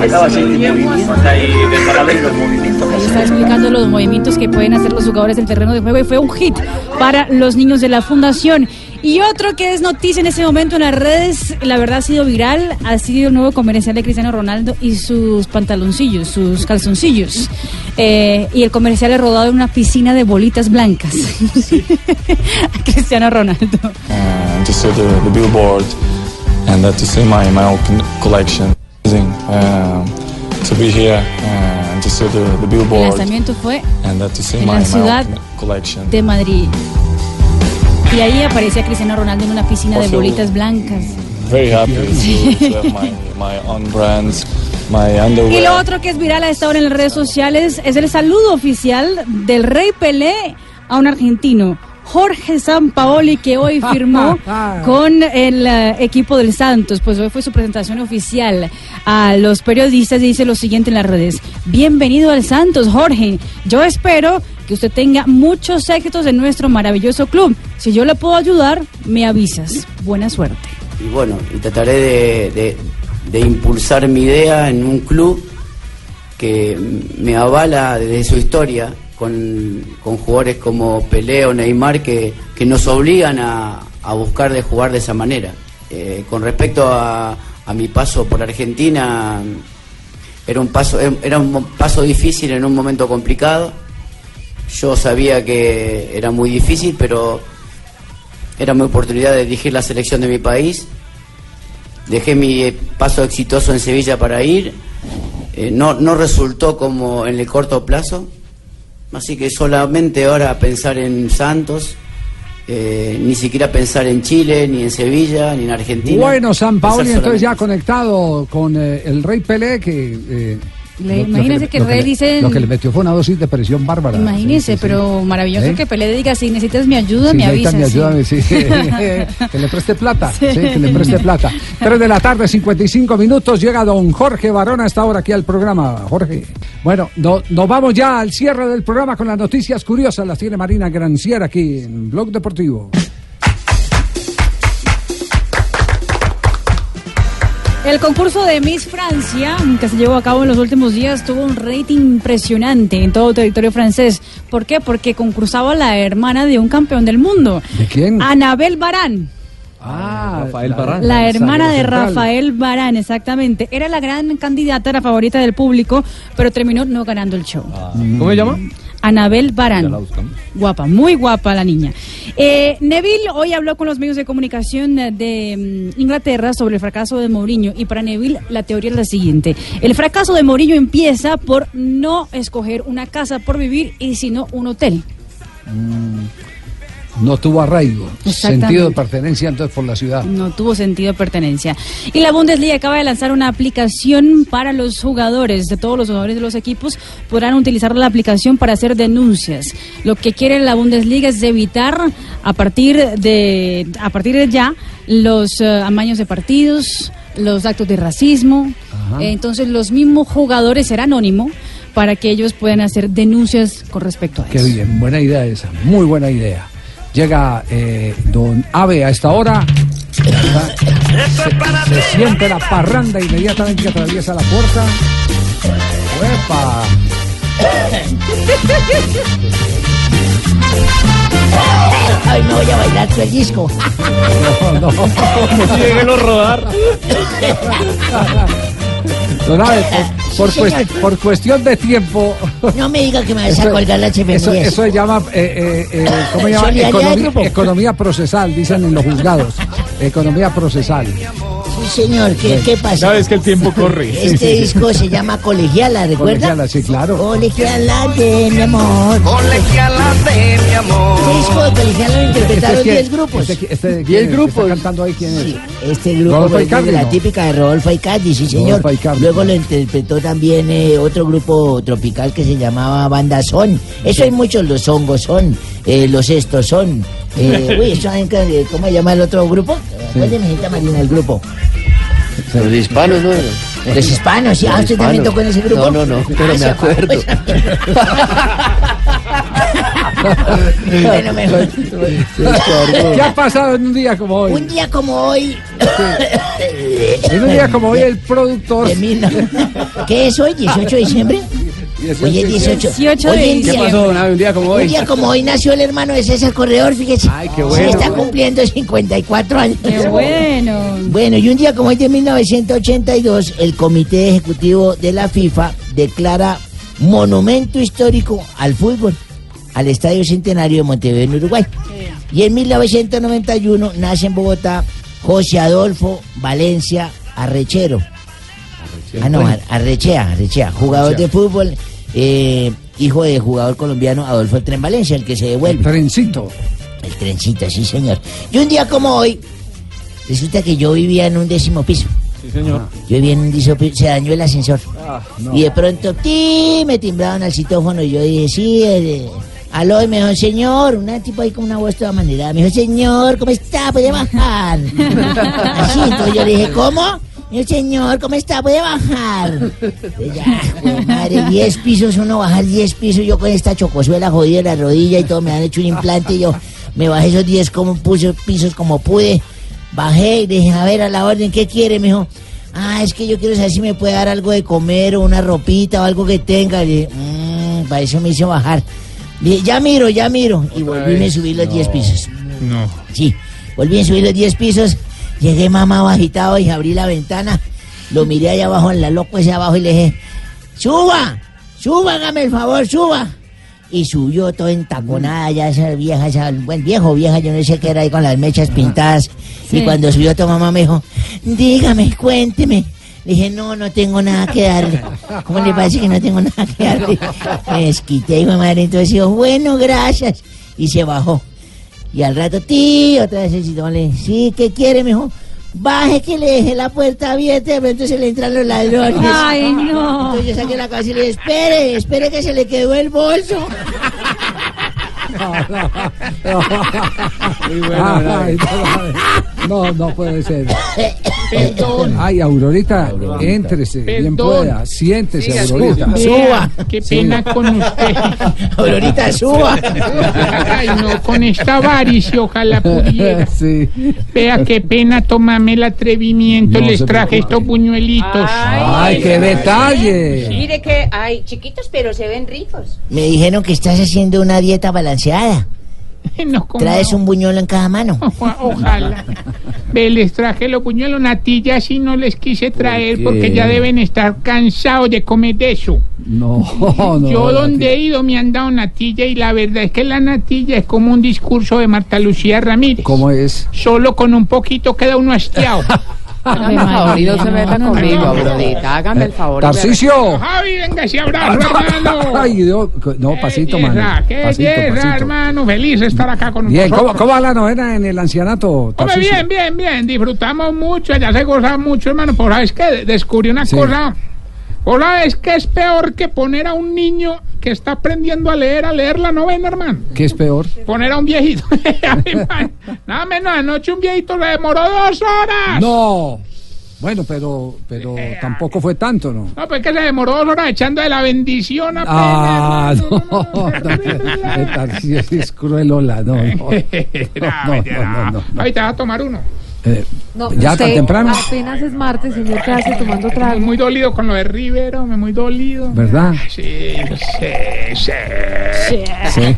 S59: Acaba de hacer movimiento y de paralelo el movimiento que hace.
S6: está explicando los movimientos que pueden hacer los jugadores del terreno de juego y fue un hit para los niños de la fundación. Y otro que es noticia en ese momento en las redes, la verdad ha sido viral, ha sido el nuevo comercial de Cristiano Ronaldo y sus pantaloncillos, sus calzoncillos. Eh, y el comercial es rodado en una piscina de bolitas blancas. Cristiano Ronaldo.
S59: and to see the, the billboard and uh, to see my, my own collection. Um, to be here uh, and to see the, the
S6: El
S59: billboard
S6: lanzamiento fue
S59: and uh, to see
S6: en
S59: my,
S6: la ciudad
S59: collection.
S6: de Madrid. Y ahí aparecía Cristiano Ronaldo en una piscina de bolitas blancas.
S59: Very happy to, to have my, my own brands, my underwear.
S6: Y lo otro que es viral a esta hora en las redes sociales es el saludo oficial del Rey Pelé a un argentino. Jorge Sampaoli que hoy firmó con el eh, equipo del Santos, pues hoy fue su presentación oficial a los periodistas y dice lo siguiente en las redes. Bienvenido al Santos, Jorge. Yo espero que usted tenga muchos éxitos en nuestro maravilloso club. Si yo le puedo ayudar, me avisas. Buena suerte.
S60: y bueno, y trataré de, impulsar mi idea en un club que me avala desde su historia con, con jugadores como Pelé o Neymar que, que nos obligan a, a buscar de jugar de esa manera. Eh, con respecto a, a mi paso por Argentina, era un paso, era un paso difícil en un momento complicado. Yo sabía que era muy difícil, pero era mi oportunidad de dirigir la selección de mi país. Dejé mi paso exitoso en Sevilla para ir. Eh, no, no resultó como en el corto plazo. Así que solamente ahora pensar en Santos, eh, ni siquiera pensar en Chile, ni en Sevilla, ni en Argentina.
S5: Bueno, San Paoli entonces ya conectado con eh, el Rey Pelé que...
S6: Le-
S5: lo- lo
S6: imagínese
S5: le-
S6: que
S5: lo
S6: el Rey
S5: le-
S6: dice-
S5: Lo que le metió fue una dosis de presión bárbara.
S6: Imagínese, pero maravilloso
S5: ¿Eh?
S6: que Pelé diga, si necesitas mi ayuda, me avisas.
S5: mi ayuda, sí. que le preste plata, que le preste plata. 3 de la tarde, 55 minutos, llega don Jorge Barón a esta hora aquí al programa. Jorge. Bueno, no- nos vamos ya al cierre del programa con las noticias curiosas. Las tiene Marina Granciera aquí en Blog Deportivo.
S6: El concurso de Miss Francia, que se llevó a cabo en los últimos días, tuvo un rating impresionante en todo territorio francés. ¿Por qué? Porque concursaba la hermana de un campeón del mundo.
S5: ¿De quién?
S6: Anabel Barán.
S5: Ah,
S8: Rafael Barán.
S6: La hermana de
S5: Central.
S6: Rafael Barán, exactamente. Era la gran candidata, la favorita del público, pero terminó no ganando el show.
S8: ¿Cómo se llama?
S6: Anabel Barán. Guapa, muy guapa la niña. Eh, Neville hoy habló con los medios de comunicación de mm, Inglaterra sobre el fracaso de Mourinho y para Neville la teoría es la siguiente. El fracaso de Mourinho empieza por no escoger una casa por vivir y sino un hotel.
S5: No tuvo arraigo, sentido de pertenencia entonces por la ciudad.
S6: No tuvo sentido de pertenencia. Y la Bundesliga acaba de lanzar una aplicación para los jugadores, de todos los jugadores de los equipos, podrán utilizar la aplicación para hacer denuncias. Lo que quiere la Bundesliga es evitar a partir de, a partir de ya los eh, amaños de partidos, los actos de racismo.
S5: Ajá.
S6: Entonces los mismos jugadores serán anónimo para que ellos puedan hacer denuncias con respecto a
S5: Qué
S6: eso.
S5: bien, buena idea esa, muy buena idea. Llega eh, don Ave a esta hora. Se, se siente la parranda inmediatamente que atraviesa la puerta. ¡Uepa!
S10: Ay, no voy a bailar tu el disco.
S5: No, no.
S8: Déjelo rodar.
S5: Don por,
S10: Sí,
S5: por
S10: señor.
S5: cuest- por cuestión de tiempo.
S10: No me diga que me vas a colgar la chimenea.
S5: eso se llama, eh, eh, eh, ¿cómo se llama?
S10: Solidaridad del
S5: Economía,
S10: grupo.
S5: economía procesal, dicen en los juzgados. Economía procesal.
S10: Sí, señor, ¿qué, qué pasa?
S22: Sabes que el tiempo corre.
S10: Este disco se llama Colegiala, ¿recuerda?
S5: Colegiala, sí, claro.
S10: Colegiala de mi amor.
S61: Colegiala de mi amor.
S10: Este disco de Colegiala lo interpretaron
S5: Este es
S10: 10
S5: quién?
S10: grupos.
S5: Este, este, ¿quién
S10: Diez
S5: es?
S10: grupos.
S5: ¿Está cantando ahí quién es?
S10: Sí, este grupo
S5: Rodolfo
S10: fue
S5: Icardi,
S10: de la
S5: ¿no?
S10: típica de Rodolfo Icardi, sí señor.
S5: Rodolfo Icardi.
S10: Luego lo interpretó también eh, otro grupo tropical que se llamaba Banda Son. Eso hay muchos, los hongos son, eh, los estos son. Eh, uy, eso, eh, ¿cómo se llama el otro grupo? Acuérdeme, señorita Marina, el grupo.
S60: Los hispanos, ¿no?
S10: Los hispanos, sí. Ah, ¿usted también tocó en ese grupo?
S60: No, no, no, pero
S10: Ah,
S60: me
S10: se
S60: acuerdo.
S10: bueno, mejor.
S5: ¿Qué ha pasado en un día como hoy?
S10: Un día como hoy.
S5: En un día como hoy el productor...
S10: ¿Qué es hoy? ¿18 de diciembre? Hoy es 18.
S14: 18
S10: Hoy en día-
S14: ¿Qué pasó, don un día como hoy?
S10: Un día como hoy nació el hermano de César Corredor, fíjese.
S14: Ay, qué bueno.
S10: está cumpliendo 54 años.
S6: Qué bueno.
S10: Bueno, y un día como hoy de 1982, el Comité Ejecutivo de la FIFA declara monumento histórico al fútbol, al Estadio Centenario de Montevideo en Uruguay. Y en 1991 nace en Bogotá José Adolfo Valencia Arrechero. Ah, no, Ar- Arrechea, Arrechea, jugador de fútbol, eh, hijo de jugador colombiano Adolfo El Tren Valencia, el que se devuelve.
S5: El trencito.
S10: El trencito, sí, señor. Y un día como hoy, resulta que yo vivía en un décimo piso.
S14: Sí, señor.
S10: Yo vivía en un décimo piso, se dañó el ascensor. Y de pronto, ¡ti! me timbraron al citófono y yo dije, sí, eh, aló, y me dijo, señor, una tipo ahí con una voz toda manera. Me dijo, señor, ¿cómo está? ¿Puede bajar? Así, entonces yo le dije, ¿cómo? Señor, ¿cómo está? ¿Puede bajar? Y ya, madre, 10 pisos, uno bajar 10 pisos, yo con esta chocosuela jodida en la rodilla y todo, me han hecho un implante y yo me bajé esos 10 como puse pisos como pude. Bajé y dije, a ver, a la orden, ¿qué quiere? Me dijo, ah, es que yo quiero saber si me puede dar algo de comer o una ropita o algo que tenga. Y dije, "Mm", para eso me hizo bajar. Dije, ya miro, ya miro. Y volví me subí los 10 pisos.
S62: No.
S10: Sí, volví a subir los 10 pisos. Llegué mamá agitado y abrí la ventana. Lo miré allá abajo en la loco ese abajo y le dije, suba, suba, hágame el favor, suba. Y subió todo entaconada ya esa vieja, esa, buen viejo, vieja, yo no sé qué era ahí con las mechas pintadas.
S61: Sí.
S10: Y cuando subió tu mamá me dijo, dígame, cuénteme. Le dije, no, no tengo nada que darle. ¿Cómo le parece que no tengo nada que darle? Me desquité, hijo de madre. Entonces dijo, bueno, gracias. Y se bajó. Y al rato, tío, otra vez el le sí, ¿qué quiere, mijo? Baje que le dejé la puerta abierta, de pronto se le entran los ladrones.
S6: Ay, no.
S10: Entonces yo saqué la cabeza y le dije, espere, espere que se le quedó el bolso.
S5: Muy Ay, no, no puede ser. Ay, Aurorita, éntrese, bien
S62: Perdón.
S5: pueda. Siéntese,
S62: Siga,
S5: Aurorita.
S62: Vea, Qué
S5: Sí.
S62: pena con usted.
S10: Aurorita, suba.
S62: Ay, no, con esta avaricia, ojalá pudiera.
S5: Sí.
S62: Vea qué pena tomarme el atrevimiento.
S5: No
S62: Les traje estos buñuelitos.
S5: Ay, qué detalle.
S63: Mire que hay chiquitos, pero se ven ricos.
S10: Me dijeron que estás haciendo una dieta balanceada.
S62: No, ¿cómo
S10: Traes
S62: no?
S10: un buñuelo en cada mano.
S62: Ojalá. Ve, les traje los puñuelos, natilla sí no les quise traer porque ya deben estar cansados de comer de eso.
S5: No, no.
S62: Yo
S5: no,
S62: donde he ido me han dado natilla y la verdad es que la natilla es como un discurso de Marta Lucía Ramírez.
S5: ¿Cómo es?
S62: Solo con un poquito queda uno hastiado.
S63: Hágame el favor y no se meta conmigo, Aurorita. Hágame el favor.
S5: Tarcisio.
S62: Javi, venga ese abrazo, hermano.
S5: Ay, Dios. No, pasito, mano.
S62: Qué
S5: Pasito,
S62: belleza,
S5: pasito.
S62: hermano. Feliz de estar acá con
S5: Bien, ¿cómo,
S62: nosotros.
S5: ¿cómo va la novena en el ancianato?
S62: Hombre, bien, bien, bien. Disfrutamos mucho, ya se goza mucho, hermano. Por sabes que descubrí una
S5: Sí.
S62: cosa. Hola, es que es peor que poner a un niño que está aprendiendo a leer, a leer la novena, hermano.
S5: ¿Qué es peor?
S62: Poner a un viejito. Nada menos, anoche un viejito le demoró dos horas.
S5: No. Bueno, pero, pero tampoco fue tanto, ¿no?
S62: No, pues que se demoró dos horas echando de la bendición apenas.
S5: Ah, no. Tarcisio es cruelola, no, no. No, no, no, no.
S62: Ay, te vas a tomar uno.
S5: Eh,
S64: No,
S5: ¿Ya tan
S64: usted
S5: temprano?
S64: Apenas es martes, señor, ¿qué hace tomando
S62: Muy,
S64: trago?
S62: muy dolido con lo de Rivero, me muy dolido.
S5: ¿Verdad?
S62: Sí, sí, sí.
S5: Sí.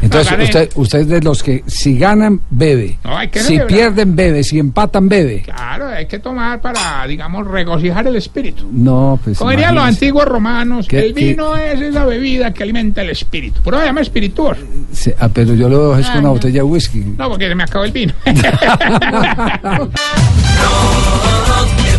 S5: Entonces, usted, usted es de los que si ganan, bebe.
S62: No, hay que
S5: si
S62: celebrar.
S5: pierden, bebe. Si empatan, bebe.
S62: Claro, hay que tomar para, digamos, regocijar el espíritu.
S5: No, pues.
S62: Como dirían los antiguos romanos,
S5: ¿Qué-
S62: el vino es esa bebida que alimenta el espíritu. Pero se llama espirituoso.
S5: Sí, ah, pero yo lo dejo es con
S62: Ah,
S5: una
S62: no.
S5: botella de whisky.
S62: No, porque se me acabó el vino.